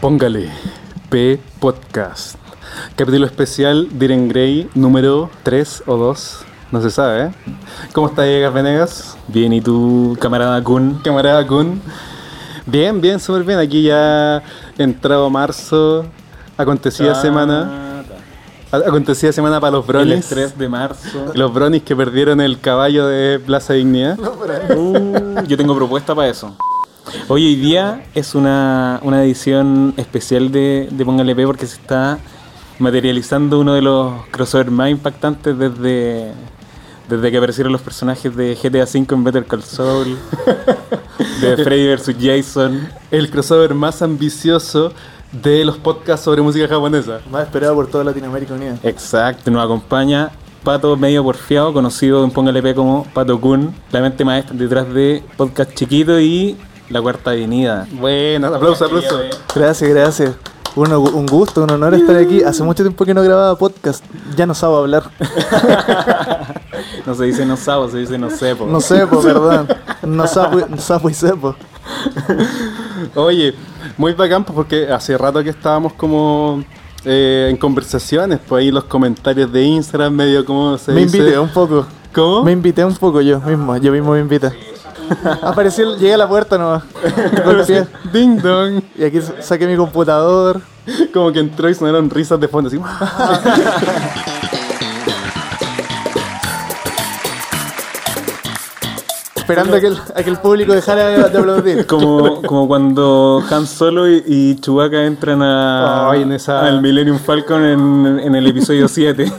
Póngale P Podcast. Capítulo especial Diren Grey número 3 o 2. No se sabe, ¿eh? ¿Cómo estás, Egas Venegas? Bien, ¿y tú, camarada Kun? Camarada Kun. Bien, bien, súper bien. Aquí ya entrado marzo. Acontecida semana. Acontecida semana para los El bronies. 3 de marzo. Los bronies que perdieron el caballo de Plaza Dignidad. Uh, yo tengo propuesta para eso. Hoy, hoy día es una, una edición especial de, de Póngale P porque se está materializando uno de los crossovers más impactantes desde, desde que aparecieron los personajes de GTA V en Better Call Saul, de Freddy vs. Jason. El crossover más ambicioso de los podcasts sobre música japonesa. Más esperado por toda Latinoamérica Unida. Exacto, nos acompaña Pato medio porfiado, conocido en Póngale P como Pato Kun, la mente maestra detrás de Podcast Chiquito y La Cuarta Avenida. Bueno, aplauso, aplauso. Gracias, gracias. Uno- un gusto, un honor estar aquí. Hace mucho tiempo que no grababa podcast. Ya no sabo hablar. No se dice no sabo, se dice no sepo. No sepo, perdón. No sapo, y- sapo y sepo. Oye, muy bacán pues, porque hace rato que estábamos como eh, en conversaciones, pues ahí los comentarios de Instagram medio como se Me dice. invité un poco. ¿Cómo? Me invité un poco yo mismo. Yo mismo me invité. Aparecí, el- llegué a la puerta nomás. Golpeé. Ding dong. Y aquí saqué mi computador. Como que entró y sonaron risas de fondo así. Esperando a que el, a que el público dejara de, de aplaudir. Como, como cuando Han Solo y, y Chewbacca entran a, Ay, en esa- al Millennium Falcon en, en el episodio 7.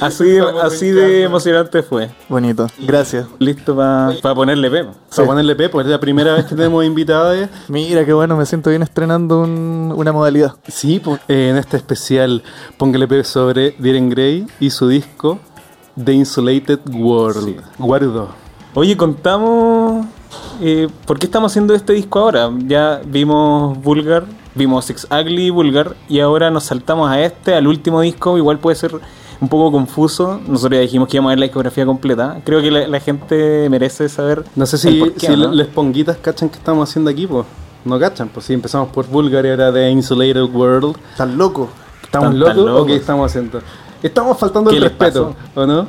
Así, así de emocionante fue. Bonito. Gracias. Listo para ponerle pepo. Para ponerle P, pues es la primera vez que tenemos invitados. Mira qué bueno, me siento bien estrenando un- una modalidad. Sí, pues eh, en este especial póngale P sobre Diren Gray y su disco The Insulated World. Guardo. Oye, contamos eh, por qué estamos haciendo este disco ahora. Ya vimos Vulgar, vimos Six Ugly y Vulgar, y ahora nos saltamos a este, al último disco. Igual puede ser un poco confuso. Nosotros ya dijimos que íbamos a ver la discografía completa. Creo que la, la gente merece saber. No sé si, por qué, si ¿no? les ponguitas cachan que estamos haciendo aquí, pues. No cachan, pues si empezamos por Bulgar y ahora The Insulated World. Tan loco. ¿Estamos locos o locos. qué estamos haciendo? Estamos faltando ¿Qué el respeto, ¿o no?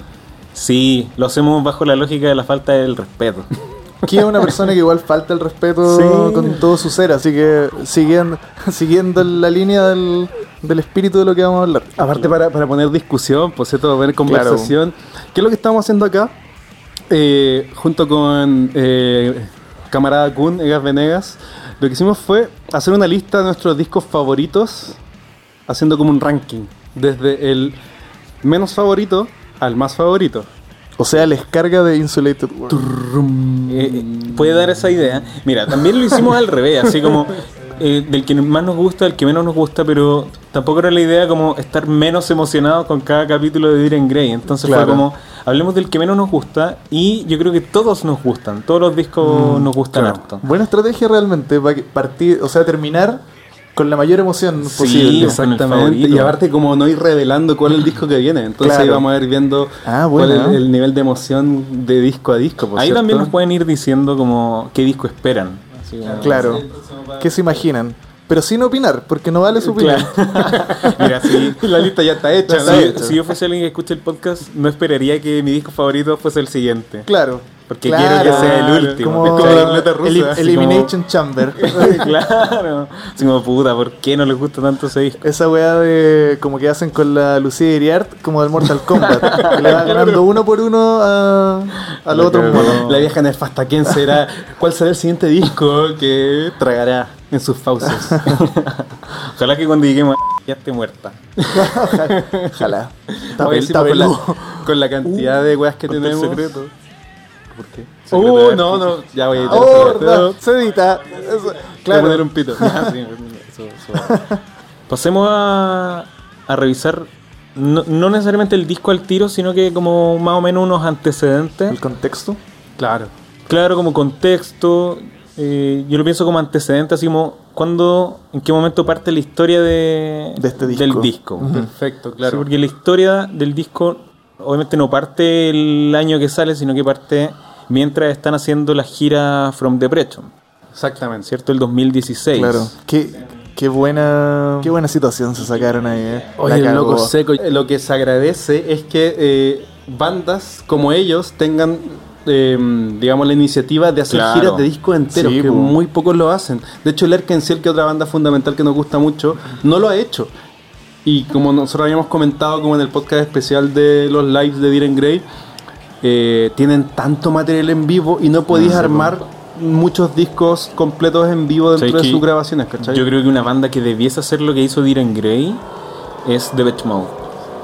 Sí, lo hacemos bajo la lógica de la falta del respeto. Aquí es una persona que igual falta el respeto Sí. con todo su ser, así que siguiendo, siguiendo la línea del, del espíritu de lo que vamos a hablar. Aparte para, para poner discusión, pues cierto, para poner conversación. ¿Qué es lo que estamos haciendo acá? Eh, junto con eh, camarada Kun, Egas Venegas, lo que hicimos fue hacer una lista de nuestros discos favoritos, haciendo como un ranking, desde el menos favorito al más favorito. O sea, la descarga de Insulated World. Eh, puede dar esa idea. Mira, también lo hicimos al revés, así como eh, del que más nos gusta, del que menos nos gusta, pero tampoco era la idea como estar menos emocionados con cada capítulo de Diren Grey. Entonces Claro. fue como, hablemos del que menos nos gusta y yo creo que todos nos gustan, todos los discos nos gustan claro. harto. Buena estrategia realmente, para partir, o sea, terminar con la mayor emoción Sí, posible. Exactamente. Y aparte como no ir revelando cuál es el disco que viene. Entonces Claro. ahí vamos a ir viendo Ah, cuál es el, el nivel de emoción de disco a disco. por Ahí cierto. también nos pueden ir diciendo como qué disco esperan. Así como- Claro. ¿Qué se imaginan? Pero sin opinar, porque no vale su opinión. Claro. Mira, sí. La lista ya está hecha. Ya ¿no? está Si, yo fuese alguien que escucha el podcast, no esperaría que mi disco favorito fuese el siguiente. Claro. Porque Claro. quiero que sea el último. Como, Es como la ruleta rusa, el- Elimination Chamber. claro. Así como puta, ¿por qué no les gusta tanto ese disco? Esa weá de como que hacen con la Lucía Iriart, como del Mortal Kombat, que le va ganando uno por uno a, a los otros monos. La vieja nefasta, ¿quién será? ¿Cuál será el siguiente disco que tragará en sus fauces? Ojalá que cuando lleguemos ya esté muerta. Ojalá. Está, Oye, está con, la, con la cantidad de weas que tenemos. secreto. ¿Por qué? Uh, no, no, ya voy a editar Oh, verdad, se edita. Eso- Voy a claro. poner un pito. Sí, eso- eso. Pasemos a, a revisar no, no necesariamente el disco al tiro, sino que como más o menos unos antecedentes. El contexto. Claro. Claro, como contexto. eh, yo lo pienso como antecedente, así como cuando, en qué momento parte la historia de, De este del disco. Perfecto, Sí, claro. porque la historia del disco obviamente no parte el año que sale, sino que parte mientras están haciendo la gira From Depression, Exactamente. ¿cierto? El 2016. Claro. Que, Qué buena, qué buena situación se sacaron ahí. Eh. Oye, el loco seco. Lo que se agradece es que eh, bandas como ellos tengan eh, digamos, la iniciativa de hacer giras de discos enteros, que muy pocos lo hacen. De hecho, el Erkenciel, que es otra banda fundamental que nos gusta mucho, no lo ha hecho. Y como nosotros habíamos comentado, como en el podcast especial de los lives de Diren Grey, eh, tienen tanto material en vivo y no podéis armar muchos discos completos en vivo dentro de sus grabaciones, ¿cachai? Yo creo que una banda que debiese hacer lo que hizo Diren Grey es The Betch Mode.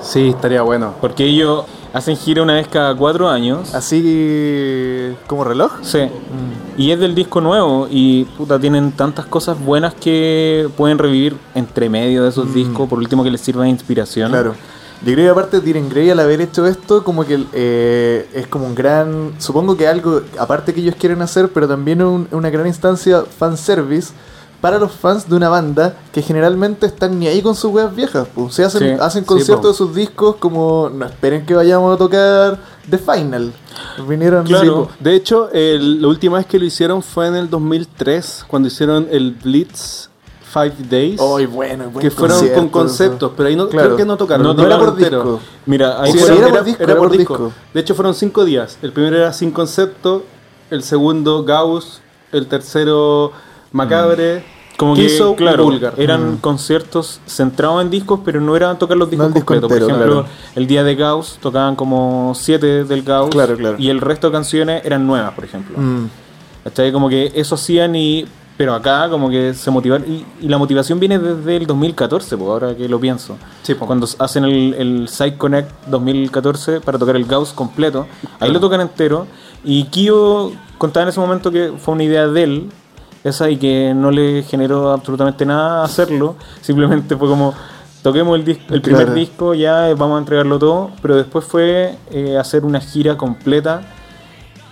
Sí, estaría bueno. Porque ellos hacen gira una vez cada cuatro años. ¿Así como reloj? Sí. Mm. Y es del disco nuevo y puta, tienen tantas cosas buenas que pueden revivir entre medio de esos mm. discos, por último que les sirva de inspiración. Claro. Yo creo que aparte Diren Grey al haber hecho esto, como que eh, es como un gran, supongo que algo, aparte que ellos quieren hacer, pero también una gran instancia fanservice para los fans de una banda que generalmente están ni ahí con sus weas viejas. Pues. Se hacen, hacen conciertos de sus discos como no esperen que vayamos a tocar The Final. Vinieron claro. De hecho, la última vez que lo hicieron fue en el 2003, cuando hicieron el Blitz Five Days. Oh, bueno, que fueron con conceptos, pero ahí no, creo que no tocaron. No, era por disco. Mira, ahí era, por disco, era, por disco. De hecho, fueron cinco días. El primero era sin concepto, el segundo Gauss, el tercero Macabre. Mm. Como que, claro, eran mm. conciertos centrados en discos, pero no eran tocar los discos completos. por ejemplo, el día de Gauss tocaban como siete del Gauss y el resto de canciones eran nuevas, por ejemplo. Mm. Como que eso hacían y pero acá como que se motivaron. Y, la motivación viene desde el 2014, pues, ahora que lo pienso. Sí, Cuando hacen el, el Side Connect 2014 para tocar el Gauss completo. Ahí lo tocan entero. Y Kyo contaba en ese momento que fue una idea de él, esa, y que no le generó absolutamente nada hacerlo. Simplemente fue como, toquemos el, el primer disco, ya vamos a entregarlo todo. Pero después fue eh, hacer una gira completa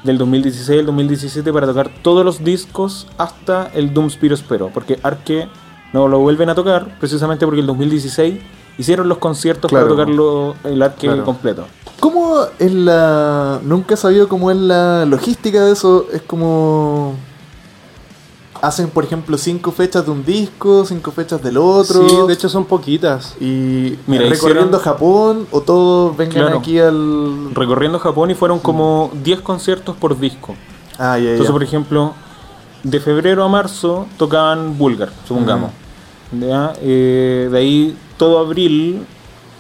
del 2016 al 2017 para tocar todos los discos hasta el Doom Spiro Spero, porque Arque no lo vuelven a tocar precisamente porque el 2016 hicieron los conciertos para tocarlo el Arque completo. ¿Cómo es la... Nunca he sabido cómo es la logística de eso? Es como hacen, por ejemplo, cinco fechas de un disco, cinco fechas del otro. Sí, de hecho son poquitas. Y Mira, recorriendo Japón o todos vengan aquí al. Recorriendo Japón y fueron como 10 conciertos por disco. Ah, ya, Entonces, por ejemplo, de febrero a marzo tocaban Bulgar, supongamos. Eh, de ahí todo abril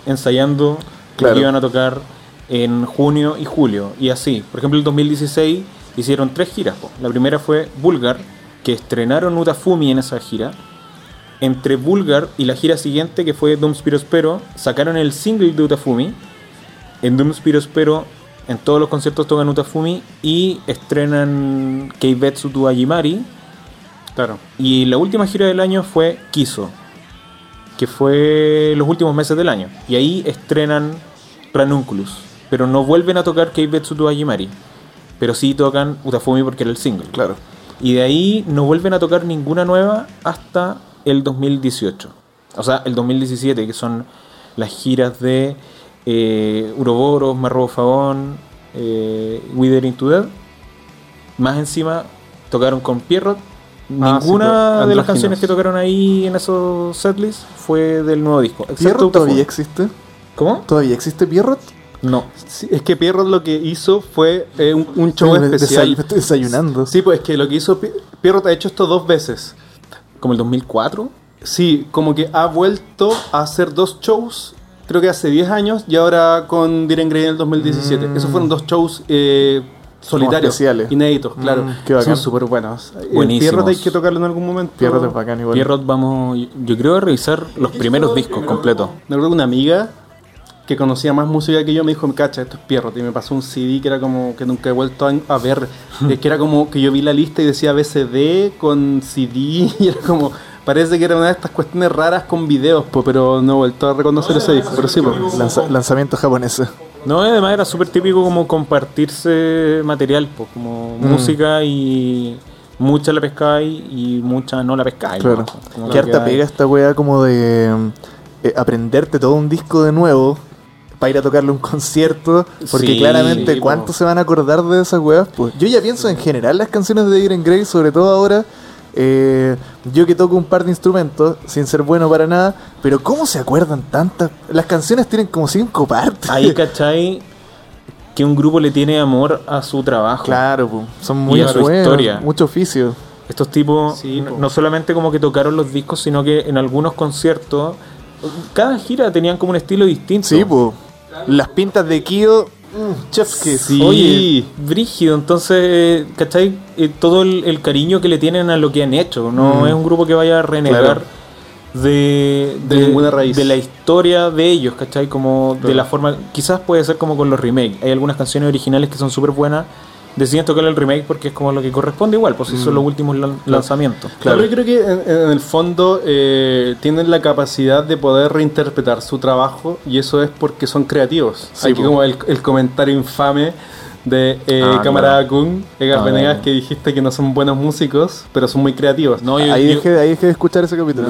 ensayando que iban a tocar en junio y julio. Y así. Por ejemplo, el 2016 hicieron tres giras. La primera fue Bulgar que estrenaron Utafumi en esa gira. Entre Bulgar y la gira siguiente, que fue Doom Spiro sacaron el single de Utafumi. En Doom Spiro en todos los conciertos tocan Utafumi y estrenan Keibetsu to Ajimari. Claro. Y la última gira del año fue Kiso, que fue los últimos meses del año. Y ahí estrenan Ranunculus. Pero no vuelven a tocar Keibetsu to Ajimari. Pero sí tocan Utafumi porque era el single. Claro. Y de ahí no vuelven a tocar ninguna nueva hasta el 2018. O sea, el 2017, que son las giras de eh, Uroboros, Marrobo Fagón, eh, Withering to Dead. Más encima tocaron con Pierrot. Ah, Ninguna de las canciones que tocaron ahí en esos setlists fue del nuevo disco. ¿Pierrot todavía existe? ¿Cómo? ¿Todavía existe Pierrot? No. es que Pierrot lo que hizo fue eh, un, show especial. estoy desayunando. Sí, pues es que lo que hizo Pierrot ha hecho esto dos veces. ¿Como el 2004? Sí, como que ha vuelto a hacer dos shows, creo que hace 10 años, y ahora con Diren Grey en el 2017. Mm. Esos fueron dos shows eh, solitarios, inéditos, mm, claro. Son súper buenos. Buenísimos. Pierrot hay que tocarlo en algún momento. Pierrot es bacán igual. Pierrot vamos, yo creo, a revisar los primeros discos completos. Me acuerdo una amiga que conocía más música que yo me dijo, cacha, esto es Pierrot. Y me pasó un CD que era como que nunca he vuelto a, ver. es que era como que yo vi la lista y decía BCD con CD y era como... Parece que era una de estas cuestiones raras con videos, pero no he vuelto a reconocer ese disco. Pero sí, lanzamiento japonés. No, además era súper típico como compartirse material, pues, como mm. música y mucha la pescáis y mucha no la pescáis. Claro. ¿Qué harta pega esta weá como de eh, aprenderte todo un disco de nuevo para ir a tocarle un concierto. Porque claramente, ¿cuántos se van a acordar de esas weas? Pues yo ya pienso en general las canciones de Iron Grey, sobre todo ahora. Eh, yo que toco un par de instrumentos, sin ser bueno para nada, pero ¿cómo se acuerdan tantas? Las canciones tienen como cinco partes. Ahí, ¿cachai? Que un grupo le tiene amor a su trabajo. Claro, po. son muy Y a su buenos, historia. mucho oficio. Estos tipos Sí, no- po. no solamente como que tocaron los discos, sino que en algunos conciertos, cada gira tenían como un estilo distinto. Sí, po. Las pintas de Kyo, mm, chef's kiss. Sí. Oye, brígido, entonces, ¿cachai? Eh, todo el, el cariño que le tienen a lo que han hecho. No Mm. es un grupo que vaya a renegar Claro. de, De ninguna raíz. de la historia de ellos, ¿cachai? Como de la forma. Quizás puede ser como con los remakes. Hay algunas canciones originales que son súper buenas. Deciden tocar el remake porque es como lo que corresponde igual, pues si son los últimos lan- lanzamientos. Claro, yo creo que en, en el fondo eh, tienen la capacidad de poder reinterpretar su trabajo y eso es porque son creativos. Sí, Aquí po. como el, el comentario infame de eh, Ah, camarada Kun, Egas Ah, Venegas, que dijiste que no son buenos músicos, pero son muy creativos. No, yo, ahí, yo- dejé, ahí dejé de escuchar ese capítulo.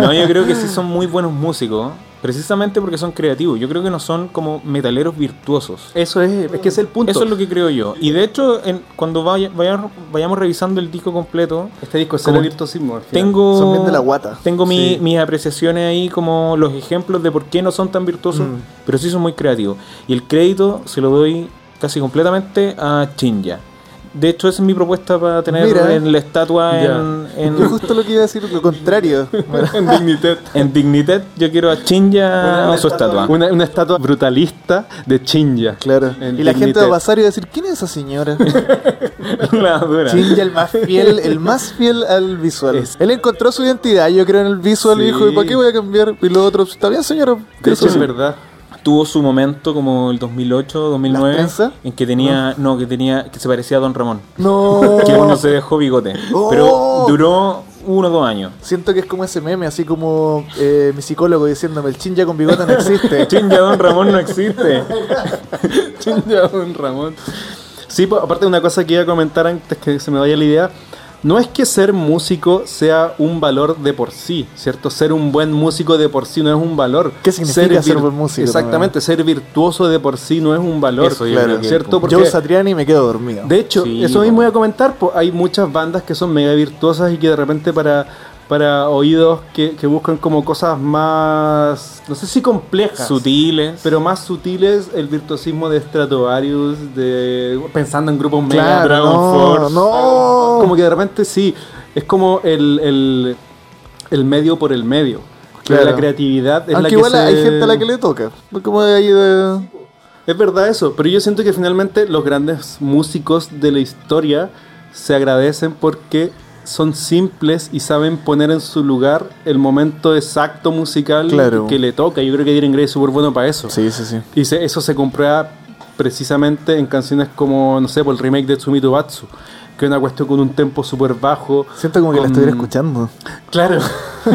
no, yo creo que sí son muy buenos músicos, precisamente porque son creativos. Yo creo que no son como metaleros virtuosos. Eso es, es que es el punto. Eso es lo que creo yo. Y de hecho, en- cuando vaya- vaya- vayamos revisando el disco completo, Este disco es el virtuosismo. al final. tengo, Son bien de la guata. tengo mi- Sí. mis apreciaciones ahí como los ejemplos de por qué no son tan virtuosos, Mm. pero sí son muy creativos. Y el crédito se lo doy casi completamente a Chinja. De hecho, esa es mi propuesta para tener Mira. en la estatua en, en, Yo justo lo que iba a decir, lo contrario. en Dignidad. en Dignidad. Yo quiero a Chinja su estatua. Una, una estatua brutalista de Chinja. Claro. En Y la gente va a pasar y va a decir, ¿quién es esa señora? La dura. Chinja el más fiel, el más fiel al visual. Es- Él encontró su identidad, yo creo, en el visual Sí. y dijo, ¿y para qué voy a cambiar? Y lo otro, está bien señora. De hecho, Eso es verdad. Tuvo su momento como el 2008, ¿Las 2009 trenzas? en que tenía no que tenía que se parecía a Don Ramón No. que uno se dejó bigote Oh. pero duró uno o dos años Siento que es como ese meme, así como eh, mi psicólogo diciéndome, el chinja con bigote no existe. Chinga Don Ramón no existe Chinja, don Ramón. Sí, pues, aparte de una cosa que iba a comentar antes que se me vaya la idea. No es que ser músico sea un valor de por sí, ¿cierto? Ser un buen músico de por sí no es un valor. ¿Qué significa ser buen músico Exactamente, ser virtuoso de por sí no es un valor, Eso yo Claro. ¿cierto? Porque Joe Satriani me quedo dormido. de hecho, Sí, eso mismo voy a comentar, pues, hay muchas bandas que son mega virtuosas y que de repente para, para oídos que, que buscan como cosas más, no sé si complejas, sutiles pero más sutiles, el virtuosismo de Stratovarius, de pensando en grupos mega claro, Dragon no, Force. no. como que de repente sí, es como el, el, el medio por el medio. Claro. La creatividad es la Aunque que igual se- hay gente a la que le toca. Como de... Es verdad eso, pero yo siento que finalmente los grandes músicos de la historia se agradecen porque son simples y saben poner en su lugar el momento exacto musical Claro. que le toca. Yo creo que Diren Grey es súper bueno para eso. Sí, sí, sí. Y se- eso se comprueba precisamente en canciones como, no sé, por el remake de Tsumito Batsu, que es una cuestión con un tempo súper bajo. Siento como que la estuviera escuchando. Claro.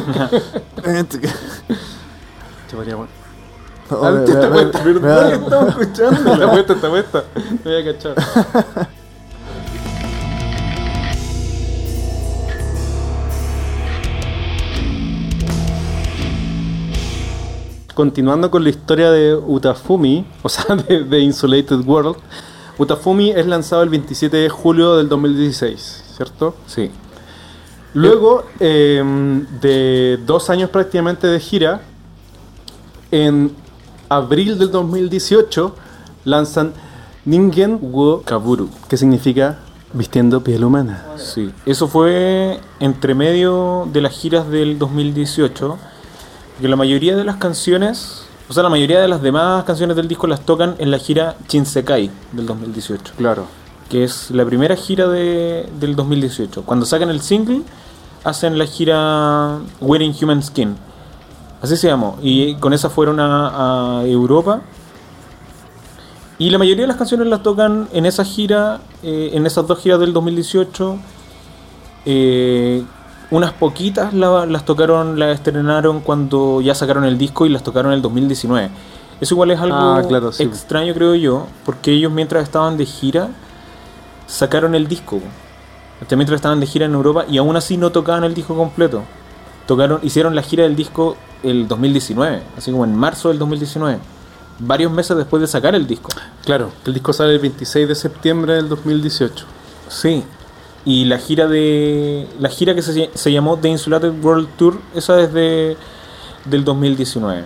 No, Ah, me- te- te me- me- ¿verdad? me- Estamos escuchando. Está puesta, está puesta. Me Continuando con la historia de Utafumi, o sea, de, de Insulated World, Utafumi es lanzado el 27 de julio del 2016, ¿cierto? sí Luego eh, de dos años prácticamente de gira, en abril del 2018 lanzan Ningen wo Kaburu que significa vistiendo piel humana. sí eso fue entre medio de las giras del 2018 que la mayoría de las canciones o sea la mayoría de las demás canciones del disco las tocan en la gira Shinsekai del 2018 Claro. que es la primera gira de, del 2018. Cuando sacan el single, hacen la gira Wearing Human Skin. Así se llamó. Y con esa fueron a, a Europa. Y la mayoría de las canciones las tocan en esa gira, eh, en esas dos giras del 2018. Eh, unas poquitas la- las tocaron, las estrenaron cuando ya sacaron el disco y las tocaron en el 2019. Eso igual es algo Ah, claro, sí. extraño, creo yo, porque ellos mientras estaban de gira sacaron el disco. Este, Mientras estaban de gira en Europa y aún así no tocaban el disco completo. Tocaron, hicieron la gira del disco el 2019, así como en marzo del 2019, varios meses después de sacar el disco. Claro, el disco sale el 26 de septiembre del 2018. Sí. Y la gira de la gira que se, se llamó The Insulated World Tour, esa desde del 2019.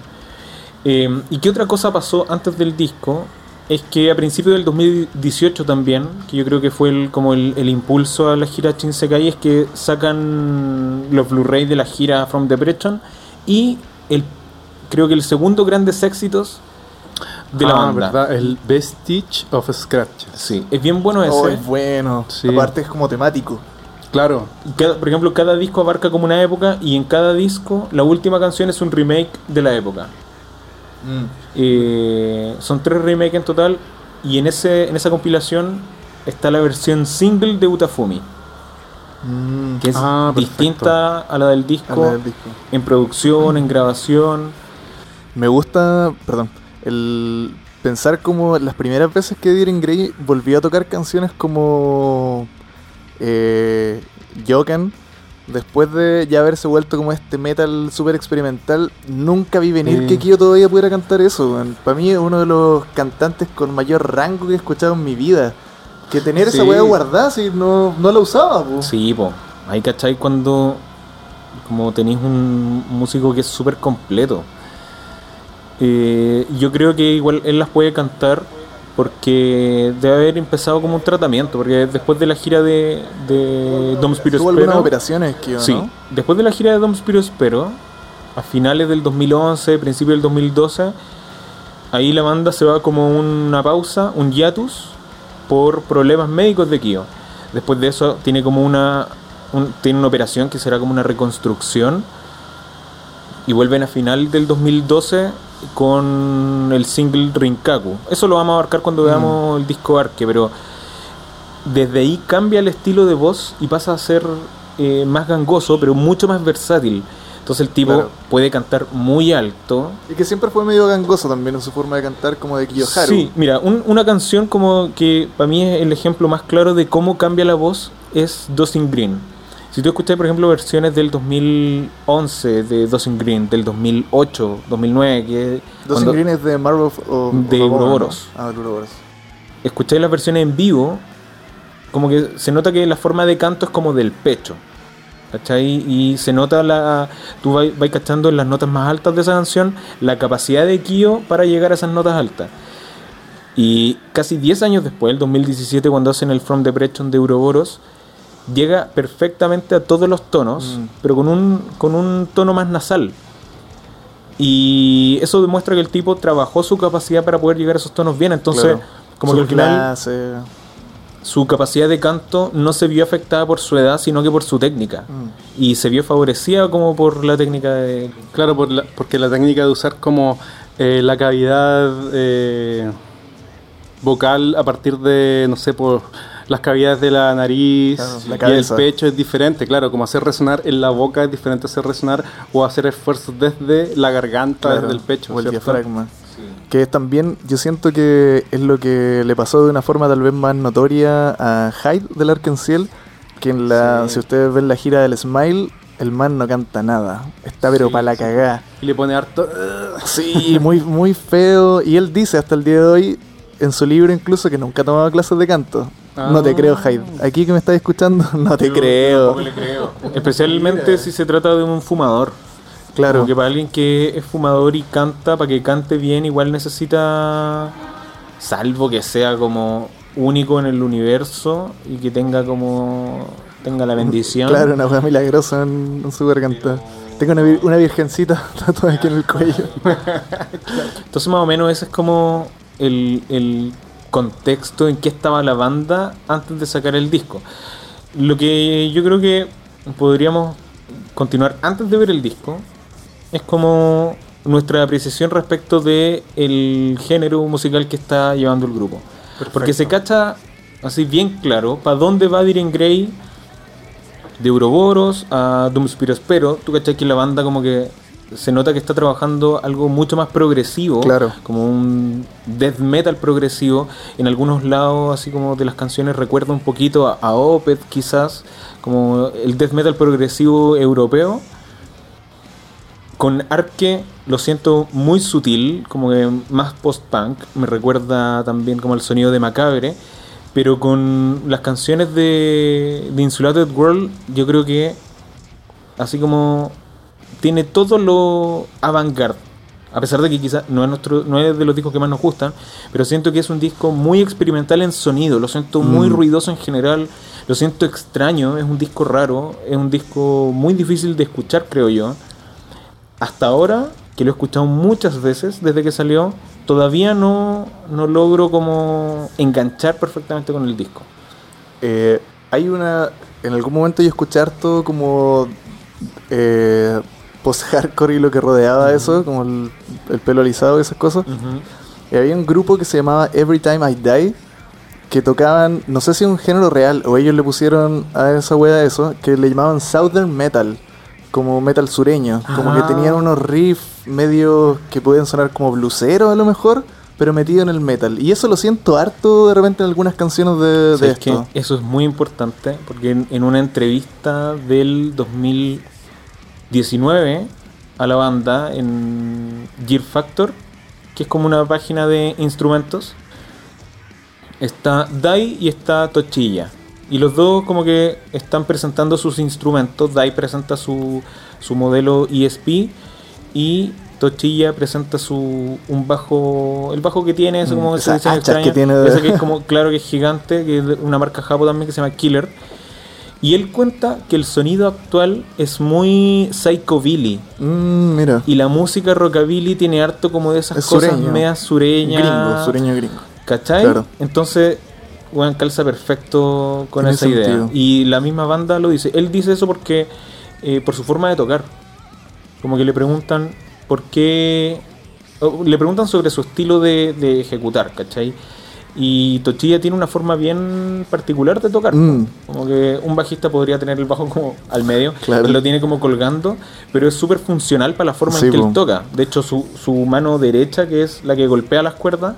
Eh, ¿Y qué otra cosa pasó antes del disco? Es que a principios del 2018 también, que yo creo que fue el, como el, el impulso a la gira Shinsekai, es que sacan los Blu-ray de la gira From Depression y el, creo que el segundo grandes éxitos de la Ah, banda. ¿verdad? El Vestige of Scratches. Sí, es bien bueno ese. Oh, es bueno. Sí. Aparte es como temático. Claro. Cada- por ejemplo, cada disco abarca como una época y en cada disco la última canción es un remake de la época. Eh, son tres remakes en total y en, ese, en esa compilación está la versión single de Utafumi, Mm, que es Ah, distinta a la del disco, habla del disco. en producción, en grabación. Me gusta, perdón, el pensar como las primeras veces que Diren Grey volvió a tocar canciones como eh, después de ya haberse vuelto como este metal super experimental, nunca vi venir Sí. que Kyo todavía pudiera cantar eso. Para mí es uno de los cantantes con mayor rango que he escuchado en mi vida. Que tener esa weá guardada si no, no la usaba, po. Sí, po. Ahí cachai cuando como tenéis un músico que es súper completo. Eh, yo creo que igual él las puede cantar porque debe haber empezado como un tratamiento, porque después de la gira de, de Dom Spiro Tuvo algunas Spero- operaciones, Kyo, Sí, ¿no? después de la gira de Dom Spiro Spero, a finales del 2011, principio del 2012, ahí la banda se va como una pausa, un hiatus, por problemas médicos de Kyo. Después de eso tiene como una, un- tiene una operación que será como una reconstrucción y vuelven a final del 2012 con el single Rinkaku. Eso lo vamos a abarcar cuando veamos el disco Arque, pero desde ahí cambia el estilo de voz y pasa a ser eh, más gangoso, pero mucho más versátil. Entonces el tipo Claro. puede cantar muy alto. Y que siempre fue medio gangoso también en su forma de cantar, como de Kiyoharu. Sí, mira, un- una canción como que para mí es el ejemplo más claro de cómo cambia la voz es Dosing Green. Si tú escuchas, por ejemplo, versiones del 2011 de Dosing Green, del 2008, 2009, que Green es de Marvel o De Ouroboros. ¿no? Ah, de Ouroboros. escucháis las versiones en vivo, como que se nota que la forma de canto es como del pecho. ¿Cachai? Y se nota la. Tú vas cachando en las notas más altas de esa canción la capacidad de Kyo para llegar a esas notas altas. Y casi 10 años después, el 2017, cuando hacen el From Depression de Ouroboros, llega perfectamente a todos los tonos, Mm. pero con un, con un tono más nasal. Y eso demuestra que el tipo trabajó su capacidad para poder llegar a esos tonos bien. Entonces, Claro. como Sus que al final su capacidad de canto no se vio afectada por su edad, sino que por su técnica. mm. Y se vio favorecida como por la técnica de... Claro, por la- porque la técnica de usar como eh, la cavidad eh, vocal a partir de, no sé, por las cavidades de la nariz Claro, la y el pecho es diferente, claro, como hacer resonar en la boca es diferente hacer resonar o hacer esfuerzos desde la garganta, Claro, desde el pecho. o el ¿cierto? diafragma. Que es también, yo siento que es lo que le pasó de una forma tal vez más notoria a Hyde del Arkansas, que en la, Sí. si ustedes ven la gira del Smile, el man no canta nada, está pero Sí, para la sí. cagá. Y le pone harto... Sí, muy, muy feo. Y él dice hasta el día de hoy, en su libro incluso, que nunca ha tomado clases de canto. No te Ah. creo, Hyde. Aquí que me estás escuchando, no te creo. Especialmente si se trata de un fumador. Claro. Porque para alguien que es fumador y canta, para que cante bien, igual necesita, salvo que sea como único en el universo y que tenga como, tenga la bendición. Claro, una cosa milagrosa en, en su garganta. Tengo una, vir- una virgencita tatuada aquí en el cuello. Entonces más o menos ese es como el, el contexto en que estaba la banda antes de sacar el disco. Lo que yo creo que podríamos continuar antes de ver el disco es como nuestra apreciación respecto de el género musical que está llevando el grupo. Porque se cacha así bien claro para dónde va Diren Grey de Ouroboros a Doom Spiro Tú cachas que la banda como que se nota que está trabajando algo mucho más progresivo, Claro. como un death metal progresivo. En algunos lados, así como de las canciones, recuerda un poquito a, a Opeth, quizás, como el death metal progresivo europeo. Con Arque lo siento muy sutil, como que más post-punk, me recuerda también como el sonido de Macabre, Pero con las canciones de, de Insulated World, yo creo que así como tiene todo lo avant-garde. A pesar de que quizás no es, nuestro, no es de los discos que más nos gustan, pero siento que es un disco muy experimental en sonido, lo siento muy Mm. ruidoso en general, lo siento extraño, es un disco raro, es un disco muy difícil de escuchar, creo yo. Hasta ahora, que lo he escuchado muchas veces desde que salió, todavía no, no logro como enganchar perfectamente con el disco. Eh, hay una. En algún momento yo escuché harto como. Eh, post-hardcore y lo que rodeaba eso, como el, el pelo alisado y esas cosas. Y había un grupo que se llamaba Every Time I Die, que tocaban, no sé si un género real, o ellos le pusieron a esa wea eso, que le llamaban Southern Metal, como metal sureño. Como que Ah. tenían unos riffs medio que podían sonar como bluseros a lo mejor, pero metido en el metal. Y eso lo siento harto de repente en algunas canciones de, de esto. Eso es muy importante porque en, en una entrevista del 2019 a la banda en Gear Factor, que es como una página de instrumentos, está Dai y está Tochilla. Y los dos como que están presentando sus instrumentos. Dai presenta su, su modelo ESP y Tochilla presenta su un bajo el bajo que tiene, ese Mm, como esa hacha que tiene de- ese que es como claro que es gigante, que es una marca japo también que se llama Killer. Y él cuenta que el sonido actual es muy psychobilly Mm, mira. y la música rockabilly tiene harto como de esas Es cosas sureño. medias sureñas. Gringo, sureño gringo. ¿Cachai? Claro. Entonces, weón, calza perfecto con esa idea. sentido. Y la misma banda lo dice. Él dice eso porque, eh, por su forma de tocar. Como que le preguntan por qué. le preguntan sobre su estilo de, de ejecutar, ¿cachai? Y Tochilla tiene una forma bien particular de tocar. Mm. Como que un bajista podría tener el bajo como al medio. Claro. Lo tiene como colgando, pero es súper funcional para la forma Sí, en que él toca. De hecho, su, su mano derecha, que es la que golpea las cuerdas,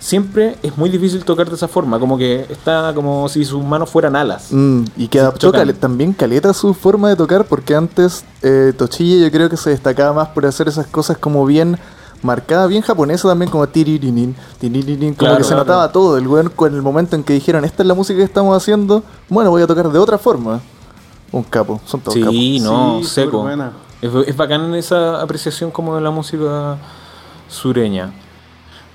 siempre es muy difícil tocar de esa forma. Como que está como si sus manos fueran alas. Mm, y que adaptó también caleta su forma de tocar, porque antes eh, Tochilla yo creo que se destacaba más por hacer esas cosas como bien marcadas, bien japonesa también, como tiririnin, tiririnin, como Claro, que se claro. notaba todo. El weón, con el momento en que dijeron, esta es la música que estamos haciendo, bueno, voy a tocar de otra forma. Un capo, son todos capos. Sí, no, Sí, seco. Es, es bacán esa apreciación como de la música sureña.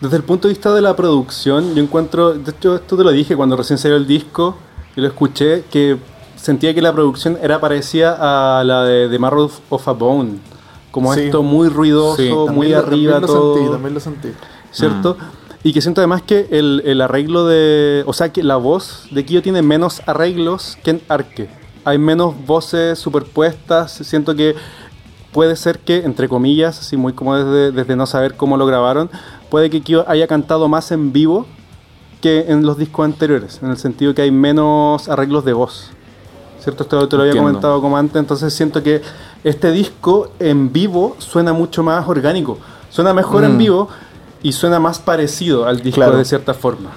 Desde el punto de vista de la producción, yo encuentro, de hecho esto te lo dije cuando recién salió el disco y lo escuché, que sentía que la producción era parecida a la de The Marrow of a Bone. Como Sí. esto muy ruidoso, Sí. Muy lo- arriba también lo todo. sentí, también lo sentí. ¿cierto? Mm. Y que siento además que el, el arreglo de. O sea, que la voz de Kyo tiene menos arreglos que en Arque. Hay menos voces superpuestas. Siento que puede ser que, entre comillas, así muy como desde, desde no saber cómo lo grabaron, puede que Kyo haya cantado más en vivo que en los discos anteriores. En el sentido que hay menos arreglos de voz. ¿Cierto? Esto te lo había Entiendo. comentado como antes. Entonces siento que este disco en vivo suena mucho más orgánico. Suena mejor en Mm. vivo y suena más parecido al disco Claro. de cierta forma.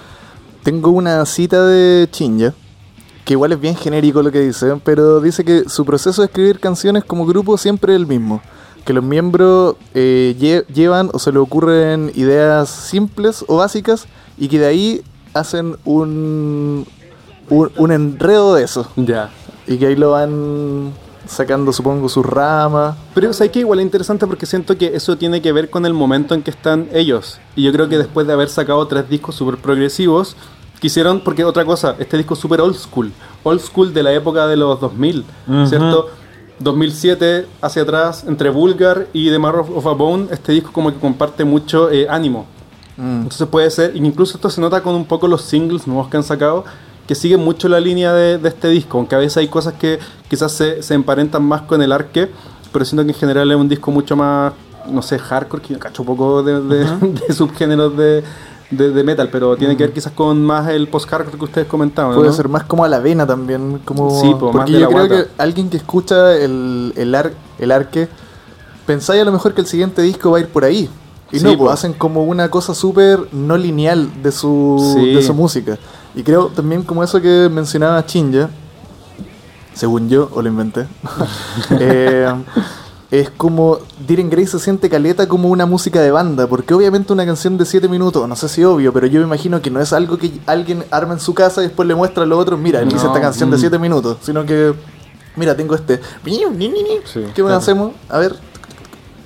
Tengo una cita de Chinja, que igual es bien genérico lo que dice, pero dice que su proceso de escribir canciones como grupo siempre es el mismo. Que los miembros eh, lle- llevan o se le ocurren ideas simples o básicas y que de ahí hacen un, un, un enredo de eso. Ya. Y que ahí lo van sacando, supongo, sus ramas. Pero ¿sabes que igual es interesante porque siento que eso tiene que ver con el momento en que están ellos. Y yo creo que después de haber sacado tres discos súper progresivos, quisieron, porque otra cosa, este disco es súper old school. Old school de la época de los 2000, Ujú. ¿cierto? 2007 hacia atrás, entre Vulgar y The Marrow of a Bone, este disco como que comparte mucho eh, ánimo. Entonces puede ser, incluso esto se nota con un poco los singles nuevos que han sacado, que siguen mucho la línea de, de este disco, aunque a veces hay cosas que quizás se, se emparentan más con el arque, pero siento que en general es un disco mucho más, no sé, hardcore, que yo cacho un poco de, de- de subgéneros de, de- de metal, pero tiene que ver quizás con más el post-hardcore que ustedes comentaban. Puede ¿no? ser más como a la vena también. Como, Sí, po, porque yo creo guata. que alguien que escucha el, el, ar- el arque, pensáis a lo mejor que el siguiente disco va a ir por ahí. Y Sí, no, po. pues hacen como una cosa súper no lineal de su, Sí. de su música. Y creo también como eso que mencionaba Chinja, según yo, o lo inventé, eh, es como Diren Grey se siente caleta como una música de banda, porque obviamente una canción de 7 minutos, no sé si obvio, pero yo me imagino que no es algo que alguien arma en su casa y después le muestra a los otros, mira, él hice esta canción de mm. 7 minutos, sino que, mira, tengo este, Sí, ¿qué más claro. hacemos? A ver,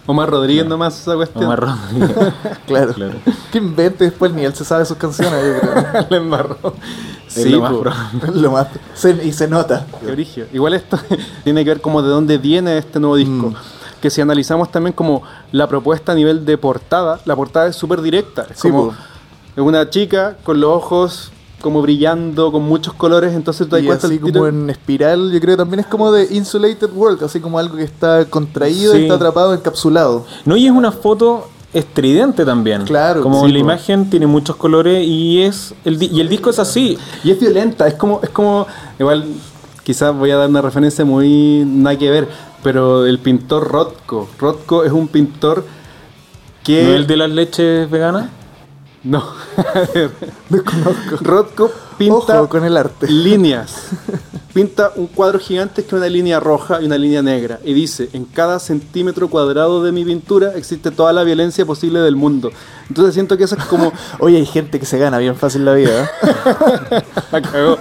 Omar Rodríguez nomás esa cuestión. Omar Rodríguez. claro, Claro. que invente después, ni él se sabe sus canciones, yo creo. Le embarró. Sí, lo más. Lo más, se- y se nota. Qué. Igual esto tiene que ver como de dónde viene este nuevo disco. Mm. Que si analizamos también como la propuesta a nivel de portada, la portada es súper directa. Es Sí, como po. una chica con los ojos como brillando, con muchos colores, entonces te das cuenta así el tiro- como en espiral, yo creo que también es como de Insulated World, así como algo que está contraído Sí. y está atrapado, encapsulado. No, y es una foto estridente también. Claro, Como sí, la po. imagen tiene muchos colores y es el y el disco es así. Y es violenta, es como, es como, igual quizás voy a dar una referencia muy nada que ver, pero el pintor Rothko. Rothko es un pintor que... ¿No es el de las leches veganas? No, a ver. Desconozco. Rothko pinta Ojo con el arte. líneas. Pinta un cuadro gigante que es una línea roja y una línea negra. Y dice, en cada centímetro cuadrado de mi pintura existe toda la violencia posible del mundo. Entonces siento que eso es como... Oye, hay gente que se gana bien fácil la vida. ¿eh? La cagó.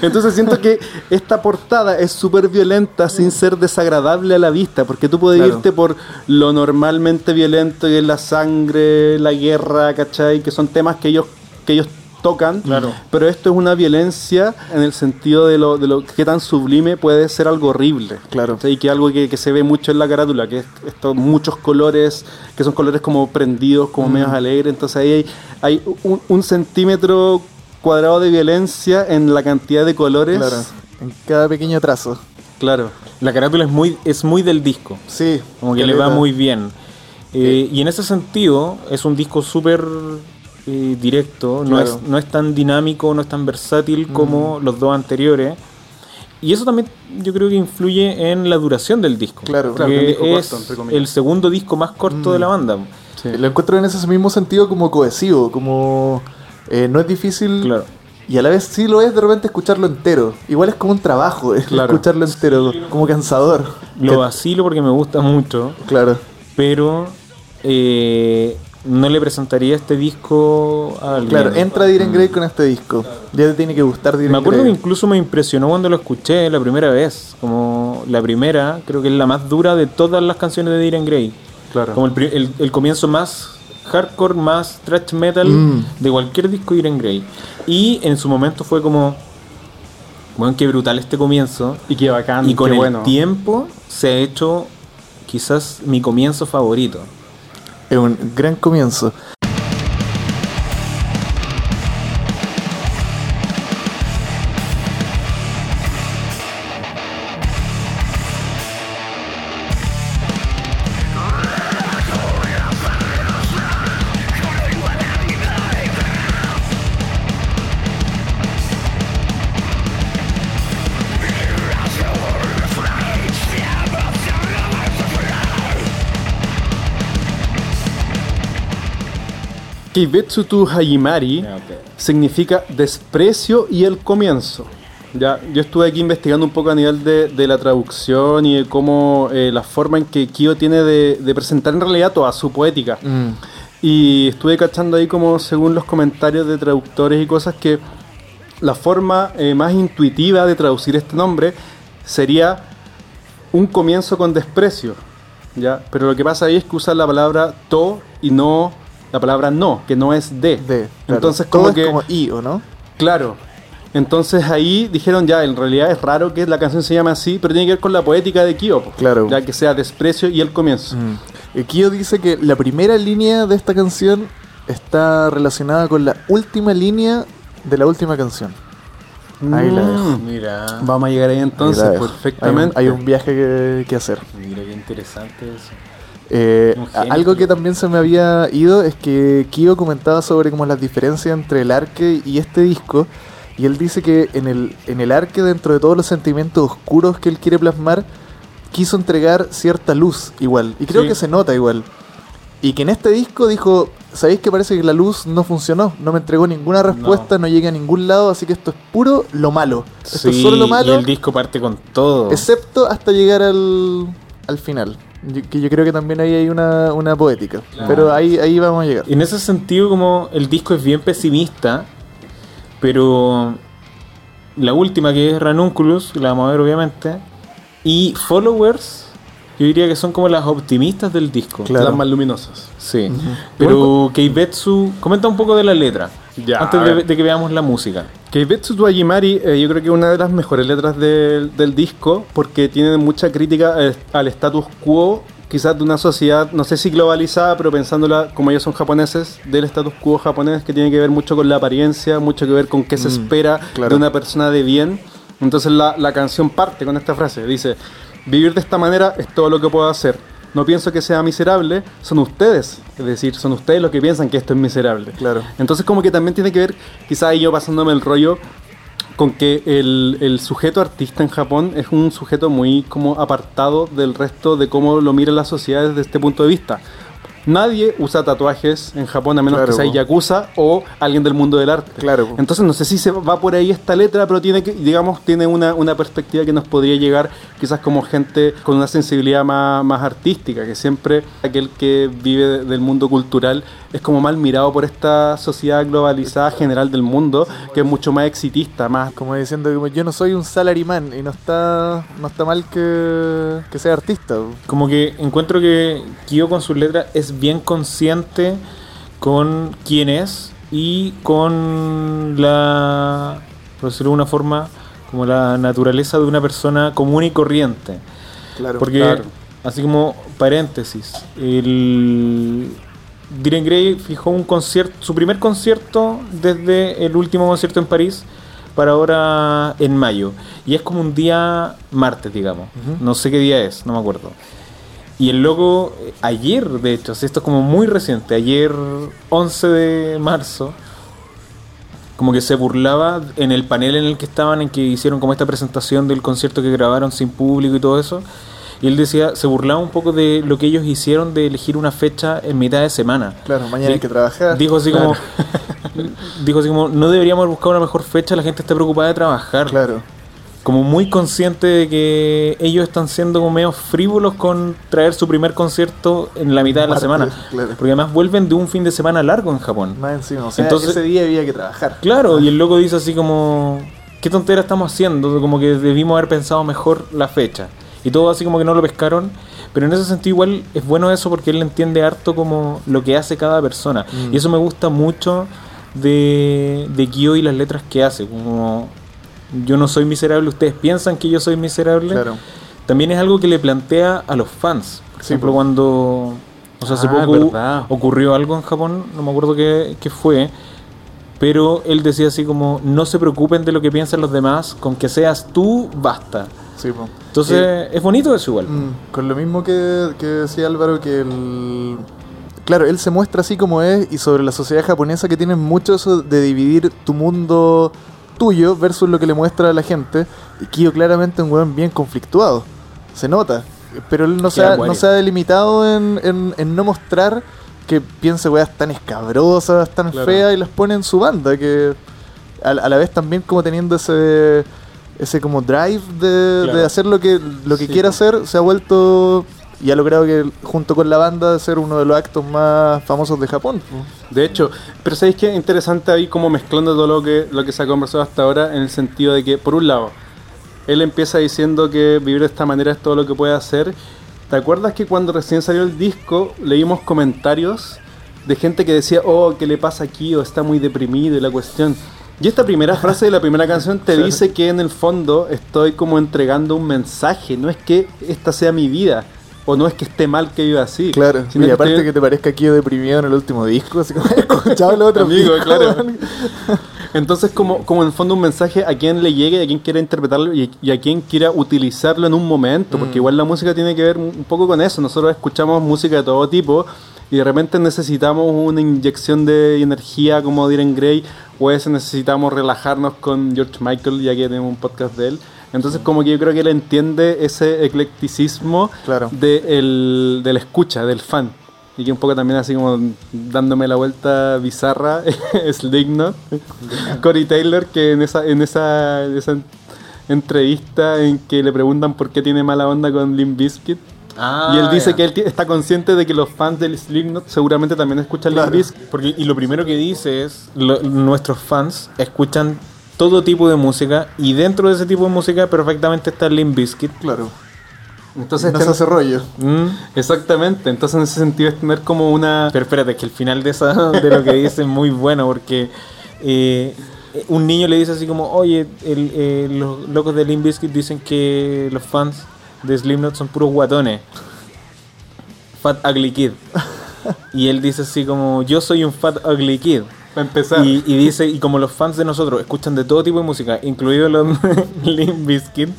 Entonces siento que esta portada es súper violenta sin ser desagradable a la vista, porque tú puedes Claro. irte por lo normalmente violento que es la sangre, la guerra, ¿cachai? Que son temas que ellos, que ellos tocan, Claro. pero esto es una violencia en el sentido de lo, de lo que tan sublime puede ser algo horrible. Claro. Y que algo que, que se ve mucho en la carátula, que es estos muchos colores, que son colores como prendidos, como medios alegres, entonces ahí hay, hay un, un centímetro cuadrado de violencia en la cantidad de colores. Claro. En cada pequeño trazo. Claro. La carátula es muy, es muy del disco. Sí. Como que le va muy bien. Eh, y en ese sentido, es un disco súper eh, directo. No, es, no es tan dinámico, no es tan versátil como los dos anteriores. Y eso también yo creo que influye en la duración del disco. Claro. Claro, que es disco es corto, el segundo disco más corto de la banda. Lo encuentro en ese mismo sentido como cohesivo, como eh, no es difícil Claro. y a la vez sí lo es de repente escucharlo entero. Igual es como un trabajo eh, Claro. escucharlo entero, como cansador. Lo vacilo porque me gusta mucho, Claro. pero eh, no le presentaría este disco a alguien. Claro, entra Diren Grey con este disco. Ya te tiene que gustar Diren Me acuerdo que Grey. incluso me impresionó cuando lo escuché la primera vez. Como la primera, creo que es la más dura de todas las canciones de Diren Grey. Claro. Como el, el- el comienzo más hardcore, más thrash metal Mm. de cualquier disco de Diren Grey. Y en su momento fue como, bueno, qué brutal este comienzo. Y qué bacán, Y con qué el bueno. tiempo se ha hecho quizás mi comienzo favorito. Es un gran comienzo. Kibetsu to Hajimari significa desprecio y el comienzo. Ya, yo estuve aquí investigando un poco a nivel de, de la traducción y de cómo eh, la forma en que Kyo tiene de, de presentar en realidad toda su poética. Mm. Y estuve cachando ahí como según los comentarios de traductores y cosas que la forma eh, más intuitiva de traducir este nombre sería un comienzo con desprecio. ¿ya? Pero lo que pasa ahí es que usa la palabra to y no la palabra no, que no es de. De, claro. Entonces Todo como es que... como I, ¿o no? Claro. Entonces ahí dijeron ya, en realidad es raro que la canción se llame así, pero tiene que ver con la poética de Kyo. Claro. Ya que sea desprecio y el comienzo. Mm. Kyo dice que la primera línea de esta canción está relacionada con la última línea de la última canción. Ahí la dejo. Mm. Mira, Vamos a llegar ahí entonces Ahí dejo. perfectamente. Hay un, hay un viaje que, que hacer. mira qué interesante eso. Eh, algo que también se me había ido es que Kyo comentaba sobre como las diferencias entre el arque y este disco. Y él dice que en el, en el arque, dentro de todos los sentimientos oscuros que él quiere plasmar, quiso entregar cierta luz igual. Y creo Sí. que se nota igual. Y que en este disco dijo, ¿sabéis que parece que la luz no funcionó? No me entregó ninguna respuesta, no, llegué a ningún lado, así que esto es puro lo malo. Esto es Sí, solo lo y malo, el disco parte con todo. excepto hasta llegar al, al final. Que yo creo que también ahí hay una, una poética. Pero ahí, ahí vamos a llegar. En ese sentido, como el disco es bien pesimista, pero la última que es Ranunculus, la vamos a ver obviamente, y Followers, yo diría que son como las optimistas del disco. Las más luminosas. Sí. Pero Keibetsu, comenta un poco de la letra. Ya, antes de, que veamos la música. Keibetsu Tuajimari, eh, yo creo que es una de las mejores letras del, del disco porque tiene mucha crítica al status quo quizás de una sociedad, no sé si globalizada, pero pensándola como ellos son japoneses, del status quo japonés que tiene que ver mucho con la apariencia, mucho que ver con qué se mm, espera de una persona de bien. Entonces la, la canción parte con esta frase, dice, vivir de esta manera es todo lo que puedo hacer. No pienso que sea miserable, son ustedes. Es decir, son ustedes los que piensan que esto es miserable. Claro. Entonces como que también tiene que ver, quizás yo pasándome el rollo, con que el, el, sujeto artista en Japón es un sujeto muy como apartado del resto de cómo lo mira la sociedad desde este punto de vista. Nadie usa tatuajes en Japón a menos que sea yakuza o alguien del mundo del arte. Claro. Entonces no sé si se va por ahí esta letra, pero tiene que, digamos, tiene una, una perspectiva que nos podría llegar quizás como gente con una sensibilidad más, más artística, que siempre aquel que vive del mundo cultural es como mal mirado por esta sociedad globalizada general del mundo, que es mucho más exitista, más... Como diciendo yo no soy un salaryman y no está, no está mal que, que sea artista. Como que encuentro que Kyo con sus letras es bien consciente con quién es y con la, por decirlo de una forma, como la naturaleza de una persona común y corriente. Claro, Porque, así como paréntesis, el Diren Gray fijó un concierto, su primer concierto desde el último concierto en París para ahora en mayo. Y es como un día martes, digamos. No sé qué día es, no me acuerdo. Y el loco, eh, ayer, de hecho, esto es como muy reciente, ayer 11 de marzo, como que se burlaba en el panel en el que estaban, en que hicieron como esta presentación del concierto que grabaron sin público y todo eso. Y él decía, se burlaba un poco de lo que ellos hicieron de elegir una fecha en mitad de semana. Claro, mañana hay que trabajar. Dijo así como, dijo así como, no deberíamos buscar una mejor fecha, la gente está preocupada de trabajar. Claro como muy consciente de que ellos están siendo como medio frívolos con traer su primer concierto en la mitad de la semana. Porque además vuelven de un fin de semana largo en Japón. Más encima, o sea, Entonces, ese día había que trabajar. Claro, y el loco dice así como, ¿qué tontera estamos haciendo? Como que debimos haber pensado mejor la fecha. Y todo así como que no lo pescaron. Pero en ese sentido igual es bueno eso porque él entiende harto como lo que hace cada persona. Mm. Y eso me gusta mucho de, de Kyo y las letras que hace. Como yo no soy miserable, ustedes piensan que yo soy miserable. Claro. También es algo que le plantea a los fans. Por ejemplo, cuando. O sea, hace ah, poco ocurrió algo en Japón, no me acuerdo qué, fue. Pero él decía así como: No se preocupen de lo que piensan los demás, con que seas tú, basta. Entonces, es bonito eso igual. Mm, con lo mismo que, que decía Álvaro, que el claro, él se muestra así como es y sobre la sociedad japonesa que tiene mucho eso de dividir tu mundo tuyo versus lo que le muestra a la gente. Y Kyo claramente es un weón bien conflictuado. Se nota. Pero él no, se ha, no se ha delimitado en, en, no mostrar que piense weas tan escabrosas, tan feas y las pone en su banda. Que a, la vez también como teniendo ese ese como drive de, hacer lo que, lo que quiera hacer, se ha vuelto y ha logrado que junto con la banda ser uno de los actos más famosos de Japón. De hecho, pero sabéis que interesante ahí como mezclando todo lo que, lo que se ha conversado hasta ahora en el sentido de que, por un lado, él empieza diciendo que vivir de esta manera es todo lo que puede hacer. ¿Te acuerdas que cuando recién salió el disco leímos comentarios de gente que decía, oh, ¿qué le pasa aquí? O está muy deprimido y la cuestión. Y esta primera frase de la primera canción te dice que en el fondo estoy como entregando un mensaje, no es que esta sea mi vida, o no es que esté mal que viva así. Claro, y aparte que te parezca aquí deprimido en el último disco, así como he escuchado los otros Amigo, claro. Entonces, como, como en el fondo un mensaje a quien le llegue, a quien quiera interpretarlo y, a quien quiera utilizarlo en un momento, porque mm. igual la música tiene que ver un poco con eso. Nosotros escuchamos música de todo tipo y de repente necesitamos una inyección de energía como Diren Gray, o veces necesitamos relajarnos con George Michael, ya que tenemos un podcast de él. Entonces como que yo creo que él entiende ese eclecticismo de, el, del escucha, del fan. Y que un poco también así como dándome la vuelta bizarra es digno. Cory Taylor que en esa, en esa, esa entrevista en que le preguntan por qué tiene mala onda con Limp Bizkit Ah, y él dice ya. que él está consciente de que los fans del Slipknot seguramente también escuchan Claro. Limp Bizkit. Porque, y lo primero que dice es, lo- nuestros fans escuchan todo tipo de música y dentro de ese tipo de música perfectamente está Limp Bizkit. Claro. Entonces, no se hace rollo. Mm. exactamente. Entonces, en ese sentido, es tener como una. Pero espérate, que el final de, esa, de lo que dice es muy bueno porque eh, un niño le dice así como, oye, el- eh, los locos de Limp Bizkit dicen que los fans de Slipknot son puros guatones. Fat Ugly Kid. Y él dice así como, yo soy un Fat Ugly Kid. Para empezar. Y, y dice, y como los fans de nosotros escuchan de todo tipo de música, incluido los Limp Bizkit,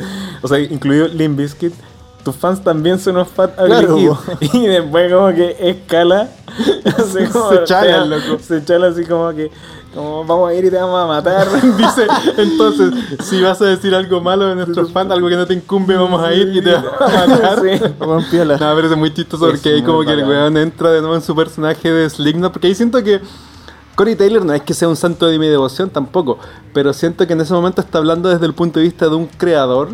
o sea, incluido Limp Bizkit, tus fans también son unos ugly Claro. Y después como que escala, así como Se chala, loco. Se chala así como que, como vamos a ir y te vamos a matar. Dice, entonces, si vas a decir algo malo de nuestros fans, algo que no te incumbe, vamos a ir y te vamos a matar. Sí. Vamos piola. No, pero es muy chistoso porque ahí como que el weón entra de nuevo en su personaje de Slipknot, porque ahí siento que Corey Taylor no es que sea un santo de mi devoción tampoco, pero siento que en ese momento está hablando desde el punto de vista de un creador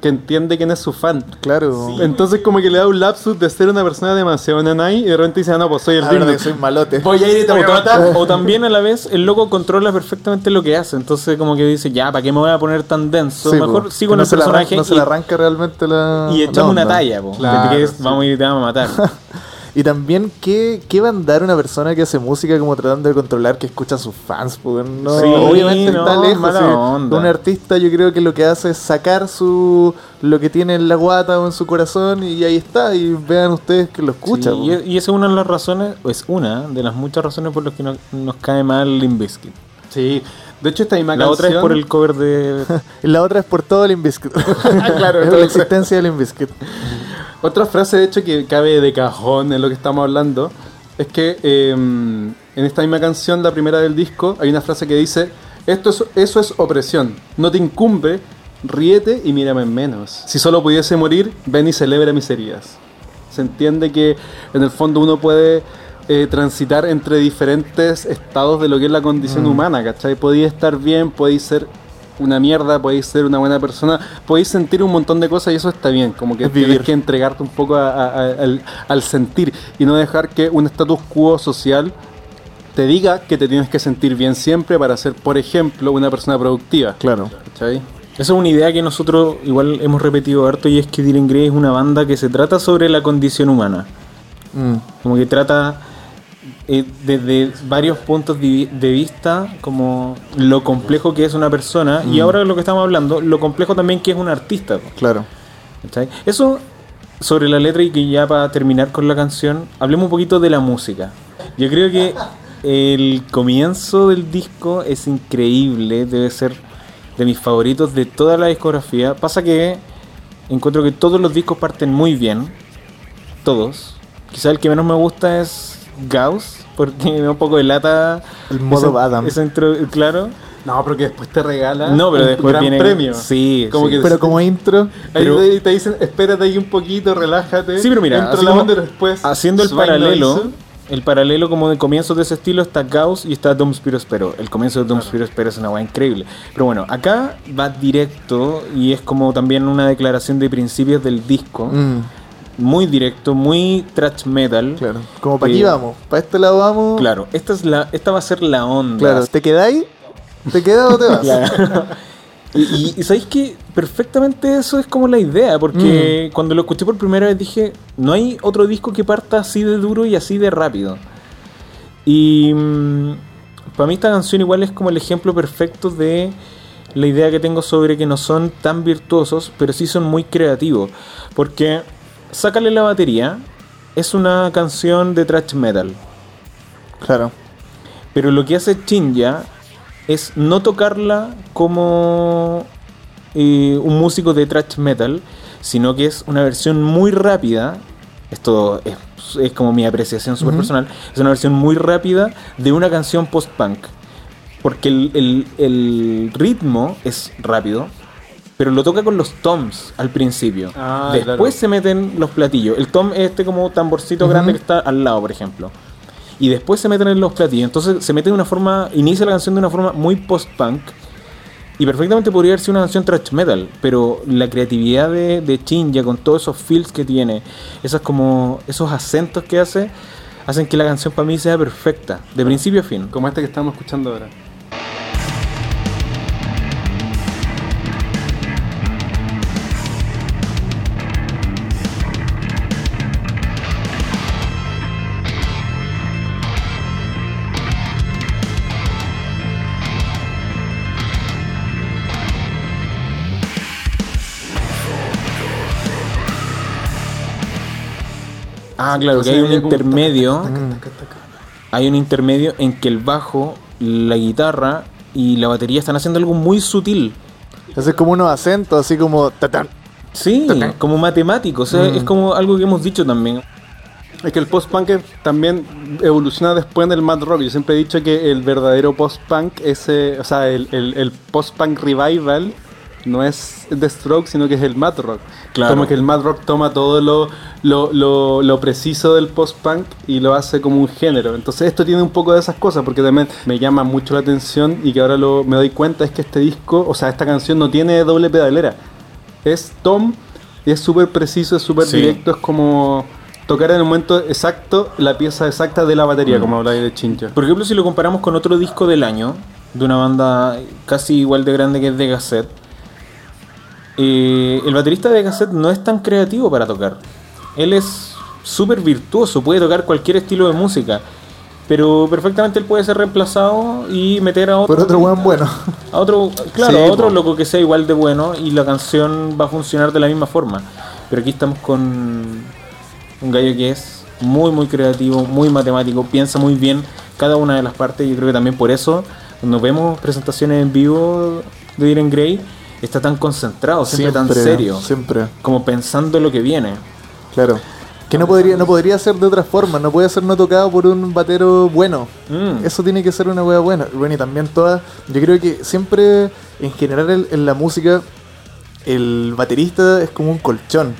que entiende quién es su fan. Claro. Entonces como que le da un lapsus de ser una persona demasiado nanay y de repente dice, ah, no, pues soy el que Slipknot. soy malote. Voy a ir y te voy a matar. o también a la vez el loco controla perfectamente lo que hace. Entonces como que dice, ya, ¿para qué me voy a poner tan denso? Sí, Mejor po. sigo en no el personaje no se y, le arranca realmente la. y la echamos una talla. Po, Claro, de que es, sí. Vamos a ir y te vamos a matar. Y también, ¿qué, ¿qué va a andar una persona que hace música como tratando de controlar que escucha a sus fans? Pues no, Sí, obviamente no, está lejos. sí. Un artista yo creo que lo que hace es sacar su lo que tiene en la guata o en su corazón y ahí está. Y vean ustedes que lo escucha. Sí, po. y, y esa es una de las razones, o es una de las muchas razones por las que no- nos cae mal Limp Bizkit. Sí, de hecho esta misma La otra es canción- por el cover de... La otra es por todo el Inviskit. claro, es la existencia del Inviskit. Otra frase, de hecho, que cabe de cajón en lo que estamos hablando, es que eh, en esta misma canción, la primera del disco, hay una frase que dice, Esto es, eso es opresión, no te incumbe, ríete y mírame en menos. Si solo pudiese morir, ven y celebra mis heridas. Se entiende que en el fondo uno puede eh, transitar entre diferentes estados de lo que es la condición humana, ¿cachai? Podéis estar bien, podéis ser una mierda, podéis ser una buena persona, podéis sentir un montón de cosas y eso está bien, como que Es tienes vivir. que entregarte un poco a- a- a- al, al sentir y no dejar que un status quo social te diga que te tienes que sentir bien siempre para ser, por ejemplo, una persona productiva. Claro. ¿Cachai? Esa es una idea que nosotros igual hemos repetido harto y es que Dylan Grey es una banda que se trata sobre la condición humana. Mm. Como que trata eh, desde varios puntos de, vista como lo complejo que es una persona y ahora lo que estamos hablando, lo complejo también que es un artista. Claro. ¿cachai? Eso sobre la letra y que ya para terminar con la canción, hablemos un poquito de la música. Yo creo que el comienzo del disco es increíble, debe ser de mis favoritos de toda la discografía. Pasa que encuentro que todos los discos parten muy bien, todos. Quizá el que menos me gusta es Gauss, porque me da un poco de lata. El modo esa- Adam. esa intro- claro. No, porque después te regala No, pero un después gran viene. premio. Sí, Como sí. que Pero como intro, Ahí pero- te, te dicen, espérate ahí un poquito, relájate. Sí, pero mira, así la como después haciendo el paralelo, hizo. el paralelo como de comienzos de ese estilo está Gauss y está Dom Spiro Spero. El comienzo de Dom Spiro Spero es una weá increíble. Pero bueno, acá va directo y es como también una declaración de principios del disco. mm, Muy directo, muy thrash metal. claro. Como para aquí Eh, vamos. Para este lado vamos. Claro, esta, es la, esta va a ser la onda. Claro. ¿Te quedáis? ¿Te quedas o te vas? Claro. Y, y, y sabéis que perfectamente eso es como la idea, porque Mm. cuando lo escuché por primera vez dije, no hay otro disco que parta así de duro y así de rápido. Y para mí esta canción igual es como el ejemplo perfecto de la idea que tengo sobre que no son tan virtuosos, pero sí son muy creativos. Porque Sácale la batería es una canción de thrash metal. Claro. Pero lo que hace Chinja es no tocarla como eh, un músico de thrash metal, sino que es una versión muy rápida. Esto es, es como mi apreciación súper personal. Es una versión muy rápida de una canción post-punk. Porque el, el- el ritmo es rápido, pero lo toca con los toms al principio. Ah, Después claro. se meten los platillos. El tom es este como tamborcito grande que está al lado, por ejemplo. Y después se meten en los platillos. Entonces se mete de una forma, inicia la canción de una forma muy post-punk. Y perfectamente podría haber sido una canción thrash metal, pero la creatividad de, de Chinja con todos esos feels que tiene, esas como esos acentos que hace, hacen que la canción para mí sea perfecta, de principio a fin. Como este que estamos escuchando ahora. Ah, claro, que hay un intermedio. Hay un intermedio en que el bajo, la guitarra y la batería están haciendo algo muy sutil. Es como unos acentos, así como tatán. Sí, como matemático. O sea, es como algo que hemos dicho también. Es que el post-punk también evoluciona después del mad rock. Yo siempre he dicho que el verdadero post-punk es, o sea, el, el, el post-punk revival no es The Stroke, sino que es el mad rock. Claro. Como que el mad rock toma todo lo, lo, lo, lo preciso del post-punk y lo hace como un género. Entonces esto tiene un poco de esas cosas, porque también me llama mucho la atención y que ahora lo, me doy cuenta es que este disco, o sea, esta canción no tiene doble pedalera. Es Tom y es súper preciso, es súper Sí. directo, es como tocar en el momento exacto la pieza exacta de la batería, como habláis de Chincha. Por ejemplo, si lo comparamos con otro disco del año, de una banda casi igual de grande que es de Gasset, eh, el baterista de Gasset no es tan creativo para tocar. Él es súper virtuoso, puede tocar cualquier estilo de música, pero perfectamente él puede ser reemplazado y meter a otro. Por otro weón bueno. A otro, claro, Sí, a otro loco que sea igual de bueno y la canción va a funcionar de la misma forma. Pero aquí estamos con un gallo que es muy, muy creativo, muy matemático, piensa muy bien cada una de las partes. Yo creo que también por eso, cuando vemos presentaciones en vivo de Diren Grey, está tan concentrado, siempre, tan serio, Siempre, como pensando en lo que viene. claro. Que no podría, no podría ser de otra forma, no puede ser no tocado por un batero bueno. Mm. Eso tiene que ser una wea buena. Bueno, y también todas. Yo creo que siempre, en general, en, en la música, el baterista es como un colchón.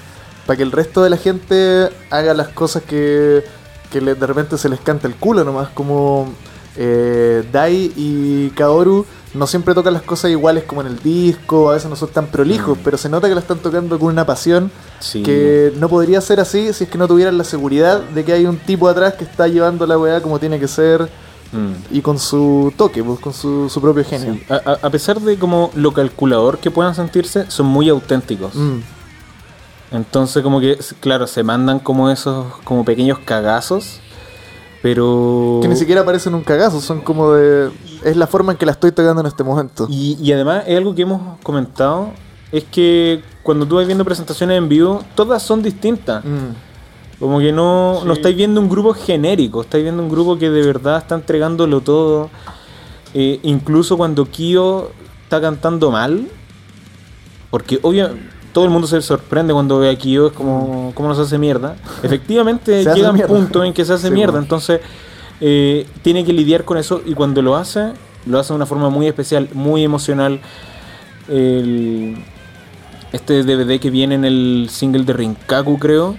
Para que el resto de la gente haga las cosas que, que le- de repente se les canta el culo nomás. Como eh, Dai y Kaoru no siempre tocan las cosas iguales como en el disco, a veces no son tan prolijos, pero se nota que la están tocando con una pasión Sí. que no podría ser así si es que no tuvieran la seguridad de que hay un tipo atrás que está llevando la weá como tiene que ser Mm. y con su toque, pues, con su, su propio genio. A, a- a pesar de como lo calculador que puedan sentirse, son muy auténticos. Mm, Entonces como que, claro, se mandan como esos, como pequeños cagazos, pero... Que ni siquiera parecen un cagazo, son como de... Es la forma en que la estoy tocando en este momento. Y, y además es algo que hemos comentado, es que cuando tú vas viendo presentaciones en vivo, todas son distintas. Mm, Como que no, no estáis viendo un grupo genérico, estáis viendo un grupo que de verdad está entregándolo todo. Eh, incluso cuando Kyo está cantando mal, porque obviamente todo el mundo se sorprende cuando ve a Kyo, es como, cómo nos hace mierda. Efectivamente hace llega un punto en que se hace Sí, mierda, bueno. entonces eh, tiene que lidiar con eso y cuando lo hace, lo hace de una forma muy especial, muy emocional. El- este DVD que viene en el single de Rinkaku, creo.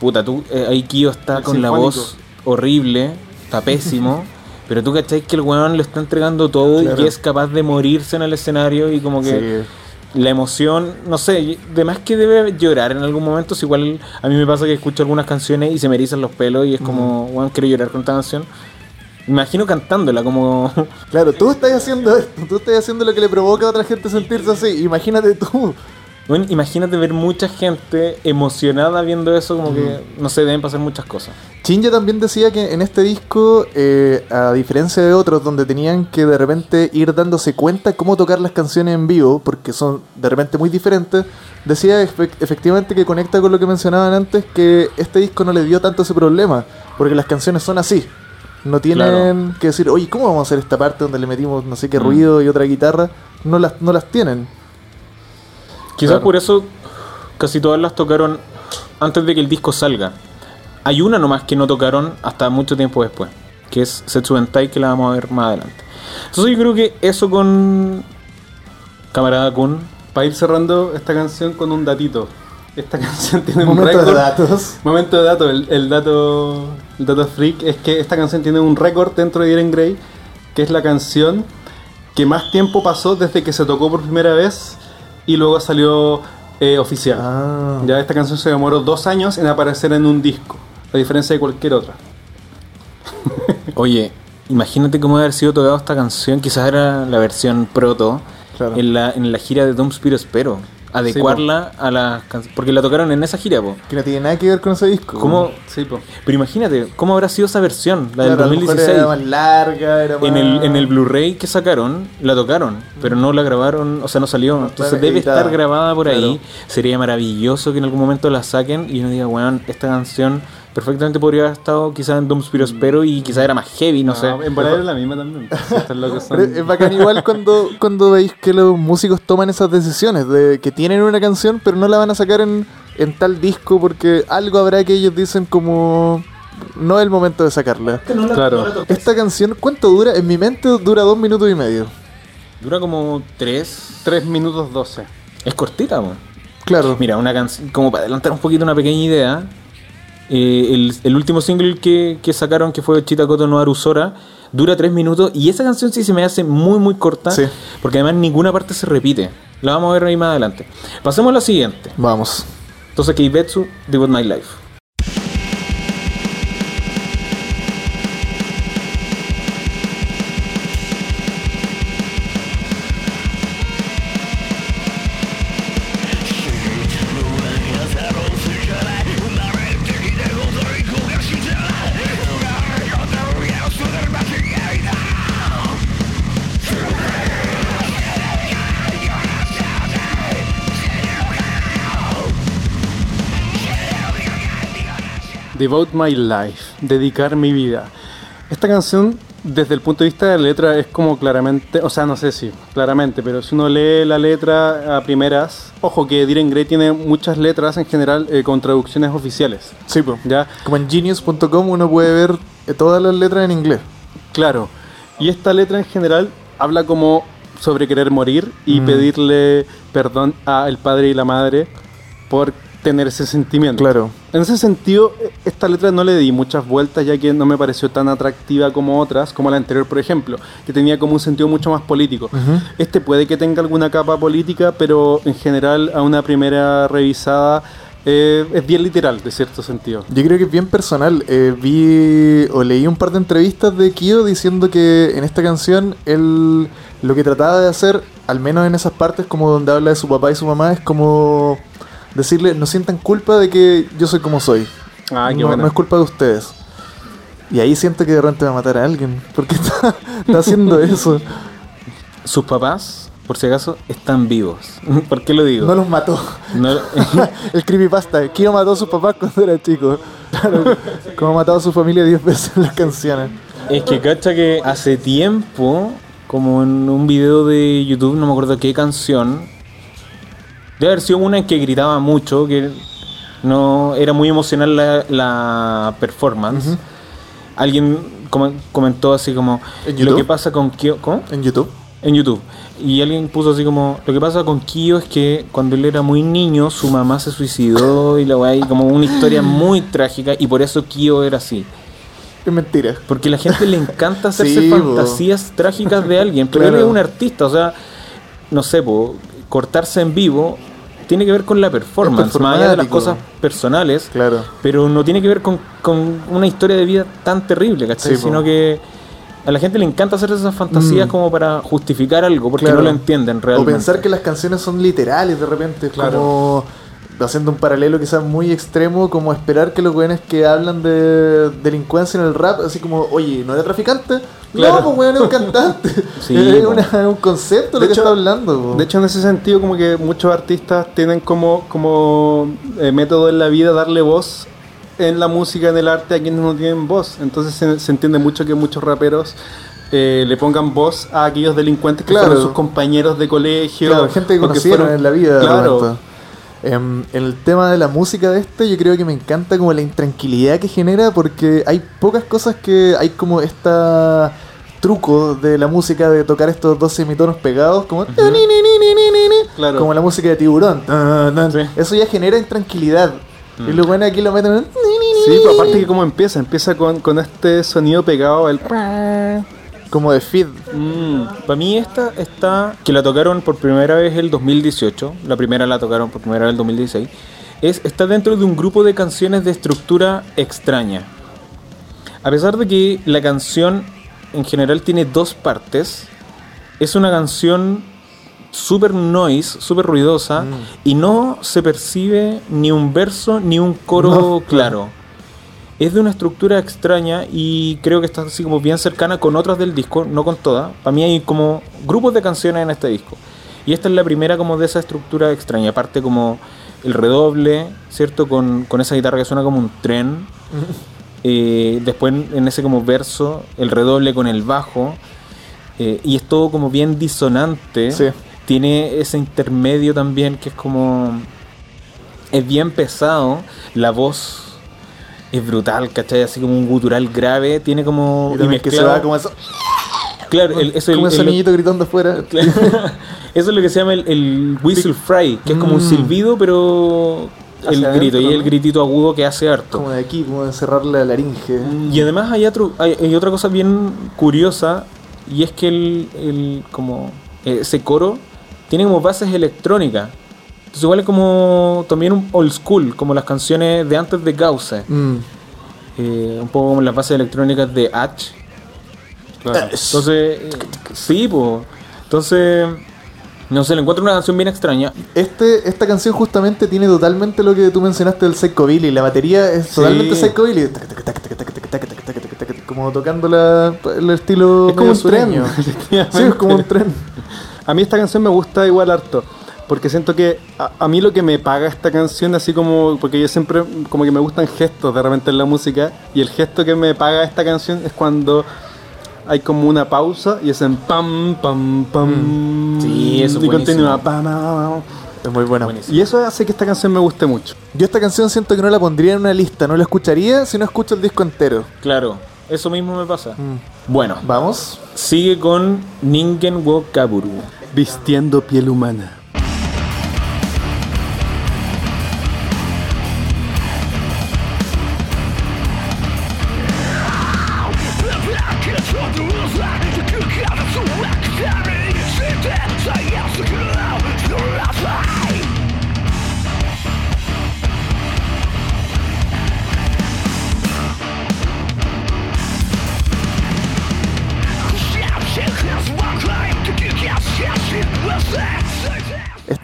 Puta, tú, eh, ahí Kyo está El con la voz horrible, está pésimo. pero tú cacháis que el weón le está entregando todo y Claro. que es capaz de morirse en el escenario y como que sí. La emoción, no sé, de más que debe llorar en algún momento, si igual a mí me pasa que escucho algunas canciones y se me erizan los pelos y es como, weón, quiero llorar con esta canción. Me imagino cantándola como... Claro, tú estás haciendo esto, tú estás haciendo lo que le provoca a otra gente sentirse así. Imagínate tú. Bueno, imagínate ver mucha gente emocionada viendo eso, como que, no sé, deben pasar muchas cosas. Chinja también decía que en este disco, eh, a diferencia de otros donde tenían que de repente ir dándose cuenta cómo tocar las canciones en vivo, porque son de repente muy diferentes, decía efe- efectivamente que conecta con lo que mencionaban antes, que este disco no le dio tanto ese problema, porque las canciones son así. No tienen que decir, oye, ¿cómo vamos a hacer esta parte donde le metimos no sé qué Mm. ruido y otra guitarra? No las, no las tienen. Quizás Claro. por eso casi todas las tocaron antes de que el disco salga. Hay una nomás que no tocaron hasta mucho tiempo después, que es Setsubentai, que la vamos a ver más adelante. Entonces yo creo que eso con Camarada Kun, Para ir cerrando esta canción con un datito. Esta canción tiene un Momento de récord. datos. Momento de dato, el, el dato el dato freak es que esta canción tiene un récord dentro de Iron Grey, que es la canción que más tiempo pasó desde que se tocó por primera vez y luego salió eh, oficial. Ah. Ya esta canción se demoró dos años en aparecer en un disco, a diferencia de cualquier otra. Oye, imagínate cómo debe haber sido tocada esta canción. Quizás era la versión proto Claro. en, la, en la gira de Dom Spiro Espero. Adecuarla a las canciones. Porque la tocaron en esa gira, po. Que no tiene nada que ver con ese disco. ¿Cómo? Sí, po. Pero imagínate, ¿cómo habrá sido esa versión? La del Claro, a lo mejor 2016. Era más larga, era más... En el, en el Blu-ray que sacaron, la tocaron, pero no la grabaron, o sea, no salió. No Entonces debe editada. estar grabada por ahí. Sería maravilloso que en algún momento la saquen y uno diga, weón, esta canción perfectamente podría haber estado quizás en Doom Spiro Espero y quizás era más heavy, no, sé. En verdad era la misma también. Son- Pero es bacán igual cuando, cuando veis que los músicos toman esas decisiones, de que tienen una canción pero no la van a sacar en, en tal disco porque algo habrá que ellos dicen como no es el momento de sacarla. Claro. Esta canción, ¿cuánto dura? En mi mente dura dos minutos y medio. Dura como tres. 3 minutos 12. Es cortita. Claro. Mira, una canción, como para adelantar un poquito una pequeña idea, eh, el, el último single que, que sacaron, que fue Chitakoto no Arusora, dura tres minutos y esa canción sí se me hace muy, muy corta, Sí. porque además ninguna parte se repite. La vamos a ver ahí más adelante. Pasemos a la siguiente. Vamos. Entonces, Keibetsu, Devote My Life. Devote My Life, dedicar mi vida. Esta canción, desde el punto de vista de la letra, es como claramente, o sea, no sé si claramente, pero si uno lee la letra a primeras, ojo que Diren Gray tiene muchas letras en general eh, con traducciones oficiales. Sí, pues. ¿Ya? Como en genius.com uno puede ver eh, todas las letras en inglés. Claro. Y esta letra en general habla como sobre querer morir y Mm. pedirle perdón a el padre y la madre por tener ese sentimiento. Claro. En ese sentido, e- esta letra no le di muchas vueltas ya que no me pareció tan atractiva como otras, como la anterior, por ejemplo, que tenía como un sentido mucho más político. Este puede que tenga alguna capa política, pero en general a una primera revisada eh, es bien literal, de cierto sentido. Yo creo que es bien personal. Eh, vi o leí un par de entrevistas de Kyo diciendo que en esta canción él lo que trataba de hacer, al menos en esas partes como donde habla de su papá y su mamá, es como decirle, no sientan culpa de que yo soy como soy. Ah, qué no, no es culpa de ustedes. Y ahí siento que de repente va a matar a alguien. Porque está, está haciendo eso. Sus papás, por si acaso, están vivos. ¿Por qué lo digo? No los mató. No- El creepypasta. Kyo mató a sus papás cuando era chico. Claro, como ha matado a su familia 10 veces en las canciones. Es que cacha que hace tiempo, como en un video de YouTube, no me acuerdo qué canción, debe haber sido una en que gritaba mucho, que no era muy emocional la, la performance. Alguien com- comentó así como ¿En lo que pasa con Kyo, ¿cómo? En YouTube. En YouTube. Y alguien puso así como, lo que pasa con Kyo es que cuando él era muy niño, su mamá se suicidó y la weá, como una historia muy trágica, y por eso Kyo era así. Es mentira. Porque a la gente le encanta hacerse Sí, fantasías trágicas de alguien. Pero Claro. él es un artista, o sea, no sé, po, cortarse en vivo tiene que ver con la performance, más allá de las cosas personales. Claro. Pero no tiene que ver con, con una historia de vida tan terrible, ¿cachai? Sí, po. Sino que a la gente le encanta hacer esas fantasías Mm. como para justificar algo, porque Claro. no lo entienden O realmente. pensar que las canciones son literales de repente, Claro. como haciendo un paralelo quizás muy extremo, como esperar que los weones que hablan de delincuencia en el rap, así como, oye, ¿no era traficante? Claro. No, pues weón, es un cantante. Sí, es una- un concepto De lo que está hablando. po. De hecho, en ese sentido, como que muchos artistas tienen como, como eh, método en la vida darle voz en la música, en el arte, a quienes no tienen voz. Entonces se, se entiende mucho que muchos raperos eh, le pongan voz a aquellos delincuentes que Claro. fueron sus compañeros de colegio. Claro, gente que conocieron fueron- en la vida. Claro. Em, en el tema de la música de este, yo creo que me encanta como la intranquilidad que genera porque hay pocas cosas que hay como esta truco de la música de tocar estos dos semitonos pegados como Claro. como la música de tiburón. Sí. eso ya genera intranquilidad y lo bueno aquí lo meten Sí, pero aparte que como empieza, empieza con, con este sonido pegado, el Como de feed. Para mí esta está, que la tocaron por primera vez el 2018, la primera la tocaron por primera vez el 2016, es, está dentro de un grupo de canciones de estructura extraña. A pesar de que la canción en general tiene dos partes, es una canción super noise, súper ruidosa, y no se percibe ni un verso ni un coro No, claro. Es de una estructura extraña y creo que está así como bien cercana con otras del disco, no con todas. Para mí hay como grupos de canciones en este disco. Y esta es la primera como de esa estructura extraña. Aparte como el redoble, ¿cierto? Con, con esa guitarra que suena como un tren. Eh, después en ese como verso, el redoble con el bajo. eh, y es todo como bien disonante. Sí. Tiene ese intermedio también que es como... Es bien pesado. La voz es brutal, ¿cachai? Así como un gutural grave. Tiene como... Y también que se va como eso. Claro, el- eso, como el- el- niñito gritando afuera. Claro. Eso es lo que se llama el, el whistle fry, que es como un Mm. silbido, pero el grito, adentro, y el gritito agudo que hace harto. Como de aquí, como de cerrar la laringe. Y además hay, otro, hay, hay otra cosa bien curiosa, y es que el, el- como ese coro tiene como bases electrónicas. Entonces igual es como también un old school, como las canciones de antes de Gausa. Un poco como las bases electrónicas de H. Entonces, sí, pues. Entonces, no sé, le encuentro una canción bien extraña. Este, esta canción justamente tiene totalmente lo que tú mencionaste del Psycho Billy. La batería es totalmente Psycho Billy. Como tocando la, el estilo. Es como un tren. sí, es como un tren. A mí esta canción me gusta igual harto. Porque siento que a, a mí lo que me paga esta canción, así como. Porque yo siempre. Como que me gustan gestos de repente en la música. Y el gesto que me paga esta canción es cuando hay como una pausa y es en pam, pam, pam. Sí, eso es Y continúa buenísimo. pam, pam, pam. Es muy buena. Buenísimo. Y eso hace que esta canción me guste mucho. Yo esta canción siento que no la pondría en una lista. No la escucharía si no escucho el disco entero. Claro, eso mismo me pasa. Bueno, Vamos. sigue con Ningen wo Kaburu. Vistiendo piel humana.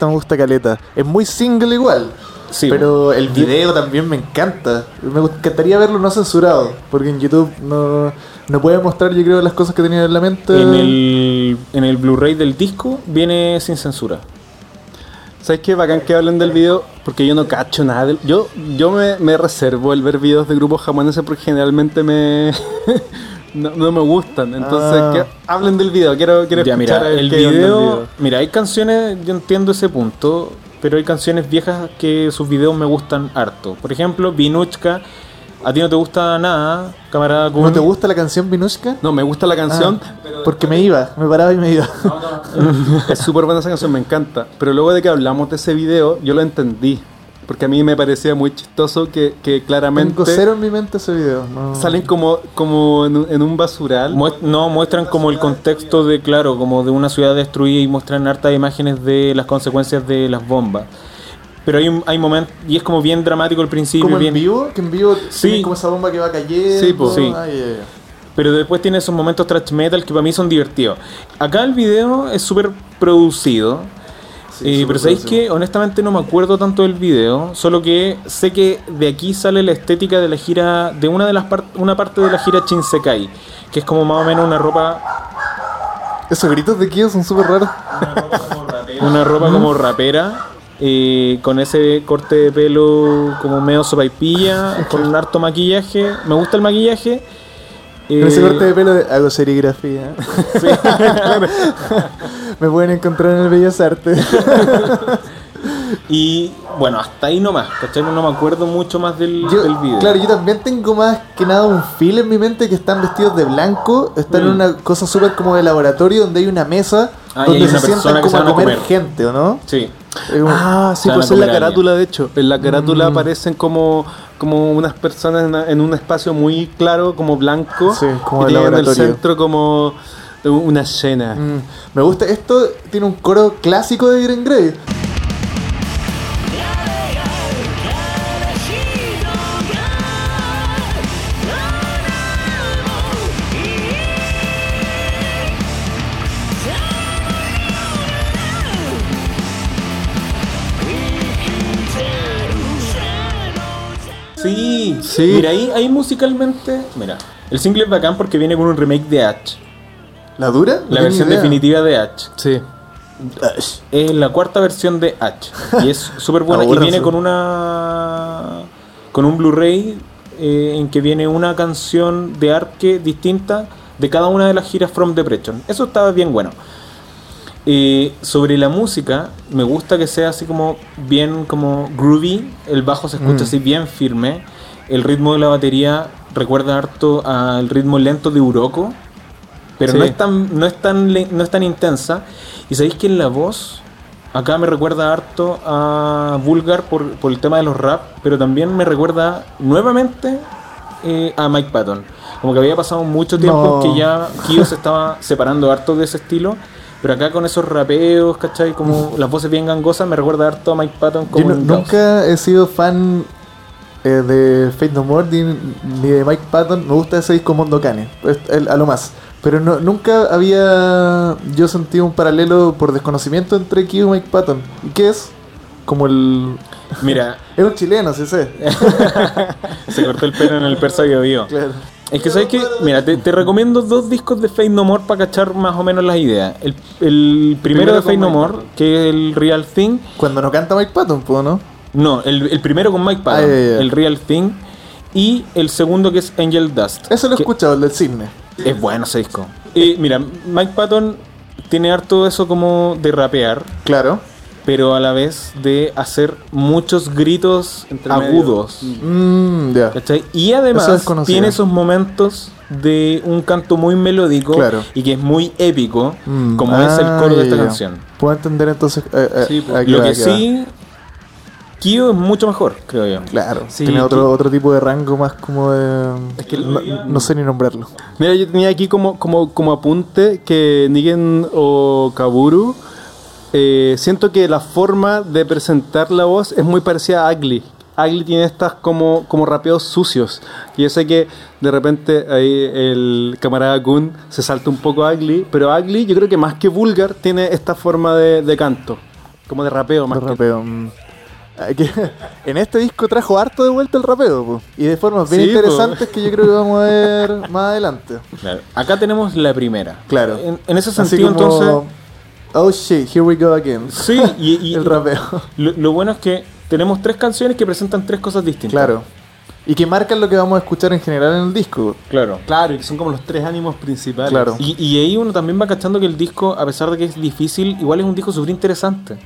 Esta me gusta caleta. Es muy single igual. Sí, pero el video también me encanta. Me encantaría verlo no censurado. Porque en YouTube no, no puede mostrar, yo creo, las cosas que tenía en la mente. En el, en el Blu-ray del disco viene sin censura. ¿Sabes qué? Bacán que hablen del video, porque yo no cacho nada. del- Yo, yo me, me reservo el ver videos de grupos japoneses porque generalmente me no, no me gustan. Entonces, Ah. que hablen del video. Quiero, quiero Ya, escuchar mira, el video, Mira, hay canciones, yo entiendo ese punto, pero hay canciones viejas que sus videos me gustan harto. Por ejemplo, Vinuchka, a ti no te gusta nada, camarada Kun. ¿No te gusta la canción Vinushka? No, me gusta la canción. Ah, porque me iba, me paraba y me iba. Es súper buena esa canción, me encanta. Pero luego de que hablamos de ese video, yo lo entendí. Porque a mí me parecía muy chistoso que, que claramente Tengo cero en mi mente ese video. no. salen como, como en, un- en un basural. Muest- no, muestran como el contexto de, claro, como de una ciudad destruida y muestran hartas imágenes de las consecuencias de las bombas. Pero hay, hay momentos, y es como bien dramático al principio, como en bien, vivo, que en vivo Sí. como esa bomba que va cayendo. Sí, po. Sí. Ay, ay, ay. pero después tiene esos momentos thrash metal que para mí son divertidos. Acá el video es súper producido, Sí, eh, pero sabéis que honestamente no me acuerdo tanto del video, solo que sé que de aquí sale la estética de la gira, de una de las par- una parte de la gira Shinsekai, que es como más o menos una ropa Esos gritos de Kyo son súper raros. Una ropa como rapera, eh, con ese corte de pelo como medio sopaipilla, con un harto maquillaje. Me gusta el maquillaje. Con ese Eh, corte de pelo hago serigrafía. Me pueden encontrar en el Bellas Artes. Y bueno, hasta ahí nomás, ¿cachai? No me acuerdo mucho más del, Yo, del video. claro, yo también tengo más que nada un feel en mi mente que están vestidos de blanco, están en Mm. una cosa súper como de laboratorio donde hay una mesa Ah, donde hay se sientan como a comer comer. gente, ¿o no? Sí. Es Ah, sí, pues en la carátula, de hecho. En la carátula Mm. aparecen como, como unas personas en, un espacio muy claro, como blanco. Sí, como y en el centro como una escena. Mm, me gusta, esto tiene un coro clásico de Green Grey. Sí. Mira, ahí, ahí musicalmente. Mira, el single es bacán porque viene con un remake de H. ¿La dura? No La versión idea. definitiva de H. Sí. Es la cuarta versión de H. Y es súper buena. y viene con una. con un Blu-ray eh, en que viene una canción de Arque distinta de cada una de las giras From Depression. Eso estaba bien bueno. Eh, sobre la música, me gusta que sea así como bien como groovy. El bajo se escucha Mm. así bien firme. El ritmo de la batería recuerda harto al ritmo lento de Uroko. Pero Sí. no es tan, no es tan no es tan intensa. Y sabéis que en la voz, acá me recuerda harto a Vulgar por, por el tema de los rap, pero también me recuerda nuevamente eh, a Mike Patton. Como que había pasado mucho tiempo No. que ya Kyo se estaba separando harto de ese estilo. Pero acá con esos rapeos, ¿cachai? Como las voces bien gangosas, me recuerda harto a Mike Patton Yo como no- en Gauss. nunca he sido fan eh, de Fate No More ni, ni de Mike Patton. Me gusta ese disco Mondo Cane, a lo más. Pero no, nunca había yo sentido un paralelo por desconocimiento entre Kyo y Mike Patton. ¿Y qué es? Como el... Mira, Es un chileno, sí sé. se cortó el pelo en el persa que vio. Claro. Es que sabes que, mira, te, te recomiendo dos discos de Fate No More para cachar más o menos las ideas. El, el primero, Primero de Fate No More, que es el Real Thing. Cuando no canta Mike Patton, ¿puedo no? No, el, el primero con Mike Patton, Ah, el Real Thing. Y el segundo que es Angel Dust. Eso lo he escuchado, el del cisne. Es bueno ese disco. Y mira, Mike Patton tiene harto eso como de rapear, Claro. pero a la vez de hacer muchos gritos Entre agudos. Ya. ¿Cachai? Y además tiene esos momentos de un canto muy melódico Claro. y que es muy épico, Mm, como es el ah, coro de esta ya. canción. Puedo entender entonces. eh, eh, Sí, pues. Lo que sí, Kyo es mucho mejor, creo yo. Claro, Sí, tiene otro, otro tipo de rango más como de... que no, no sé ni nombrarlo. Mira, yo tenía aquí como, como, como apunte que Nigen o Kaburu, eh, siento que la forma de presentar la voz es muy parecida a Ugly. Ugly tiene estas como, como rapeos sucios. Y yo sé que de repente ahí el camarada Kun se salta un poco a Ugly, pero Ugly yo creo que más que vulgar tiene esta forma de, de canto, como de rapeo más El que rapeo. Que- en este disco trajo harto de vuelta el rapeo, po. y de formas bien Sí, po. interesantes que yo creo que vamos a ver más adelante. Claro. Acá tenemos la primera. Claro. En, en ese Así sentido, como, entonces. Oh shit, here we go again. Sí, y, y- el rapeo. Lo, lo bueno es que tenemos tres canciones que presentan tres cosas distintas. Claro. Y que marcan lo que vamos a escuchar en general en el disco. Claro. Claro, y que son como los tres ánimos principales. Claro. Y, y ahí uno también va cachando que el disco, a pesar de que es difícil, igual es un disco súper interesante.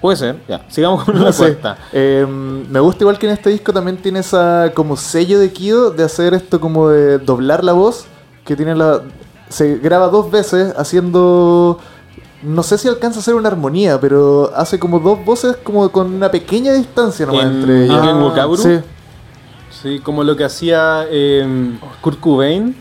Puede ser, ya. Sigamos con la cuarta. Eh, me gusta igual que en este disco también tiene esa como sello de Kido de hacer esto como de doblar la voz, que tiene la se graba dos veces haciendo no sé si alcanza a hacer una armonía, pero hace como dos voces como con una pequeña distancia nomás En- entre ellas. en. Sí. Sí, como lo que hacía eh, Kurt Cobain.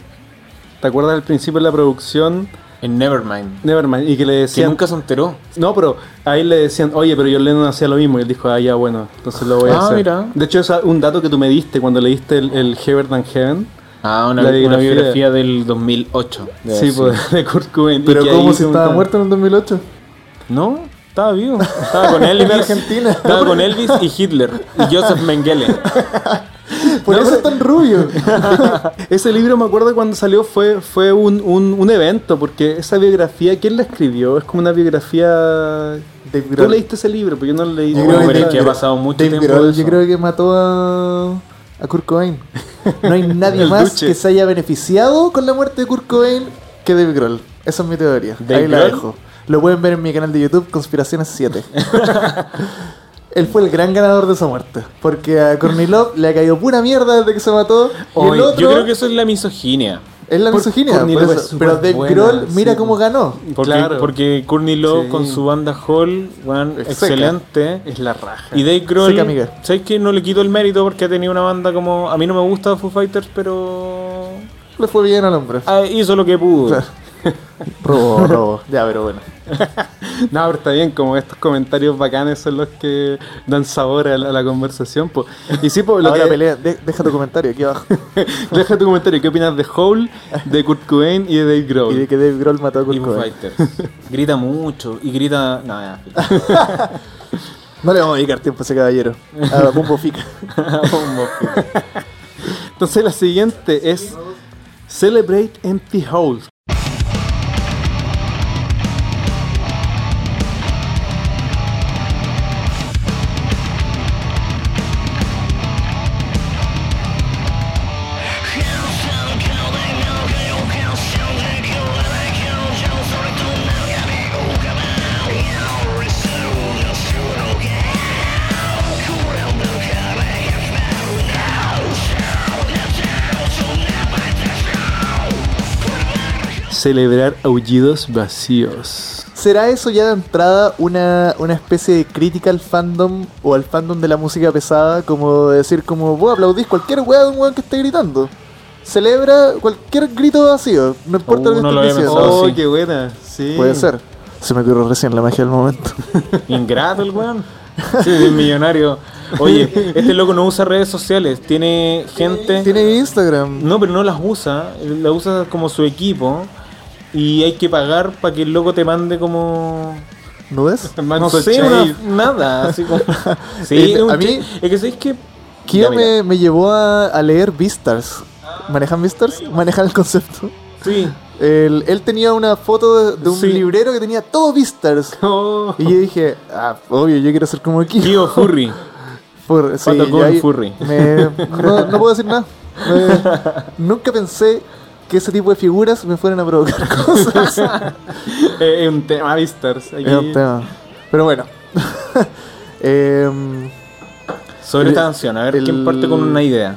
¿Te acuerdas al principio de la producción? En Nevermind. Nevermind. Y que le Que decían. nunca se enteró. No, pero ahí le decían, oye, pero John Lennon hacía lo mismo. Y él dijo, ah, ya, bueno, entonces lo voy a Ah, hacer. mira. De hecho, es un dato que tú me diste cuando leíste el, el Heaven and Heaven. Ah, una, La una biografía. del 2008. debe Sí, pues, de Kurt Cobain. Pero que ahí si estaba muerto en el 2008. No, estaba vivo. Estaba con Elvis. En Argentina. Estaba con Elvis y Hitler. Y Joseph Mengele. Por No, eso es tan rubio. Ese libro, me acuerdo cuando salió, fue, fue un, un, un evento, porque esa biografía, ¿quién la escribió? Es como una biografía... Dave Tú Grohl. leíste ese libro, pero yo no lo leí. Yo creo Dave que ha pasado mucho Dave tiempo Grohl, yo creo que mató a, a Kurt Cobain. No hay nadie más Duche. que se haya beneficiado con la muerte de Kurt Cobain que Dave Grohl. Esa es mi teoría. ¿Dave Ahí la Grohl? dejo. Lo pueden ver en mi canal de YouTube, Conspiraciones 7. Él fue el gran ganador de esa muerte. Porque a Kornilov le ha caído pura mierda desde que se mató. Y Oye, el otro, Yo creo que eso es la misoginia. Es la misoginia. Por es Pero Dave buena, Grohl, mira sí. cómo ganó. Porque, Claro. porque Courtney Love Sí. con su banda Hall, weón, Es seca. excelente. Es la raja. Y Dave Grohl, Seca, amiga. ¿sabes que No le quito el mérito porque ha tenido una banda como... A mí no me gusta Foo Fighters, pero... Le fue bien al hombre. ah, hizo lo que pudo. Claro. Robo, robo. Ya, pero bueno. No, pero está bien, como estos comentarios bacanes son los que dan sabor a la, a la conversación. po. Y sí, pues lo Ahora que... pelea. de- deja tu comentario aquí abajo. Deja tu comentario, ¿qué opinas de Hole, de Kurt Cobain y de Dave Grohl? y de que Dave Grohl mató a Y Kurt Foo Cobain. Fighters. grita mucho y grita... No, ya. No le vamos a dedicar tiempo a ese caballero. A Bumbo Fica. Entonces la siguiente es Celebrate Empty Holes. Celebrar aullidos vacíos. ¿Será eso ya de entrada una, una especie de crítica al fandom o al fandom de la música pesada? Como decir, como vos aplaudís cualquier weá de un weón que esté gritando. Celebra cualquier grito vacío, no importa Uh, lo que estés había diciendo. pensado. Oh, sí. qué buena. Sí. Puede ser. Se me ocurrió recién la magia del momento. Ingrato el weón. Sí, es millonario. Oye, este loco no usa redes sociales. Tiene gente... Tiene Instagram. No, pero no las usa. La usa como su equipo. Y hay que pagar para que el loco te mande como... ¿No ves? No sé, una- nada. Así como... Sí, Eh, es un a mí- Es que sabéis que... Mira. me, me llevó a, a leer Beastars. ¿Manejan Beastars? ¿Manejan el concepto? Sí. Él, él tenía una foto de, de un Sí. librero que tenía todo Beastars. Oh. Y yo dije, ah, obvio, yo quiero ser como Kio. Kio Furry. Fur- sí, yo ahí furry. me- no, no puedo decir nada. Me- nunca pensé que ese tipo de figuras me fueran a provocar cosas. Eh, Es un tema, Vistars. Aquí. Es un tema. Pero bueno. Em, Sobre El- esta canción. A ver, ¿quién parte con una idea?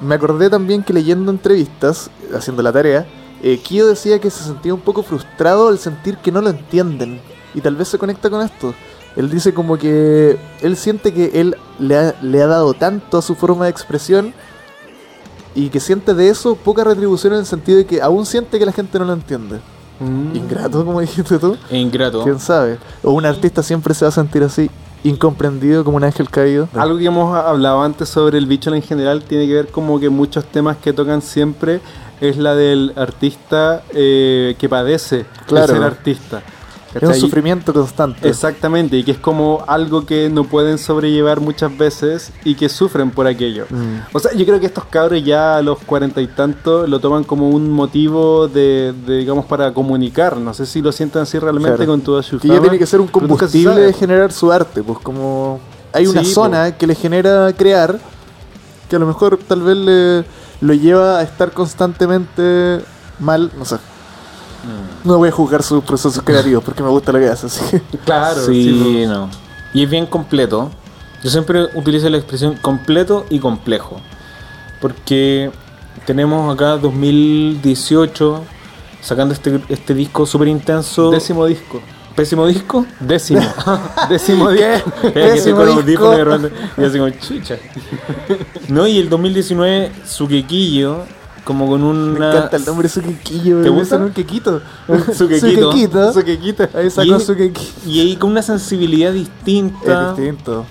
me acordé también que leyendo entrevistas, haciendo la tarea, eh, Kyo decía que se sentía un poco frustrado al sentir que no lo entienden. Y tal vez se conecta con esto. Él dice como que él siente que él le ha, le ha dado tanto a su forma de expresión y que siente de eso poca retribución en el sentido de que aún siente que la gente no lo entiende. Mm. Ingrato, como dijiste tú. Ingrato. ¿Quién sabe? O un artista siempre se va a sentir así, incomprendido como un ángel caído. Algo que hemos hablado antes sobre el bicho en general tiene que ver como que muchos temas que tocan siempre es la del artista eh, que padece Claro. de ser artista. Es un sufrimiento constante. Exactamente, y que es como algo que no pueden sobrellevar muchas veces y que sufren por aquello. Mm. O sea, yo creo que estos cabros ya a los cuarenta y tantos lo toman como un motivo de, de, digamos, para comunicar. No sé si lo sientan así realmente Claro. con toda su Que ya fama, tiene que ser un combustible de generar su arte, pues como hay una Sí, zona que le genera crear, que a lo mejor tal vez le lo lleva a estar constantemente mal, no sé. Mm. No voy a juzgar sus procesos creativos porque me gusta lo que hace, así Claro, sí, sí, no. Y es bien completo. Yo siempre utilizo la expresión completo y complejo. Porque tenemos acá 2018 sacando este, este disco súper intenso. Décimo disco. Pésimo disco. Décimo. Décimo disco. audífonos y así como chucha. No, y el 2019, su quequillo, como con me una. encanta el nombre su quequillo, ¿Te me gusta? un quequito. Su quequito. quequito. Eso que quita. Ahí sacó su quequillo. Y ahí con una sensibilidad distinta. Es distinto.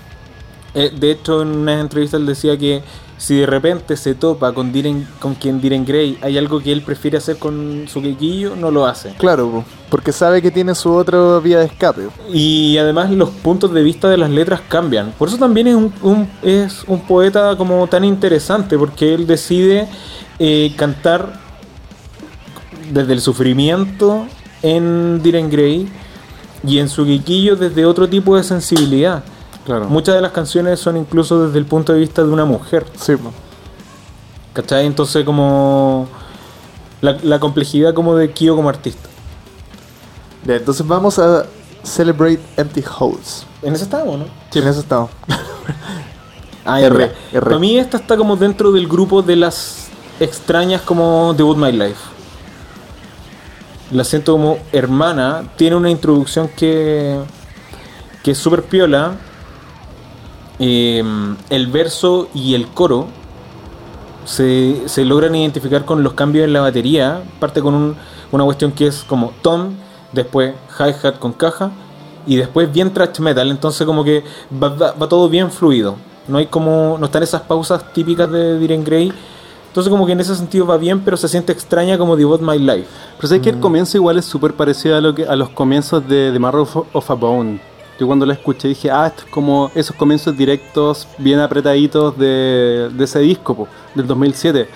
Eh, de hecho, en una entrevista él decía que si de repente se topa con Diren, con quien Diren Gray, hay algo que él prefiere hacer con su quequillo, no lo hace. Claro, po, porque sabe que tiene su otra vía de escape. Y además los puntos de vista de las letras cambian. Por eso también es un, un- es un poeta como tan interesante, porque él decide eh, cantar desde el sufrimiento en Diren Gray y en su quequillo desde otro tipo de sensibilidad. Claro. Muchas de las canciones son incluso desde el punto de vista de una mujer. Sí. ¿Cachai? Entonces como la, la complejidad como de Kyo como artista. Ya, entonces vamos a Celebrate Empty Holes. En eso estábamos, ¿no? En eso estamos. Ah, R, R. R. Para mí esta está como dentro del grupo de las extrañas como Debut My Life. La siento como hermana, tiene una introducción que, que es súper piola. Eh, el verso y el coro se, se, logran identificar con los cambios en la batería. Parte con un, una cuestión que es como tom, después hi-hat con caja y después bien thrash metal. Entonces como que va, va, va, todo bien fluido. No hay como. no están esas pausas típicas de Diren Grey. Entonces como que en ese sentido va bien, pero se siente extraña como Devote My Life. Pero sé que el comienzo igual es súper parecido a lo que a los comienzos de The Marrow of a Bone. Yo cuando lo escuché dije, ah, esto es como esos comienzos directos, bien apretaditos de, de ese disco, po, del 2007.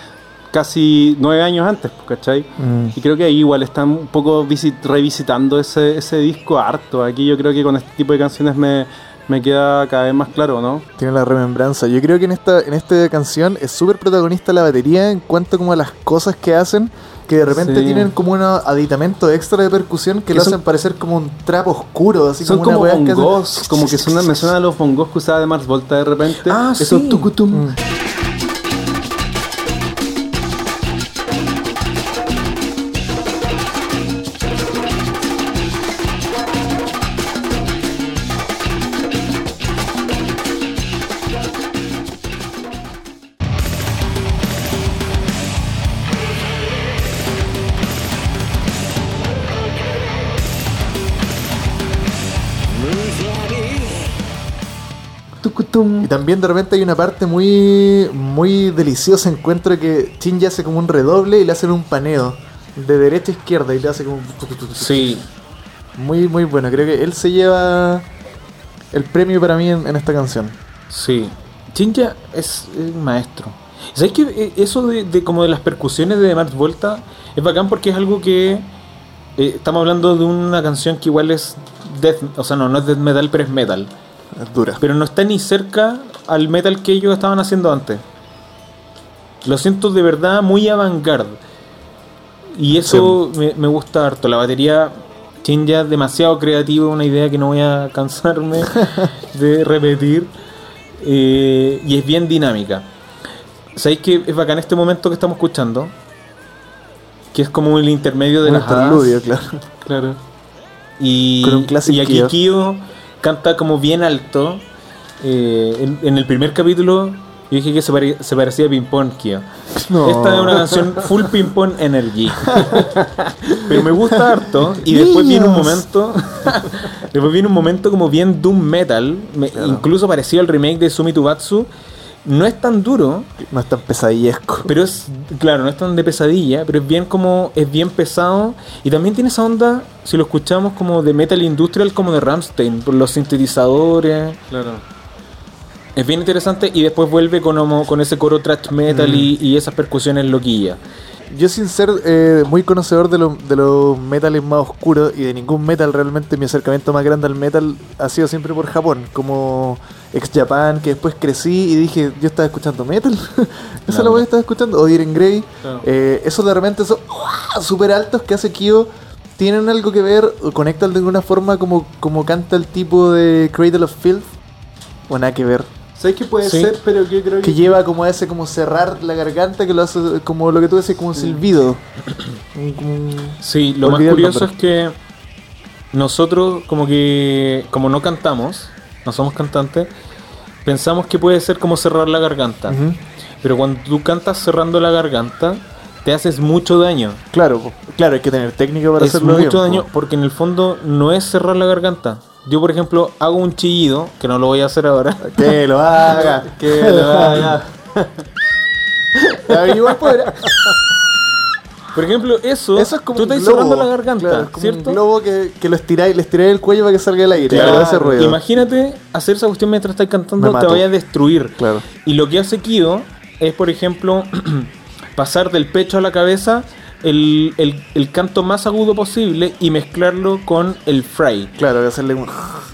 Casi nueve años antes, ¿cachai? Mm. Y creo que ahí igual están un poco revisitando ese, ese disco harto. Aquí yo creo que con este tipo de canciones me, me queda cada vez más claro, ¿no? Tiene la remembranza. Yo creo que en esta, en esta canción es súper protagonista la batería en cuanto como a las cosas que hacen, que de repente sí. tienen como un aditamento extra de percusión que, lo hacen parecer como un trapo oscuro, así son como, como bongos, que como que suena, me suena a los bongos que usaba de Mars Volta de repente. Ah, Eso sí. tucutum. Mm. Y también de repente hay una parte muy muy deliciosa. Encuentro que Shinji hace como un redoble y le hacen un paneo de derecha a izquierda y le hace como. Sí. Muy, muy bueno. Creo que él se lleva el premio para mí en, en esta canción. Sí. Shinji es, es maestro. ¿Sabes que eso de, de, como de las percusiones de Mars Volta es bacán porque es algo que eh, estamos hablando de una canción que igual es death, o sea, no, no es death metal, pero es metal. Es dura. Pero no está ni cerca al metal que ellos estaban haciendo antes. Lo siento de verdad muy avant-garde. Y eso sí. me, me, gusta harto. La batería Shinja es demasiado creativa, una idea que no voy a cansarme de repetir. Eh, y es bien dinámica. ¿Sabéis que es bacán este momento que estamos escuchando? Que es como el intermedio de un las interludio, claro. Claro. Y, Con un y aquí Kyo canta como bien alto. Eh, en, en, el primer capítulo yo dije que se, pare, se parecía a Ping Pong. No. Esta es una canción full Ping Pong Energy. Pero me gusta harto. Y después viene un momento. después viene un momento como bien Doom Metal. Me, claro. Incluso parecido al remake de Sumi Tubatsu. No es tan duro. No es tan pesadillesco. Pero es, claro, no es tan de pesadilla, pero es bien como, es bien pesado. Y también tiene esa onda, si lo escuchamos como de metal industrial, como de Ramstein, por los sintetizadores. Claro. Es bien interesante y después vuelve con, como, con ese coro thrash metal mm. y, y, esas percusiones loquillas. Yo sin ser eh, muy conocedor de, lo, de los metales más oscuros y de ningún metal realmente, mi acercamiento más grande al metal ha sido siempre por Japón, como ex Japan, que después crecí y dije, yo estaba escuchando metal, esa es la voy a estar escuchando, o Diren Grey, claro. eh, esos de repente son súper altos que hace Kyo, tienen algo que ver, o conectan de alguna forma como, como canta el tipo de Cradle of Filth, o nada que ver. ¿Sabes qué puede sí. ser? Pero yo creo que... que... lleva como a ese como cerrar la garganta que lo hace como lo que tú decís como un silbido. Sí, lo más curioso es que nosotros como que como no cantamos, no somos cantantes, pensamos que puede ser como cerrar la garganta. Uh -huh. Pero cuando tú cantas cerrando la garganta, te haces mucho daño. Claro, claro, hay que tener técnica para es hacerlo mucho bien, daño porque en el fondo no es cerrar la garganta. Yo, por ejemplo, hago un chillido, que no lo voy a hacer ahora. Que lo haga, que lo haga. igual podrá. Por ejemplo, eso, eso es como tú estás cerrando la garganta, claro, como ¿cierto? Un globo que, que lo estiráis, le estiráis el cuello para que salga el aire. Claro, ese ruido. Imagínate hacer esa cuestión mientras estás cantando, te vaya a destruir. Claro. Y lo que hace Kido es, por ejemplo, pasar del pecho a la cabeza el, el, el, canto más agudo posible y mezclarlo con el fry. Claro, hacerle un.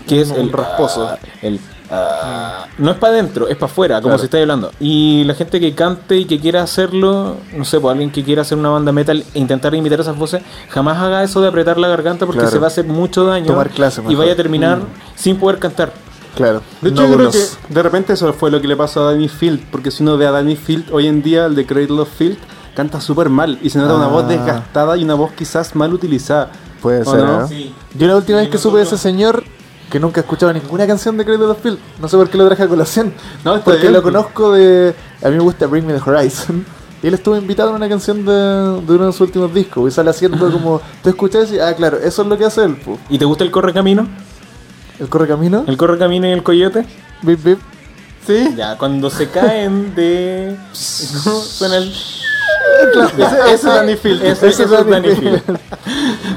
Que es un el rasposo. Uh, el, uh, no es para adentro, es para afuera, como claro. se está hablando. Y la gente que cante y que quiera hacerlo, no sé, pues alguien que quiera hacer una banda metal e intentar imitar esas voces, jamás haga eso de apretar la garganta porque claro. se va a hacer mucho daño. Tomar clase, y vaya a terminar mm. sin poder cantar. Claro. De hecho, no, yo creo que de repente eso fue lo que le pasó a Danny Field, porque si uno ve a Danny Field hoy en día, el de Cradle of Field, canta súper mal y se nota una Ah. voz desgastada y una voz quizás mal utilizada. Puede ¿O ser, no? ¿no? Sí. Yo la última vez que supe de ese señor, que nunca he escuchado ninguna canción de Cradle of Filth, no sé por qué lo traje a colación. No, está Porque bien. lo conozco de. A mí me gusta Bring Me the Horizon. Y él estuvo invitado en una canción de, de uno de sus últimos discos. Y sale haciendo como. Tú escuchas y. Ah, claro, eso es lo que hace él. po. ¿Y te gusta el correcamino? El correcamino. ¿El correcamino y el coyote? Bip, bip. Sí. Ya, cuando se caen de. ¿Cómo suena el.? Ese, ese es Danny Field. Ese, Ese ese es Danny Danny Field.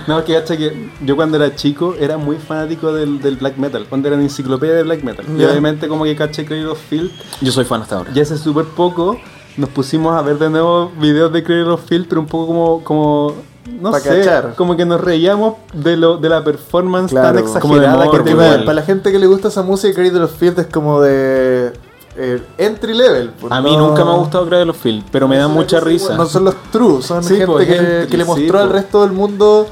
No, que gacha que yo cuando era chico era muy fanático del, del black metal, cuando era en enciclopedia de black metal. Y Ya. obviamente como que caché Cradle of Field, Yo soy fan hasta ahora. ya hace súper poco nos pusimos a ver de nuevo videos de Cradle of Field, pero un poco como, como no Pa' sé, cachar. como que nos reíamos de lo de la performance Claro, tan como de exagerada que tenía. Para la gente que le gusta esa música, Cradle of Filth es como de. Eh, entry level. po, A mí no- nunca me ha gustado Field, pero me da mucha risa. No son los true, son Sí, gente pues, que, entry, que le sí, mostró al pues. resto del mundo